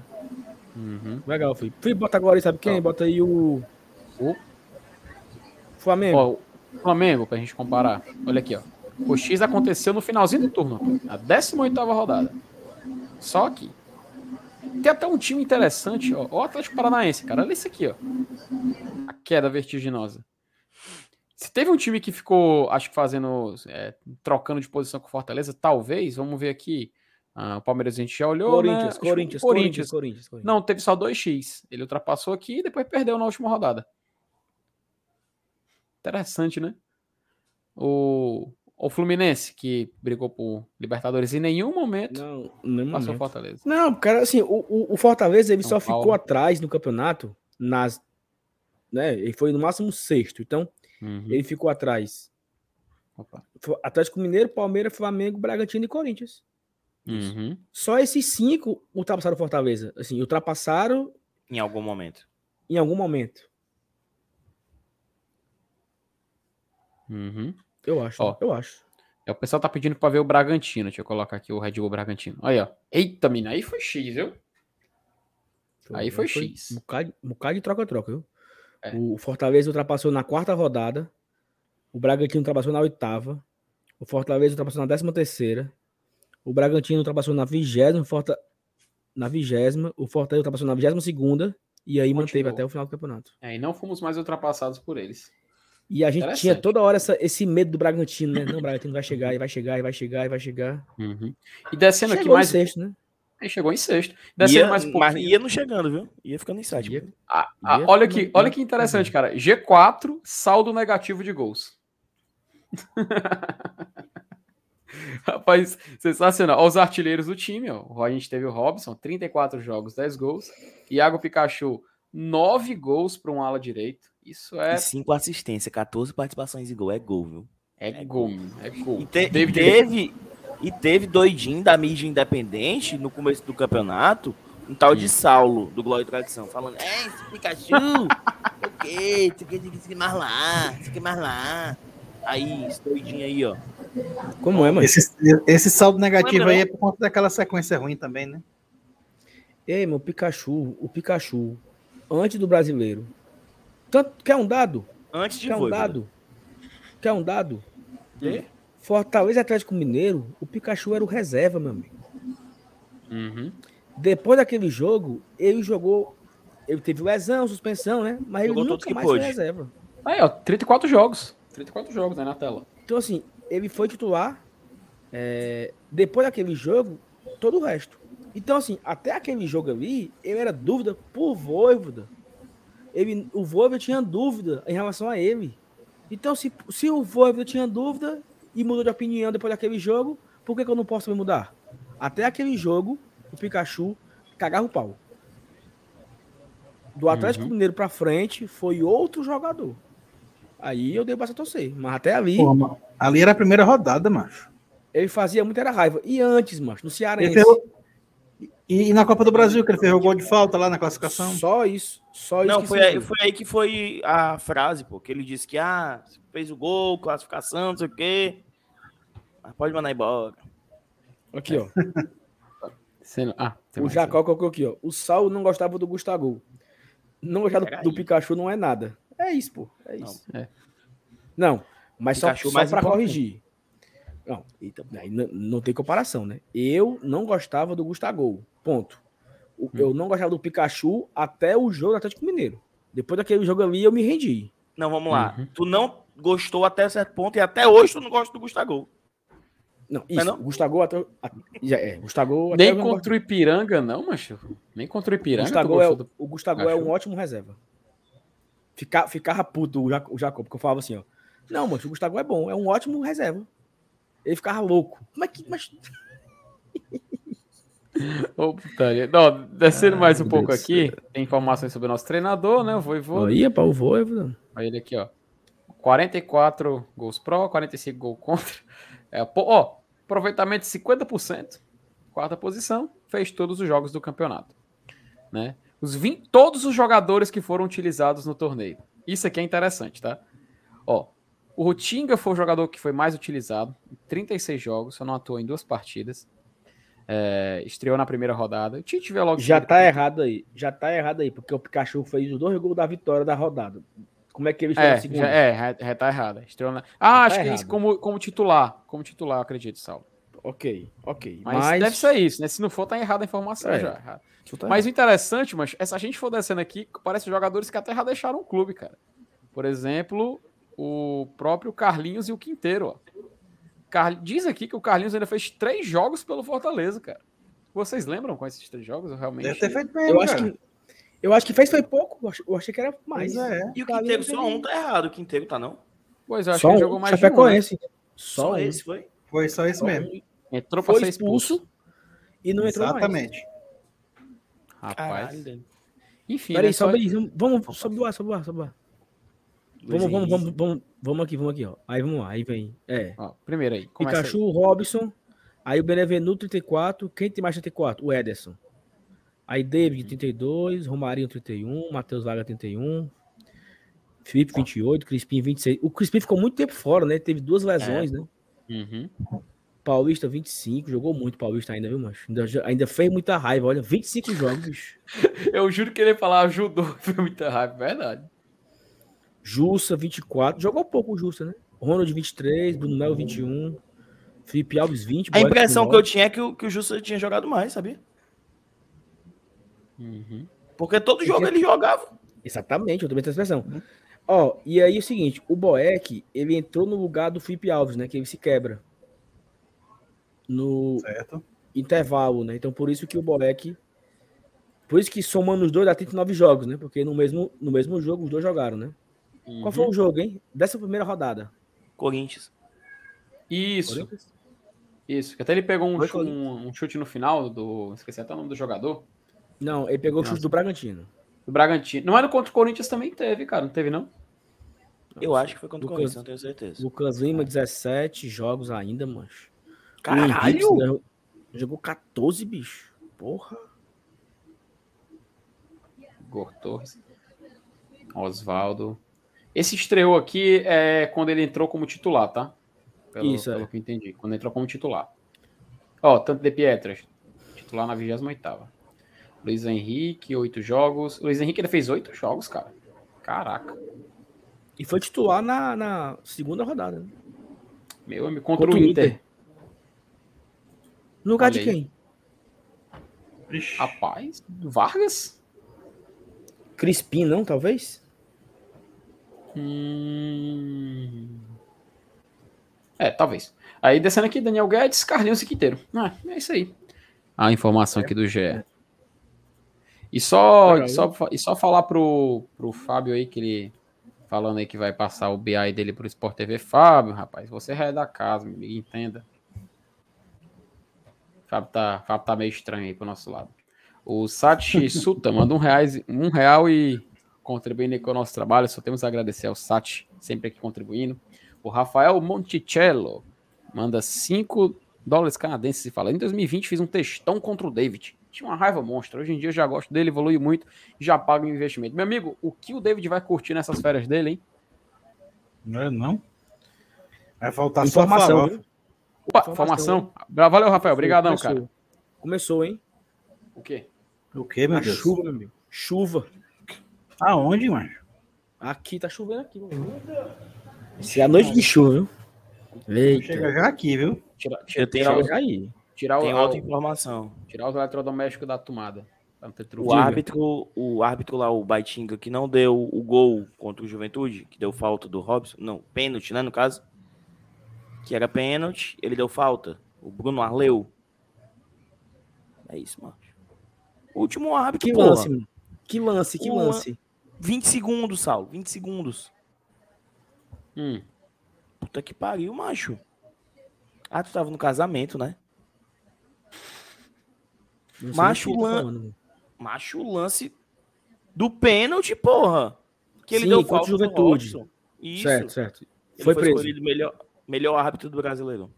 Uhum. Legal, fui. Fui bota agora aí, sabe quem? Bota aí o. O Flamengo. Ó, o Flamengo, pra gente comparar. Olha aqui, ó. O X aconteceu no finalzinho do turno, a 18 rodada. Só que tem até um time interessante, ó. O Atlético Paranaense, cara. Olha isso aqui, ó. A queda vertiginosa. Se teve um time que ficou, acho que fazendo, é, trocando de posição com o Fortaleza, talvez, vamos ver aqui. Ah, o Palmeiras a gente já olhou. Corinthians, né? Corinthians, Corinthians, Corinthians, Corinthians, Não, teve só 2x. Ele ultrapassou aqui e depois perdeu na última rodada. Interessante, né? O, o Fluminense, que brigou por Libertadores em nenhum momento não, nenhum passou o Fortaleza. Não, cara, assim, o, o Fortaleza ele São só Paulo. ficou atrás no campeonato nas. Né, ele foi no máximo sexto, então uhum. ele ficou atrás. Opa. Atlético Mineiro, Palmeiras, Flamengo, Bragantino e Corinthians. Uhum. Só esses cinco ultrapassaram o Fortaleza. Assim, ultrapassaram. Em algum momento. Em algum momento. Uhum. Eu acho, ó, eu acho. É, o pessoal tá pedindo pra ver o Bragantino. Deixa eu colocar aqui o Red Bull Bragantino. Aí, ó. Eita, mina, aí foi X, viu? Aí foi, foi X. Um bocado, um bocado de troca-troca, viu? É. O Fortaleza ultrapassou na quarta rodada. O Bragantino ultrapassou na oitava. O Fortaleza ultrapassou na décima terceira. O Bragantino ultrapassou na vigésima. Forta... Na vigésima. O Fortaleza ultrapassou na vigésima segunda. E aí Continuou. manteve até o final do campeonato. É, e não fomos mais ultrapassados por eles. E a gente tinha toda hora essa, esse medo do Bragantino, né? Não, o Bragantino vai chegar, e vai chegar, e vai chegar, e vai chegar. Uhum. E descendo chegou aqui mais. Em sexto, né? Aí chegou em sexto. Descendo ia, mais Mas ia não chegando, viu? Ia ficando em sétimo. Ia, ah, ah, ia olha, que, olha que interessante, cara. G4, saldo negativo de gols. Rapaz, sensacional. Olha os artilheiros do time, ó. A gente teve o Robson, 34 jogos, 10 gols. Iago Pikachu, nove gols para um ala direito. Isso é, E cinco assistências, 14 participações em gol. É gol, viu? é, é gol, é gol. E, te- e David- teve, e teve doidinho da mídia independente no começo do campeonato, um tal de Hum. Saulo, do Glória e Tradição, falando: É, esse Pikachu, o quê? Isso aqui, isso aqui mais lá, isso aqui mais lá. Aí, esse doidinho aí, ó. Como é, mano? Esse, esse saldo negativo Lembra, aí é por conta daquela sequência ruim também, né? Ei, meu Pikachu, o Pikachu, antes do brasileiro. Tanto, quer um dado? Antes de Quer um dado? Quer um dado? Hum. Fortaleza Atlético Mineiro, o Pikachu era o reserva, meu amigo. Uhum. Depois daquele jogo, ele jogou. Ele teve lesão, suspensão, né? Mas Jogou ele nunca que mais foi pôde. reserva. Aí, ó, 34 jogos. 34 jogos aí na tela. Então, assim, ele foi titular. é, depois daquele jogo, todo o resto. Então, assim, até aquele jogo ali, ele era dúvida por Voivoda. Ele, o Voivoda tinha dúvida em relação a ele. Então, se, se o Voivoda tinha dúvida e mudou de opinião depois daquele jogo, por que, que eu não posso me mudar? Até aquele jogo, o Pikachu cagava o pau. Do Atlético Uhum. Mineiro pra frente, foi outro jogador. Aí eu dei bastante a torcer. Mas até ali, Pô, mano, ali era a primeira rodada, macho. ele fazia muita era raiva. E antes, mano, no Ele Cearense. fez o- E, e na Copa do Brasil, que ele fez o gol de falta lá na classificação. Só isso. Só isso. Não, que foi aí, foi aí que foi a frase, pô, que ele disse que, ah, fez o gol, classificação, não sei o quê. Mas pode mandar embora. Aqui, ó. Ah, tem o Jacó colocou aqui, ó. O Saulo não gostava do Gustavo. Não gostava do, do Pikachu não é nada. É isso, pô. É Não, isso. é. Não, mas só, Pikachu só pra importante. corrigir. Não, eita, aí não, não tem comparação, né? Eu não gostava do Gustavo. Ponto. O- Eu não gostava do Pikachu até o jogo do Atlético Mineiro. Depois daquele jogo ali, eu me rendi. Não, vamos lá. Uhum. Tu não gostou até certo ponto e até hoje tu não gosta do Gustavo. Não, Mas isso. não? Gustavo até. a- já é, Gustavo até Nem contra o Ipiranga, não, macho. Nem contra o Ipiranga. Gustavo, é, do- o Gustavo é um ótimo reserva. Fica, ficava puto o Jac- o Jacob, porque eu falava assim, ó. Não, mas o Gustavo é bom, é um ótimo reserva. Ele ficava louco. Como é que. Mas... Ô, putaria. Não, descendo mais um pouco Deus aqui, tem informações sobre o nosso treinador, né? O Voivoda. Ia para o Voivoda. Olha ele aqui, ó. 44 gols pró, 45 gols contra. É, ó, aproveitamento de 50%. Quarta posição. Fez todos os jogos do campeonato. Né? Os 20, todos os jogadores que foram utilizados no torneio. Isso aqui é interessante, tá? Ó, o Rutinga foi o jogador que foi mais utilizado. em 36 jogos, só não atuou em duas partidas. É, estreou na primeira rodada. O Tite veio logo Já tá errado aí. Já tá errado aí, porque o Pikachu fez os dois gols da vitória da rodada. Como é que ele fez É, a segunda? já, é, já- já tá errada. Estreou na... Ah, acho tá que é isso errado. como, como titular. Como titular, acredito, Saulo. Ok, ok. Mas, Mas, deve ser isso, né? Se não for, tá errada a informação É. já. Tá Mas o interessante, mas se a gente for descendo aqui, parece jogadores que até já deixaram o clube, cara. Por exemplo, o próprio Carlinhos e o Quinteiro, ó. Car... Diz aqui que o Carlinhos ainda fez três jogos pelo Fortaleza, cara. Vocês lembram com esses três jogos? Eu realmente. Deve ter feito mesmo, Eu acho que. Eu acho que fez foi pouco. Eu ach- Eu achei que era mais. É. E o Quinteiro só um tá errado. O Quinteiro tá não? Pois eu acho Só que ele um, jogou mais de um, né? Chapecoense. Só, Só um. esse foi? Foi só isso Só mesmo. um. Entrou pra Foi ser expulso. expulso e não entrou mais. Exatamente. Rapaz. Caralho. Enfim, Peraí, né, só- sobe aí. Vamos, vamos sobe o ar, sobe o ar, sobe o ar. Vamos, vamos, vamos, vamos, vamos aqui, vamos aqui, ó. Aí vamos lá, aí vem. É. Ó, primeiro aí. começa aí. Pikachu, Robson. Aí o Benevenuto, 34. Quem tem mais 34? O Ederson. Aí David, 32. Romarinho, 31. Matheus Vaga, 31. Felipe, 28. Crispim, 26. O Crispim ficou muito tempo fora, né? Teve duas lesões, né? Uhum. Paulista, 25. Jogou muito Paulista ainda, viu, macho? Ainda, ainda fez muita raiva. Olha, 25 jogos, bicho. Eu juro que ele ia falar ajudou, foi muita raiva, verdade. Jussa, 24. Jogou pouco o Jussa, né? Ronald, 23. Bruno Melo, 21. Felipe Alves, 20. A impressão que eu 19. tinha é que o, que o Justa tinha jogado mais, sabia? Uhum. Porque todo jogo tinha- ele jogava. Exatamente, eu também tenho essa expressão. Ó, e aí é o seguinte, o Boeck, ele entrou no lugar do Felipe Alves, né? Que ele se quebra. No Certo. intervalo, né? Então por isso que o Boeck. Por isso que somando os dois dá 39 jogos, né? Porque no mesmo, no mesmo jogo os dois jogaram, né? Qual foi o jogo, hein? Dessa primeira rodada. Corinthians. Isso, Corinthians? isso. Que até ele pegou um, Foi chu- um- um chute no final do. Esqueci até o nome do jogador. Não, ele pegou o Nossa. chute do Bragantino. Do Bragantino. Não era contra o Corinthians também teve, cara. Não teve, não? Eu acho que foi contra o Corinthians, não tenho certeza. Lucas Lima, 17 jogos ainda, mancho. O Caralho! Henrique jogou- Jogou 14, bicho. Porra. Igor Torres. Osvaldo. Esse estreou aqui é quando ele entrou como titular, tá? Pelo, Isso, é. pelo que eu entendi. Quando entrou como titular. Ó, tanto de Pietras. Titular na 28ª. Luiz Henrique, oito jogos. Luiz Henrique ele fez oito jogos, cara. Caraca. E foi titular na, na segunda rodada. Né? Meu amigo, contra, Contra o Inter. Inter. No lugar Olha de aí. quem? Ixi, Rapaz, Vargas? Crispim, não, talvez? Hum... É, talvez. Aí descendo aqui, Daniel Guedes, Carlinhos e Quinteiro. Ah, é isso aí. A informação aqui do GE. E só, e só, e só falar pro, pro Fábio aí que ele falando aí que vai passar o BI dele pro Sport TV. Fábio, rapaz, você já é da casa, meu amigo, entenda. Fábio tá, Fábio tá meio estranho aí pro nosso lado. O Sati Suta manda um, reais, um real e contribuindo aí com o nosso trabalho. Só temos a agradecer ao Sati, sempre aqui contribuindo. O Rafael Monticello manda 5 dólares canadenses e fala: Em 2020 fiz um textão contra o David. Tinha uma raiva monstra. Hoje em dia eu já gosto dele, evolui muito e já paga o investimento. Meu amigo, o que o David vai curtir nessas férias dele, hein? Não é não? Vai faltar só Informação, viu? Opa, Informação, informação. Valeu, Rafael. Obrigadão, cara. Começou, hein? O quê? O que, meu A Deus? chuva, meu amigo. Chuva. Aonde, mano? Aqui tá chovendo aqui, mano. Isso é a noite de chuva, viu? Eita. Chega já aqui, viu? Tira, Eu tira, tenho, tirar, Chega aí. tirar, tem o, outra informação. tirar os eletrodomésticos da tomada. O árbitro, o árbitro lá, o Baitinga, que não deu o gol contra o Juventude, que deu falta do Robson, não, pênalti, né, no caso, que era pênalti, ele deu falta. O Bruno Arleu. É isso, mano. Último árbitro, Que porra. lance, mano. Que lance, que O lance. 20 segundos, Saulo, 20 segundos. Hum. Puta que pariu, macho. Ah, tu tava no casamento, né? Macho tá lan- falando, mano. Macho, lance do pênalti, porra. Que ele Sim, deu falta Juventude. Isso. Certo, certo. Ele Foi foi, preso. escolhido melhor, melhor árbitro do brasileiro.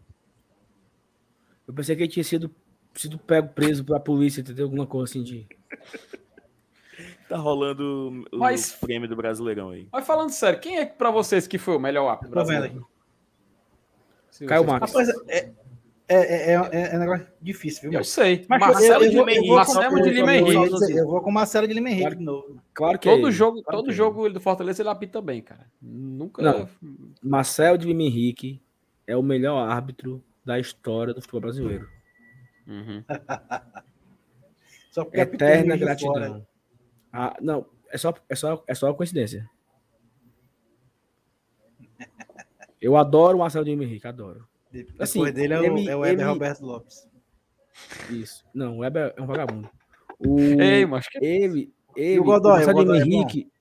Eu pensei que ele tinha sido, sido pego preso pela polícia, entendeu? Alguma coisa assim de. Tá rolando o Mas- prêmio do Brasileirão aí. Mas falando sério, quem é pra vocês que foi o melhor vendo brasileiro? Caio Marques. Rapaz, é, é, é, é, é um negócio difícil, viu? Eu sei. Mas Marcelo eu- eu de Lima eu Henrique. Marcelo eu vou- Henrique. eu vou- Eu vou com o Marcelo de Lima Henrique Claro. de novo. Claro que Todo é. jogo, Claro todo que é. jogo do Fortaleza ele apita bem, cara. Nunca. Não. Marcel de Lima Henrique é o melhor árbitro da história do futebol brasileiro. Uhum. Só porque apitou Eterna gratidão. Ah, não, é só, é, só, é só coincidência. Eu adoro o Marcelo de Henrique, adoro. Depois Assim, dele é o, ele- é o ele- Roberto Lopes. Isso. Não, o Weber é um vagabundo. O, Ei, mas que. ele, ele, o Godoy? o Marcelo O de Godoy é bom? Henrique.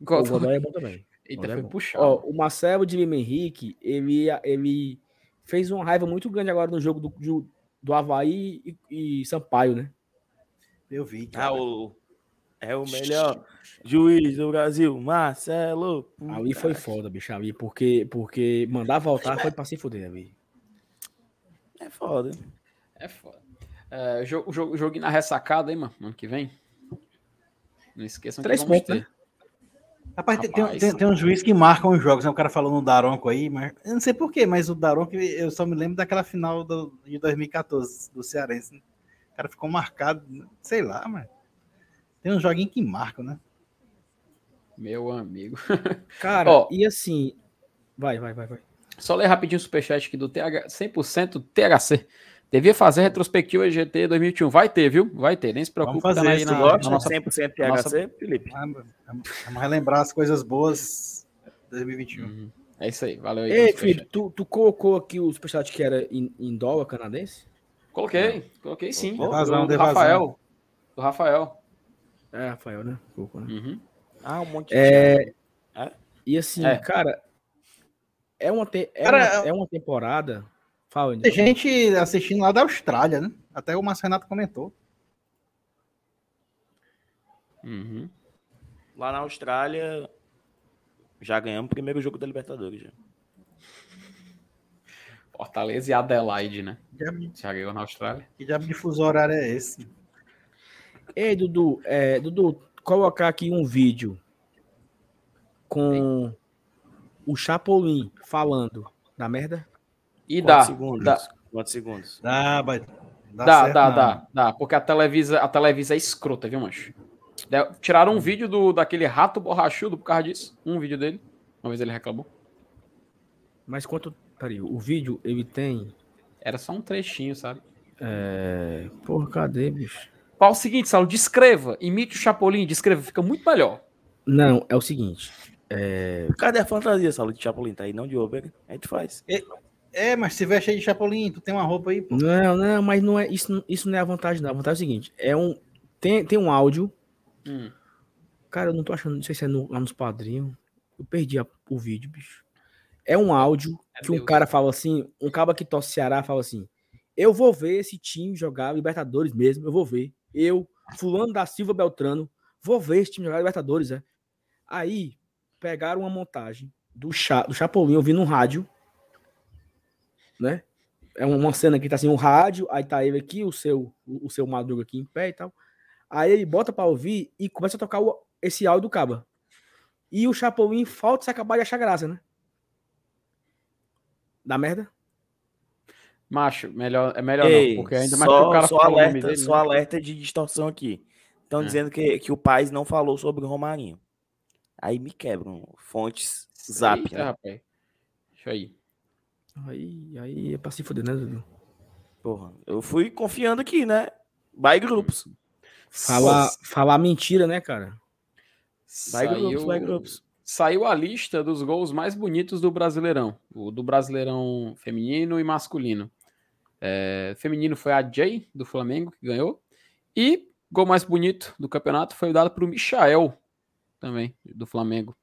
O Godoy é bom também. Eita, Godoy é foi bom. puxado. Ó, o Marcelo de Lima Henrique, ele, ele fez uma raiva muito grande agora no jogo do, do, do Havaí e, e Sampaio, né? Eu vi. Ah, cara. o, é o melhor juiz do Brasil, Marcelo. Ali foi foda, bicho, ali, porque, porque mandar voltar foi pra se fuder ali. É foda. É foda. É, jogo, o joguinho na ressacada, hein, mano? Ano que vem. Não esqueçam Três que vamos pontos, né? ter. Rapaz, tem- tem, Rapaz. tem, uns juízes que marcam os jogos, né? O cara falou no Daronco aí, mas eu não sei porquê, mas o Daronco, eu só me lembro daquela final do, de 2014, do Cearense. né? O cara ficou marcado, sei lá, mano. Tem uns joguinhos que marcam, né? Meu amigo. Cara, Ó. e assim. Vai, vai, vai, vai. Só ler rapidinho o superchat aqui do TH, 100% THC. Devia fazer retrospectiva EGT 2021. Vai ter, viu? Vai ter. Nem se preocupe. Vamos fazer tá aí isso, na, na nossa... 100% THC, nossa- Felipe? Ah, Vamos vamos relembrar as coisas boas de 2021. Uhum. É isso aí. Valeu aí. Ei. Felipe, tu, tu colocou aqui o superchat que era em, em dólar canadense? Coloquei. Coloquei sim. Deu vazão, do, do. Rafael. Do Rafael. É, Rafael, né? Colocou, né? Uhum. Ah, um monte de É, É? E assim, É. cara, é uma, te- é, Cara, uma, é uma temporada. Fala, Tem gente assistindo lá da Austrália, né? Até o Márcio Renato comentou. Uhum. Lá na Austrália, já ganhamos o primeiro jogo da Libertadores. Já. Fortaleza e Adelaide, né? Diabo- Já ganhou na Austrália. Que diabo de fuso horário é esse? Ei, Dudu, é, Dudu, colocar aqui um vídeo com o Chapolin falando da merda. E dá, segundos? dá, Quantos segundos? Dá, vai. Dá, dá, certo, dá, dá, dá, porque a Televisa, a Televisa é escrota, viu, mancho? Tiraram um vídeo do, daquele rato borrachudo por causa disso. Um vídeo dele. Uma vez ele reclamou. Mas quanto. Peraí, o vídeo ele tem. Era só um trechinho, sabe? É... Porra, cadê, bicho? Qual é o seguinte, Saulo? Descreva. Imite o Chapolin, descreva. Fica muito melhor. Não, é o seguinte. Cadê a fantasia, Saulo, de Chapolin? Tá aí, não de Uber. A gente faz. É, mas se veste aí de Chapolin, tu tem uma roupa aí, pô. Não, não, mas não é isso, não- isso não é a vantagem, não. A vantagem é o seguinte: é um. Tem, tem um áudio. Hum. Cara, eu não tô achando, não sei se é no- lá nos padrinhos. Eu perdi a- o vídeo, bicho. É um áudio É que um Deus. cara fala assim, um cara que torce Ceará fala assim: Eu vou ver esse time jogar Libertadores mesmo, eu vou ver. Eu, Fulano da Silva Beltrano, vou ver esse time jogar Libertadores, é. Aí, pegaram uma montagem do, Cha, do Chapolin ouvindo um rádio, né? É uma cena que tá assim, um rádio, aí tá ele aqui, o seu, o, seu Madruga aqui em pé e tal. Aí ele bota pra ouvir e começa a tocar o- esse áudio do Caba. E o Chapolin falta se acabar de achar graça, né? Dá merda? Macho, melhor, é melhor Ei, não, porque ainda mais só, que o cara só nome alerta, dele. só né? alerta de distorção aqui. Estão Ah. dizendo que, que o Paz não falou sobre o Romarinho. Aí me quebram. Fontes zap. Eita, né? rapaz. Deixa aí. Aí, aí é pra se fuder, né, Dudu? Porra, eu fui confiando aqui, né? By grupos. Falar, falar mentira, né, cara? By grupos, by grupos. saiu a lista dos gols mais bonitos do Brasileirão. O do Brasileirão feminino e masculino. É, feminino foi a Jay, do Flamengo, que ganhou. E gol mais bonito do campeonato foi dado para o Michael, também, do Flamengo.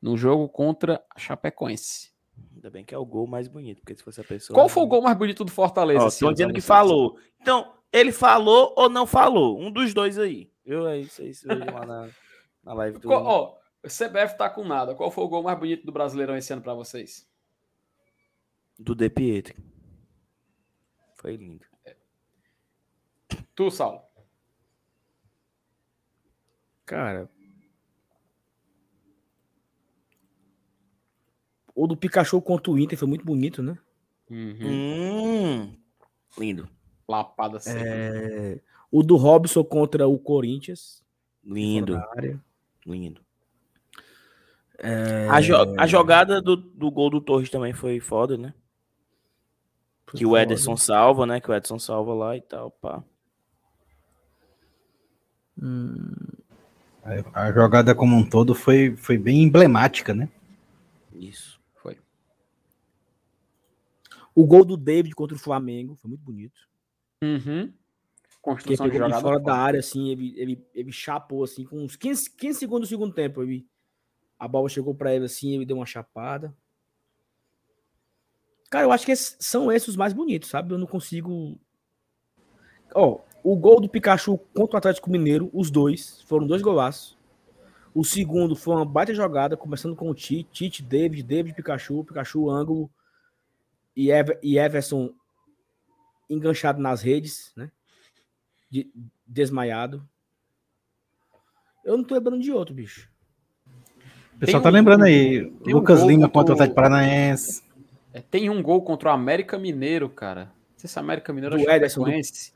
No jogo contra a Chapecoense. Ainda bem que é o gol mais bonito, porque se fosse a pessoa. Qual foi o gol mais bonito do Fortaleza? Estão ano, dizendo que falou. Então, ele falou ou não falou? Um dos dois aí. Eu aí, vocês vejam lá na, na live do. Qual- ó, o CBF tá com nada. Qual foi o gol mais bonito do Brasileirão esse ano para vocês? Do De Pietri. Foi lindo. Tu, Saulo. Cara. O do Pikachu contra o Inter foi muito bonito, né? Uhum. Hum, lindo. Lapada. É, o do Robson contra o Corinthians. Lindo. Lindo. É, A, jo- a jogada do, do gol do Torres também foi foda, né? Foi Que o foda. Ederson salva, né? Que o Ederson salva lá e tal, pá. Hum, A a jogada como um todo foi, foi bem emblemática, né? Isso. Foi. o gol do David contra o Flamengo foi muito bonito. Uhum. Que ele Construção de pegou de jogada. fora da área, assim, ele, ele, ele chapou, assim, com uns 15, 15 segundos do segundo tempo. Ele, a bola chegou pra ele, assim, ele deu uma chapada. Cara, eu acho que esses- são esses os mais bonitos, sabe? Eu não consigo... Ó, o gol do Pikachu contra o Atlético Mineiro, os dois, foram dois golaços. O segundo foi uma baita jogada, começando com o Tite, Tite, David, David, Pikachu, Pikachu, ângulo e, Ever, e Everson enganchado nas redes, né? De- desmaiado. Eu não tô lembrando de outro, bicho. O pessoal Tem tá um- lembrando aí. um Lucas Lima contra o- Atlético Paranaense. É, tem um gol contra o América Mineiro, cara. Não sei se é América Mineiro Do Ederson, do- Chapecoense.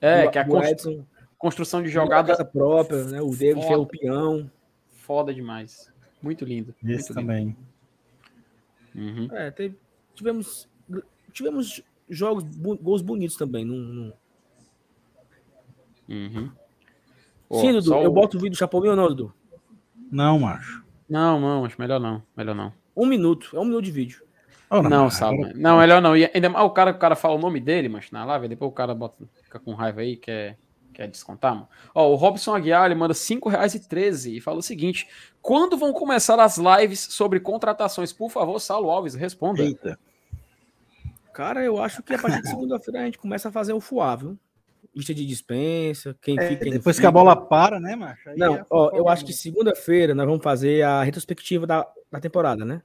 É, Do- que a do constru- construção de jogada própria, né? O David Foda. foi o peão. foda demais. Muito lindo. Esse muito também. lindo. Uhum. É, teve- tivemos tivemos jogos gols bonitos também, não, não... Uhum. Ó, Sim, Dudu, só eu o- boto o vídeo do Chapolin ou não, Dudu? Não, macho. Não, não, acho melhor não. Melhor não. Um minuto, é um minuto de vídeo. Oh, Não, sabe. agora- Não, melhor não. E ainda mais o cara, o cara fala o nome dele, mas na live, depois o cara bota, fica com raiva aí, quer, quer descontar, mano. Ó, o Robson Aguiar, ele manda R$ 5,13 e fala o seguinte: quando vão começar as lives sobre contratações? Por favor, Saulo Alves, responda. Eita. Cara, eu acho que a partir de segunda-feira a gente começa a fazer o fuá, viu? lista de dispensa, quem É, fica. quem depois não que a fica. bola para, né, macho? Aí Não, é ó, eu acho que segunda-feira nós vamos fazer a retrospectiva da, da temporada, né?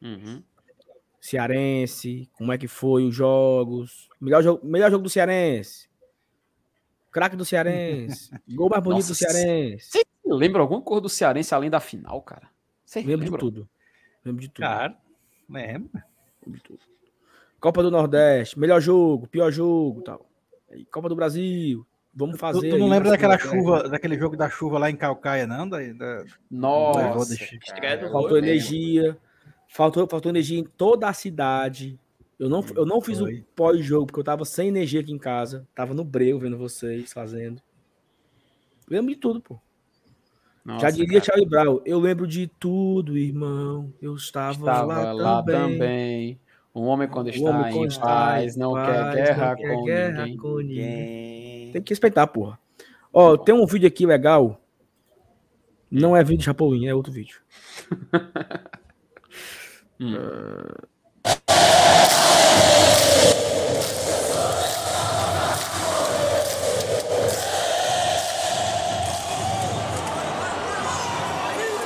Uhum. Cearense, como é que foi os jogos. Melhor jogo, melhor jogo do Cearense. Craque do Cearense. Gol mais bonito do Nossa, Cearense. Você lembra alguma cor do Cearense além da final, cara? Você Lembro de lembra? tudo. Lembro de tudo. Cara, lembra? Lembro de tudo. Copa do Nordeste, melhor jogo, pior jogo, tal. Copa do Brasil, vamos Tu, fazer. tu não aí lembra daquela chuva, daquele jogo da chuva lá em Calcaia, não? Da, da- Nossa, do eu Faltou lembro. energia. Faltou, faltou energia em toda a cidade. Eu não, eu não fiz Foi. o pós-jogo, porque eu tava sem energia aqui em casa. Tava no breu vendo vocês fazendo. Lembro de tudo, pô. Nossa, Já diria cara, Charlie Brown, eu lembro de tudo, irmão. Eu estava, estava lá, também. Um homem quando O está homem em quando está paz, em não paz, quer guerra não quer com guerra ninguém. com ninguém. Ninguém. Tem que respeitar, porra. Ó, tem um vídeo aqui legal. Não é vídeo de Chapolin, é outro vídeo. Hum.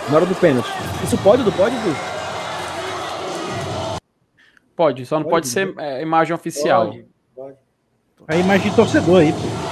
Na hora do pênalti. Isso pode, não pode? Pode, só não Pode, pode, ser é, imagem oficial. Pode. A imagem de torcedor aí, pô.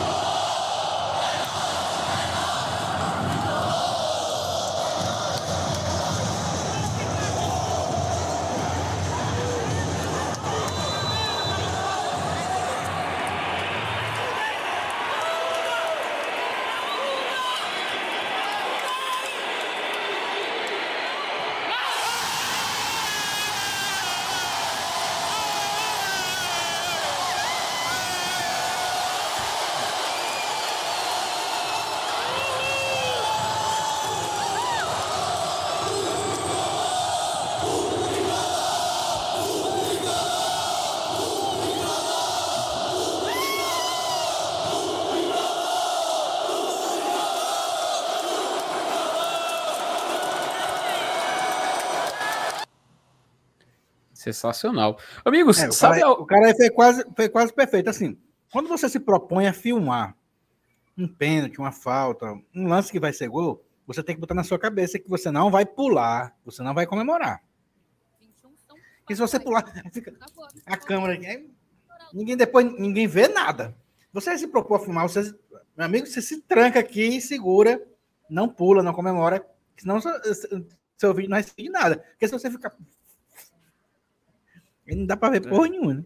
Sensacional. Amigos, É, o, sabe cara, al- o cara aí foi quase, foi quase perfeito. Assim, quando você se propõe a filmar um pênalti, uma falta, um lance que vai ser gol, você tem que botar na sua cabeça que você não vai pular, você não vai comemorar. Porque se você pular, fica a câmera ninguém depois ninguém vê nada. Você se propõe a filmar, você, meu amigo, você se tranca aqui, segura, não pula, não comemora, senão seu, seu vídeo não recebe nada. Porque se você ficar. Não dá pra ver porra nenhuma, né?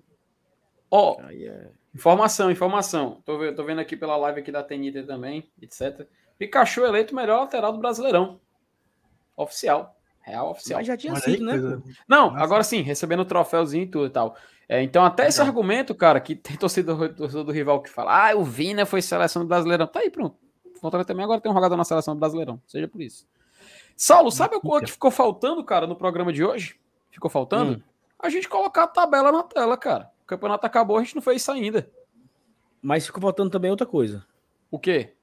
Ó, Aí é- informação, informação. Tô, tô vendo aqui pela live aqui da TNT também, etc. Pikachu eleito melhor lateral do Brasileirão. Oficial. Real oficial. Mas já tinha aí, sido, né? coisa-? Não, Nossa. agora sim, recebendo o troféuzinho e tudo e tal. É, então, até esse Legal. argumento, cara, que tem torcedor, torcedor do rival que fala, ah, o Vina foi seleção do Brasileirão. Tá aí, pronto. Fortaleza também agora tem um jogador na seleção do Brasileirão. Seja por isso. Saulo, sabe o que ficou faltando, cara, no programa de hoje? Ficou faltando? Hum. A gente colocar a tabela na tela, cara. O campeonato acabou, a gente não fez isso ainda. Mas ficou faltando também outra coisa. O quê?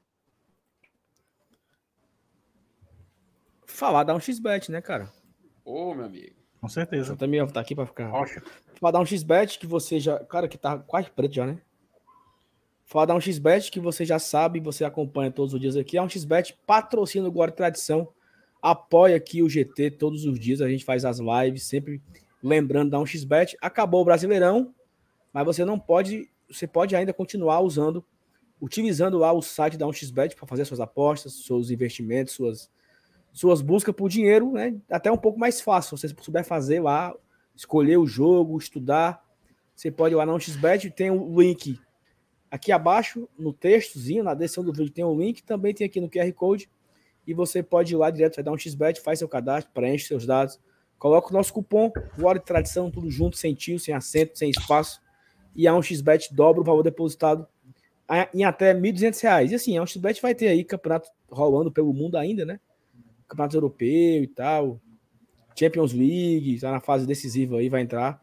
Falar, dar um XBet, né, cara? Ô, meu amigo. Com certeza. Eu também tá aqui pra ficar. Rocha. Falar dar um XBet que você já. Cara, que tá quase preto já, né? Falar dar um XBet que você já sabe, você acompanha todos os dias aqui. É um XBet patrocina o Guarda Tradição. Apoia aqui o GT todos os dias. A gente faz as lives, sempre lembrando dar um XBet. Acabou o Brasileirão, mas você não pode. Você pode ainda continuar usando, utilizando lá o site da 1xBet para fazer suas apostas, seus investimentos, suas, suas buscas por dinheiro, né? Até um pouco mais fácil. Se você souber fazer lá, escolher o jogo, estudar, você pode ir lá na 1xBet, tem o link aqui abaixo, no textozinho, na descrição do vídeo tem o link, também tem aqui no QR Code, e você pode ir lá direto, vai dar um xbet, faz seu cadastro, preenche seus dados, coloca o nosso cupom, Glória de Tradição, tudo junto, sem tio, sem acento, sem espaço, e a 1xBet dobra o valor depositado em até R$ 1.200. E assim, a 1xBet vai ter aí campeonato rolando pelo mundo ainda, né? Campeonato europeu e tal, Champions League, tá na fase decisiva aí, vai entrar.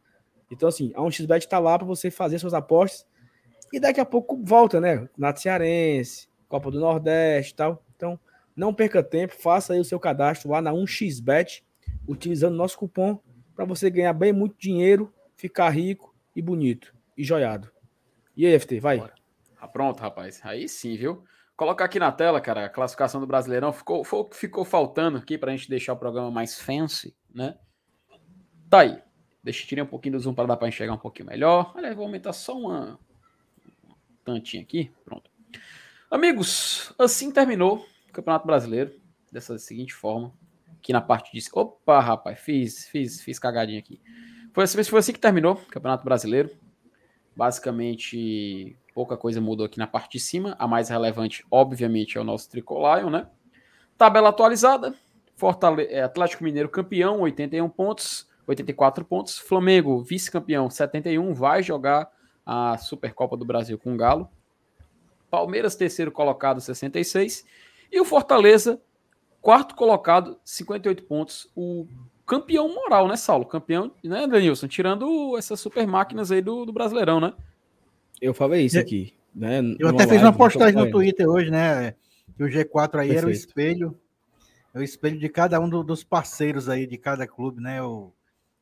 Então, assim, a 1xBet tá lá para você fazer suas apostas e daqui a pouco volta, né? Nato Cearense, Copa do Nordeste e tal. Então, não perca tempo, faça aí o seu cadastro lá na 1xBet, utilizando nosso cupom para você ganhar bem muito dinheiro, ficar rico e bonito e joiado. E aí, FT, vai. Ah, pronto, rapaz. Aí sim, viu? Colocar aqui na tela, cara, a classificação do Brasileirão ficou, foi o que ficou faltando aqui pra gente deixar o programa mais fancy, né? Tá aí. Deixa eu tirar um pouquinho do zoom para dar para enxergar um pouquinho melhor. Olha, vou aumentar só uma um tantinha aqui. Pronto. Amigos, assim terminou o Campeonato Brasileiro dessa seguinte forma. Aqui na parte de. Opa, rapaz, fiz, fiz, fiz cagadinha aqui. Foi assim, foi assim que terminou o Campeonato Brasileiro. Basicamente, pouca coisa mudou aqui na parte de cima. A mais relevante, obviamente, é o nosso Tricolion, né? Tabela atualizada. Fortale é, Atlético Mineiro campeão, 81 pontos, 84 pontos. Flamengo, vice-campeão, 71, vai jogar a Supercopa do Brasil com o Galo. Palmeiras, terceiro colocado, 66. E o Fortaleza, quarto colocado, 58 pontos. O campeão moral, né, Saulo? Campeão, né, Danilson? Tirando essas super máquinas aí do, do Brasileirão, né? Eu falei isso aqui. Né, eu até fiz uma postagem no Twitter hoje, né? Que o G4 aí Perfeito. era o espelho. É o espelho de cada um do, dos parceiros aí de cada clube, né? O,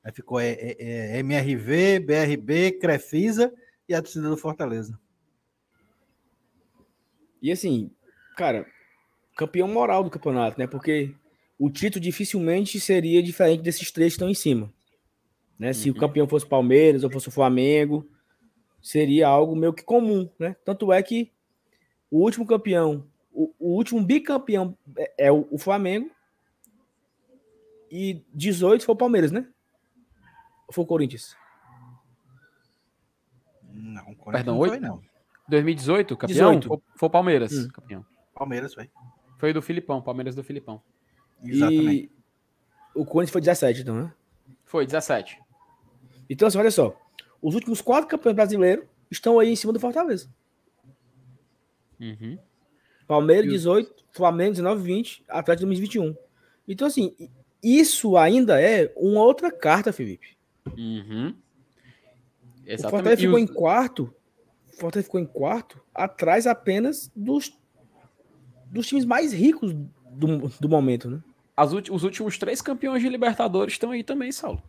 aí ficou é, é, é MRV, BRB, Crefisa e a torcida do Fortaleza. E assim, cara, campeão moral do campeonato, né? Porque o título dificilmente seria diferente desses três que estão em cima. Né? Uhum. Se o uhum. campeão fosse Palmeiras ou fosse o Flamengo, seria algo meio que comum, né? Tanto é que o último campeão, o, o último bicampeão é, é o, o, Flamengo e 18 foi o Palmeiras, né? Ou foi o Corinthians? Não, o Corinthians Perdão, não foi, não. 2018, campeão? 18. Foi, foi o Palmeiras, hum. campeão. Palmeiras, foi. Foi do Filipão, Palmeiras do Filipão. Exatamente. E o Corinthians foi 17, então, né? Foi, 17. Então, assim, olha só. Os últimos quatro campeões brasileiros estão aí em cima do Fortaleza. Uhum. Palmeiras, 18, Flamengo, 19, 20, Atlético 2021. Então, assim, isso ainda é uma outra carta, Felipe. Uhum. Exatamente. O Fortaleza ficou os... em quarto Fortaleza ficou em quarto, atrás apenas dos, dos times mais ricos do, do momento, né? As, os últimos três campeões de Libertadores estão aí também, Saulo.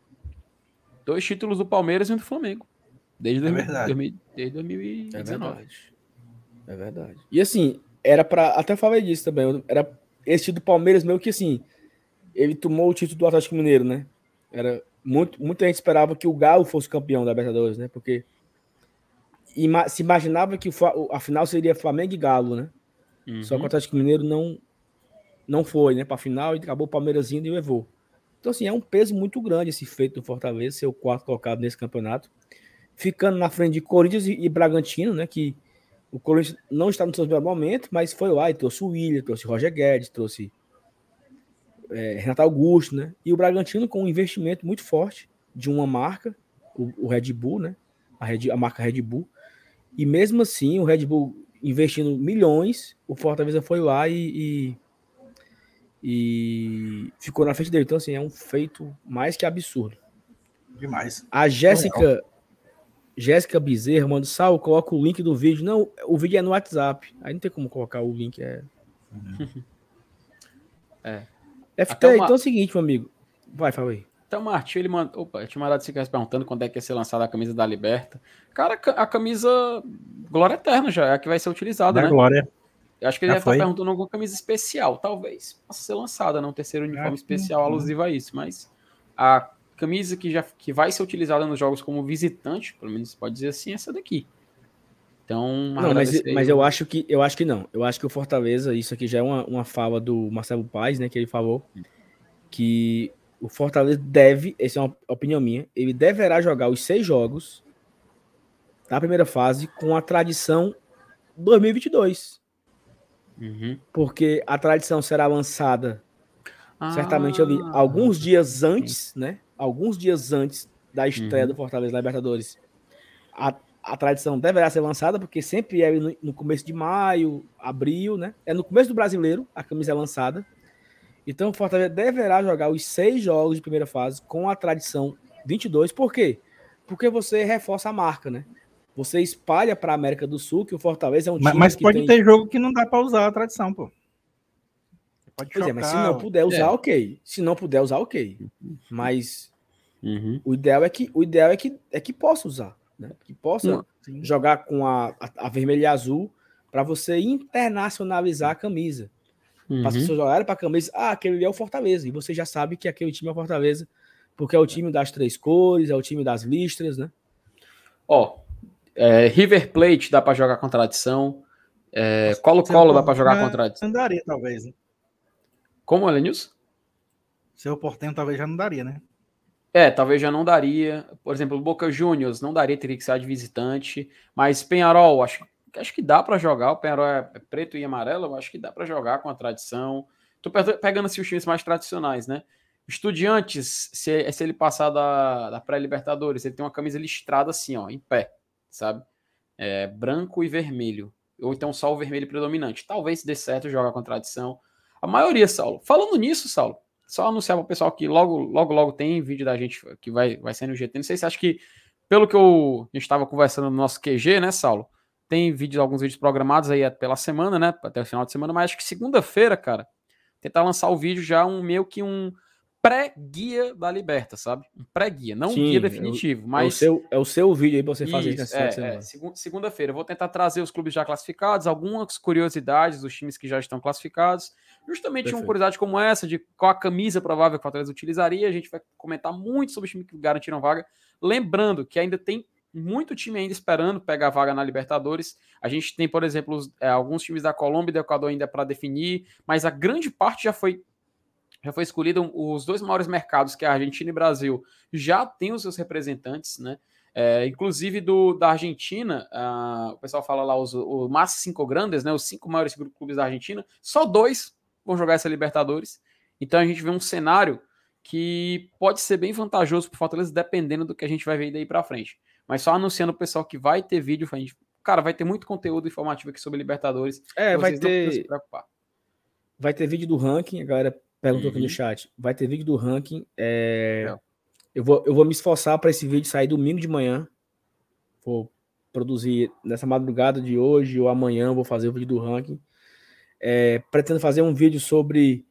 Dois títulos do Palmeiras e um do Flamengo. Desde, é 2000, desde 2019. É verdade. é verdade. E assim, era para Até falei disso também. Era esse título do Palmeiras, meio que assim. Ele tomou o título do Atlético Mineiro, né? Era muito, muita gente esperava que o Galo fosse campeão da Libertadores, né? Porque se imaginava que a final seria Flamengo e Galo, né? Uhum. Só que o Atlético Mineiro não, não foi, né? Para a final e acabou o Palmeiras indo e levou. Então, assim, é um peso muito grande esse feito do Fortaleza, ser o quarto colocado nesse campeonato. Ficando na frente de Corinthians e, e Bragantino, né? Que o Corinthians não está no seu melhor momento, mas foi lá e trouxe o William, trouxe o Roger Guedes, trouxe é, Renato Augusto, né? E o Bragantino com um investimento muito forte de uma marca, o, o Red Bull, né? A, Red, a marca Red Bull, e mesmo assim, o Red Bull investindo milhões, o Fortaleza foi lá e, e, e ficou na frente dele. Então, assim, é um feito mais que absurdo. Demais. A Jéssica. Jéssica Bezerra manda sal, coloca o link do vídeo. Não, o vídeo é no WhatsApp. Aí não tem como colocar o link. É. Uhum. é. FT, uma... então é o seguinte, meu amigo. Vai, fala aí. Então, Martinho, ele mandou. Opa, eu tinha mandado se perguntando quando é que ia ser lançada a camisa da Liberta. Cara, a camisa Glória Eterna já é a que vai ser utilizada, da né? Glória. Eu acho que ele já deve estar perguntando alguma camisa especial. Talvez possa ser lançada, não terceiro uniforme especial alusivo a isso. Mas a camisa que, já, que vai ser utilizada nos jogos como visitante, pelo menos pode dizer assim, é essa daqui. Então, não, mas, mas eu acho que eu acho que não. Eu acho que o Fortaleza, isso aqui já é uma, uma fala do Marcelo Paz, né? Que ele falou hum. que o Fortaleza deve, essa é uma opinião minha, ele deverá jogar os seis jogos da primeira fase com a tradição 2022. Uhum. Porque a tradição será lançada ah, certamente ali alguns dias antes, né? Alguns dias antes da estreia uhum. do Fortaleza na Libertadores. A, a tradição deverá ser lançada, porque sempre é no, no, começo de maio, abril, né? É no começo do brasileiro, a camisa é lançada. Então o Fortaleza deverá jogar os seis jogos de primeira fase com a tradição 22. Por quê? Porque você reforça a marca, né? Você espalha para a América do Sul que o Fortaleza é um time. Mas, mas pode tem... ter jogo que não dá para usar a tradição, pô. Pode pois chocar, é, mas se não puder usar, é. ok. Se não puder usar, ok. Mas uhum. o ideal é que o ideal é que é que possa usar. né? Que possa Sim. jogar com a, a, a vermelha e azul para você internacionalizar a camisa. Uhum. As pessoas olharem para a camisa, ah, aquele é o Fortaleza. E você já sabe que aquele time é o Fortaleza, porque é o time das três cores, é o time das listras, né? Ó, é, River Plate dá para jogar com tradição. É, Colo-Colo dá para jogar com tradição. Não daria, talvez. Né? Como, Elenilson? Seu Portenho talvez já não daria, né? É, talvez já não daria. Por exemplo, Boca Juniors não daria, teria que ser de visitante. Mas Penharol, acho, acho que dá para jogar. O Penharol é, é preto e amarelo, acho que dá para jogar com a tradição. Tô pegando assim, os times mais tradicionais, né? Estudiantes, se, se ele passar da, da pré-Libertadores, ele tem uma camisa listrada assim, ó, em pé, sabe? É, branco e vermelho. Ou então só o vermelho predominante. Talvez dê certo jogar com a tradição. A maioria, Saulo. Falando nisso, Saulo, só anunciar para o pessoal que logo, logo, logo tem vídeo da gente que vai, vai ser no GT. Não sei se acha que, pelo que eu, a gente estava conversando no nosso QG, né, Saulo? Tem vídeos, alguns vídeos programados aí pela semana, né? Até o final de semana, mas acho que segunda-feira, cara, tentar lançar o vídeo já um meio que um pré-guia da Liberta, sabe? Um pré-guia, não Sim, um guia definitivo, mas... É o, seu, é o seu vídeo aí pra você fazer isso. É, é, segunda-feira. Eu vou tentar trazer os clubes já classificados, algumas curiosidades dos times que já estão classificados, justamente Perfeito. uma curiosidade como essa, de qual a camisa provável que o Fortaleza utilizaria, a gente vai comentar muito sobre os times que garantiram vaga, lembrando que ainda tem muito time ainda esperando pegar vaga na Libertadores. A gente tem, por exemplo, os, é, alguns times da Colômbia e do Equador ainda para definir, mas a grande parte já foi já foi escolhido os dois maiores mercados, que é a Argentina e Brasil, já tem os seus representantes, né? É, inclusive do, da Argentina, o pessoal fala lá os, os cinco grandes, né? Os cinco maiores clubes da Argentina, só dois vão jogar essa Libertadores. Então a gente vê um cenário que pode ser bem vantajoso para o Fortaleza, dependendo do que a gente vai ver daí para frente. Mas só anunciando o pessoal que vai ter vídeo, a gente, cara, vai ter muito conteúdo informativo aqui sobre Libertadores. É, vai ter. Vai ter vídeo do ranking, a galera Perguntou uhum. aqui no uhum. chat. Vai ter vídeo do ranking. É... Eu, vou, eu vou me esforçar para esse vídeo sair domingo de manhã. Vou produzir nessa madrugada de hoje ou amanhã. Vou fazer o vídeo do ranking. É, pretendo fazer um vídeo sobre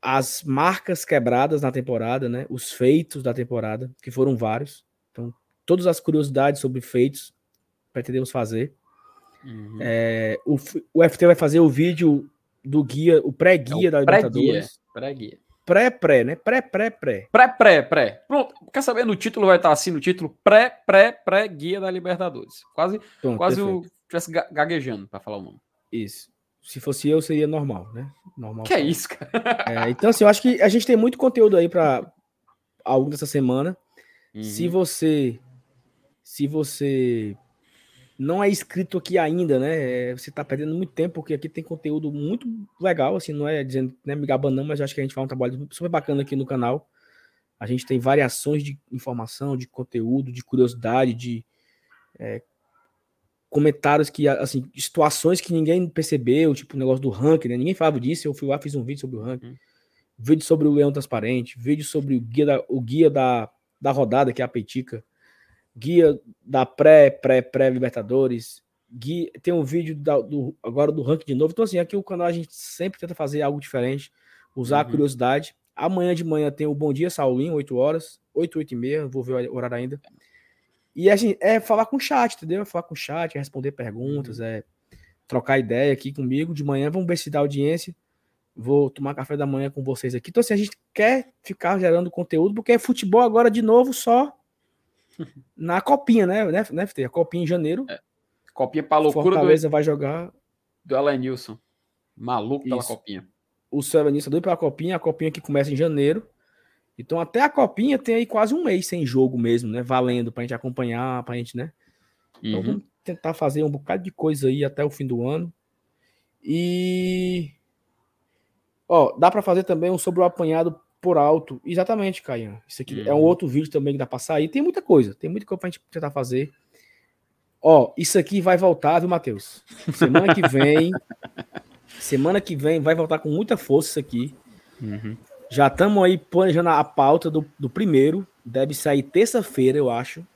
as marcas quebradas na temporada, né? Os feitos da temporada, que foram vários. Todas as curiosidades sobre feitos pretendemos fazer. Uhum. É, o, o FT vai fazer o vídeo do guia, o pré-guia é da Libertadores. Pré-guia. Pré-pré, né? Pré-pré-pré. Pré-pré-pré. Pronto. Quer saber? No título vai estar assim, no título pré-pré-pré-guia da Libertadores. Quase, Pronto, quase o tivesse gaguejando para falar o nome. Isso. Se fosse eu, seria normal, né? Normal. Que é isso, cara? É, então, assim, eu acho que a gente tem muito conteúdo aí para algo dessa semana. Uhum. Se você se você não é inscrito aqui ainda, né? É, você tá perdendo muito tempo, porque aqui tem conteúdo muito legal, assim, não é dizendo, né, me gabando não, mas acho que a gente faz um trabalho super bacana aqui no canal. A gente tem variações de informação, de conteúdo, de curiosidade, de é, comentários que, assim, situações que ninguém percebeu, tipo o negócio do ranking, né? Ninguém falava disso, eu fui lá, fiz um vídeo sobre o ranking. Hum. Vídeo sobre o Leão Transparente, vídeo sobre o guia da, o guia da, da rodada, que é a Petica guia da pré, pré, pré Libertadores, guia, tem um vídeo da, do, agora do ranking de novo. Então, assim, aqui o canal a gente sempre tenta fazer algo diferente, usar uhum. a curiosidade. Amanhã de manhã tem o Bom Dia Saulinho, 8 horas, 8, 8 e meia, vou ver o horário ainda. E a gente, é falar com o chat, entendeu? É falar com o chat, é responder perguntas, uhum. é trocar ideia aqui comigo. De manhã, vamos ver se dá audiência. Vou tomar café da manhã com vocês aqui. Então, assim, a gente quer ficar gerando conteúdo, porque é futebol agora de novo só na copinha, né? né, né A copinha em janeiro. É. Copinha pra loucura Fortaleza do... vai jogar. Do Elenilson. Maluco pela copinha. O seu Elenilson doido pela copinha, a copinha que começa em janeiro. Então até a copinha tem aí quase um mês sem jogo mesmo, né? Valendo pra gente acompanhar, pra gente, né? Então uhum. vamos tentar fazer um bocado de coisa aí até o fim do ano. E ó, dá para fazer também um sobre o apanhado por alto. Exatamente, Caian. Isso aqui uhum. é um uhum. outro vídeo também que dá pra sair. Tem muita coisa, tem muita coisa pra gente tentar fazer. Ó, isso aqui vai voltar, viu, Matheus? Semana que vem. semana que vem vai voltar com muita força isso aqui. Uhum. Já estamos aí planejando a pauta do, do primeiro. Deve sair terça-feira, eu acho.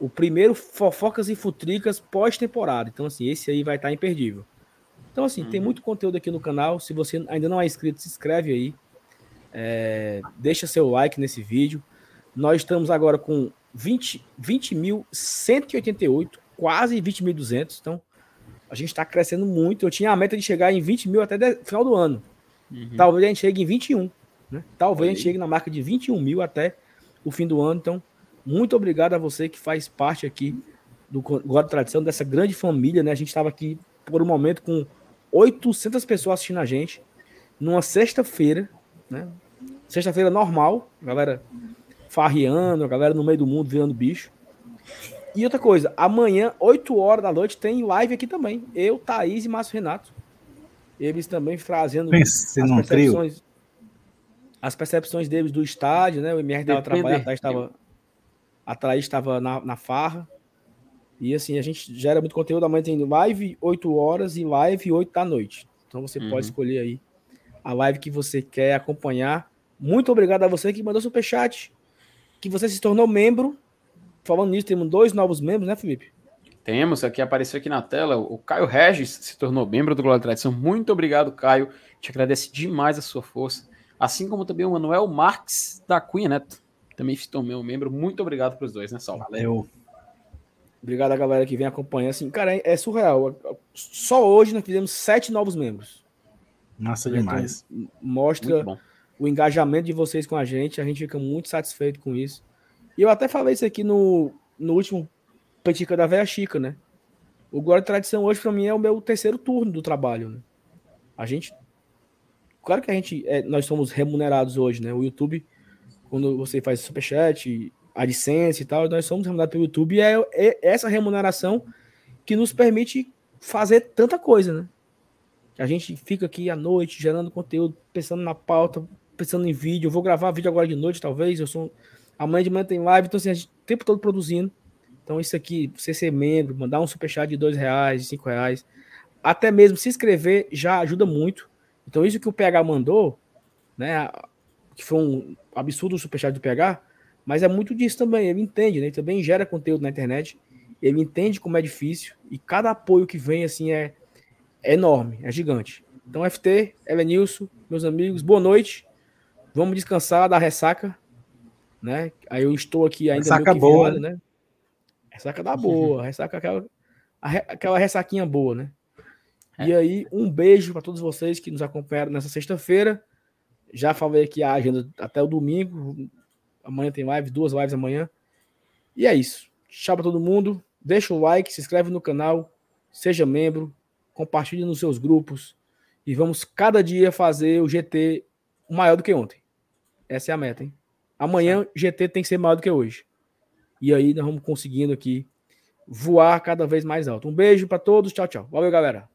O primeiro Fofocas e Futricas pós-temporada. Então, assim, esse aí vai estar imperdível. Então, assim, uhum. tem muito conteúdo aqui no canal. Se você ainda não é inscrito, se inscreve aí. É, deixa seu like nesse vídeo. Nós estamos agora com 20 20.188, quase 20.200. Então, a gente está crescendo muito. Eu tinha a meta de chegar em 20 mil até o final do ano. Uhum. Talvez a gente chegue em 21. Né? Talvez a gente chegue na marca de 21 mil até o fim do ano. Então, muito obrigado a você que faz parte aqui do Guarda Tradição, dessa grande família. Né? A gente estava aqui por um momento com 800 pessoas assistindo a gente, numa sexta-feira, né? Sexta-feira normal, galera farreando, a galera no meio do mundo virando bicho. E outra coisa, amanhã, 8 horas da noite, tem live aqui também. Eu, Thaís e Márcio Renato. Eles também trazendo Pense as percepções, trio. as percepções deles do estádio, né? O MR estava trabalhando, a Thaís estava, a Thaís estava na, na farra. E assim, a gente gera muito conteúdo. Amanhã tem live 8 horas e live 8 da noite. Então você uhum. pode escolher aí a live que você quer acompanhar. Muito obrigado a você que mandou superchat, que você se tornou membro Falando nisso, temos dois novos membros, né, Felipe? Temos, aqui apareceu aqui na tela, o Caio Regis se tornou membro do Glória e Tradição. Muito obrigado, Caio. Te agradece demais a sua força. Assim como também o Manuel Marques da Cunha Neto. Também se tornou membro. Muito obrigado para os dois, né, Sal? Valeu. Obrigado a galera que vem acompanhando. Assim, cara, é, é surreal. Só hoje nós fizemos sete novos membros. Massa então, demais. Mostra o engajamento de vocês com a gente. A gente fica muito satisfeito com isso. E eu até falei isso aqui no, no último Petica da Velha Chica, né? O Glória e Tradição hoje, para mim, é o meu terceiro turno do trabalho, né? A gente. Claro que a gente. É, nós somos remunerados hoje, né? O YouTube, quando você faz superchat, a licença e tal, nós somos remunerados pelo YouTube e é, é essa remuneração que nos permite fazer tanta coisa, né? A gente fica aqui à noite gerando conteúdo, pensando na pauta, pensando em vídeo. Eu vou gravar vídeo agora de noite, talvez. Eu sou Amanhã de manhã tem live, então assim, a gente o tempo todo produzindo. Então, isso aqui, você ser membro, mandar um superchat de dois reais, de cinco reais, até mesmo se inscrever já ajuda muito. Então, isso que o PH mandou, né? Que foi um absurdo o superchat do PH, mas é muito disso também. Ele entende, né? Ele também gera conteúdo na internet. Ele entende como é difícil e cada apoio que vem, assim, é, é enorme, é gigante. Então, FT, Elenilson, meus amigos, boa noite. Vamos descansar da ressaca né? Aí eu estou aqui ainda ressaca boa, virado, né? Ressaca da boa, ressaca aquela, aquela ressaquinha boa, né? É. E aí, um beijo para todos vocês que nos acompanharam nessa sexta-feira. Já falei aqui a agenda até o domingo. Amanhã tem live, duas lives amanhã. E é isso. Tchau para todo mundo. Deixa o like, se inscreve no canal, seja membro, compartilhe nos seus grupos e vamos cada dia fazer o GT maior do que ontem. Essa é a meta, hein? Amanhã GT tem que ser maior do que hoje. E aí nós vamos conseguindo aqui voar cada vez mais alto. Um beijo para todos. Tchau, tchau. Valeu, galera.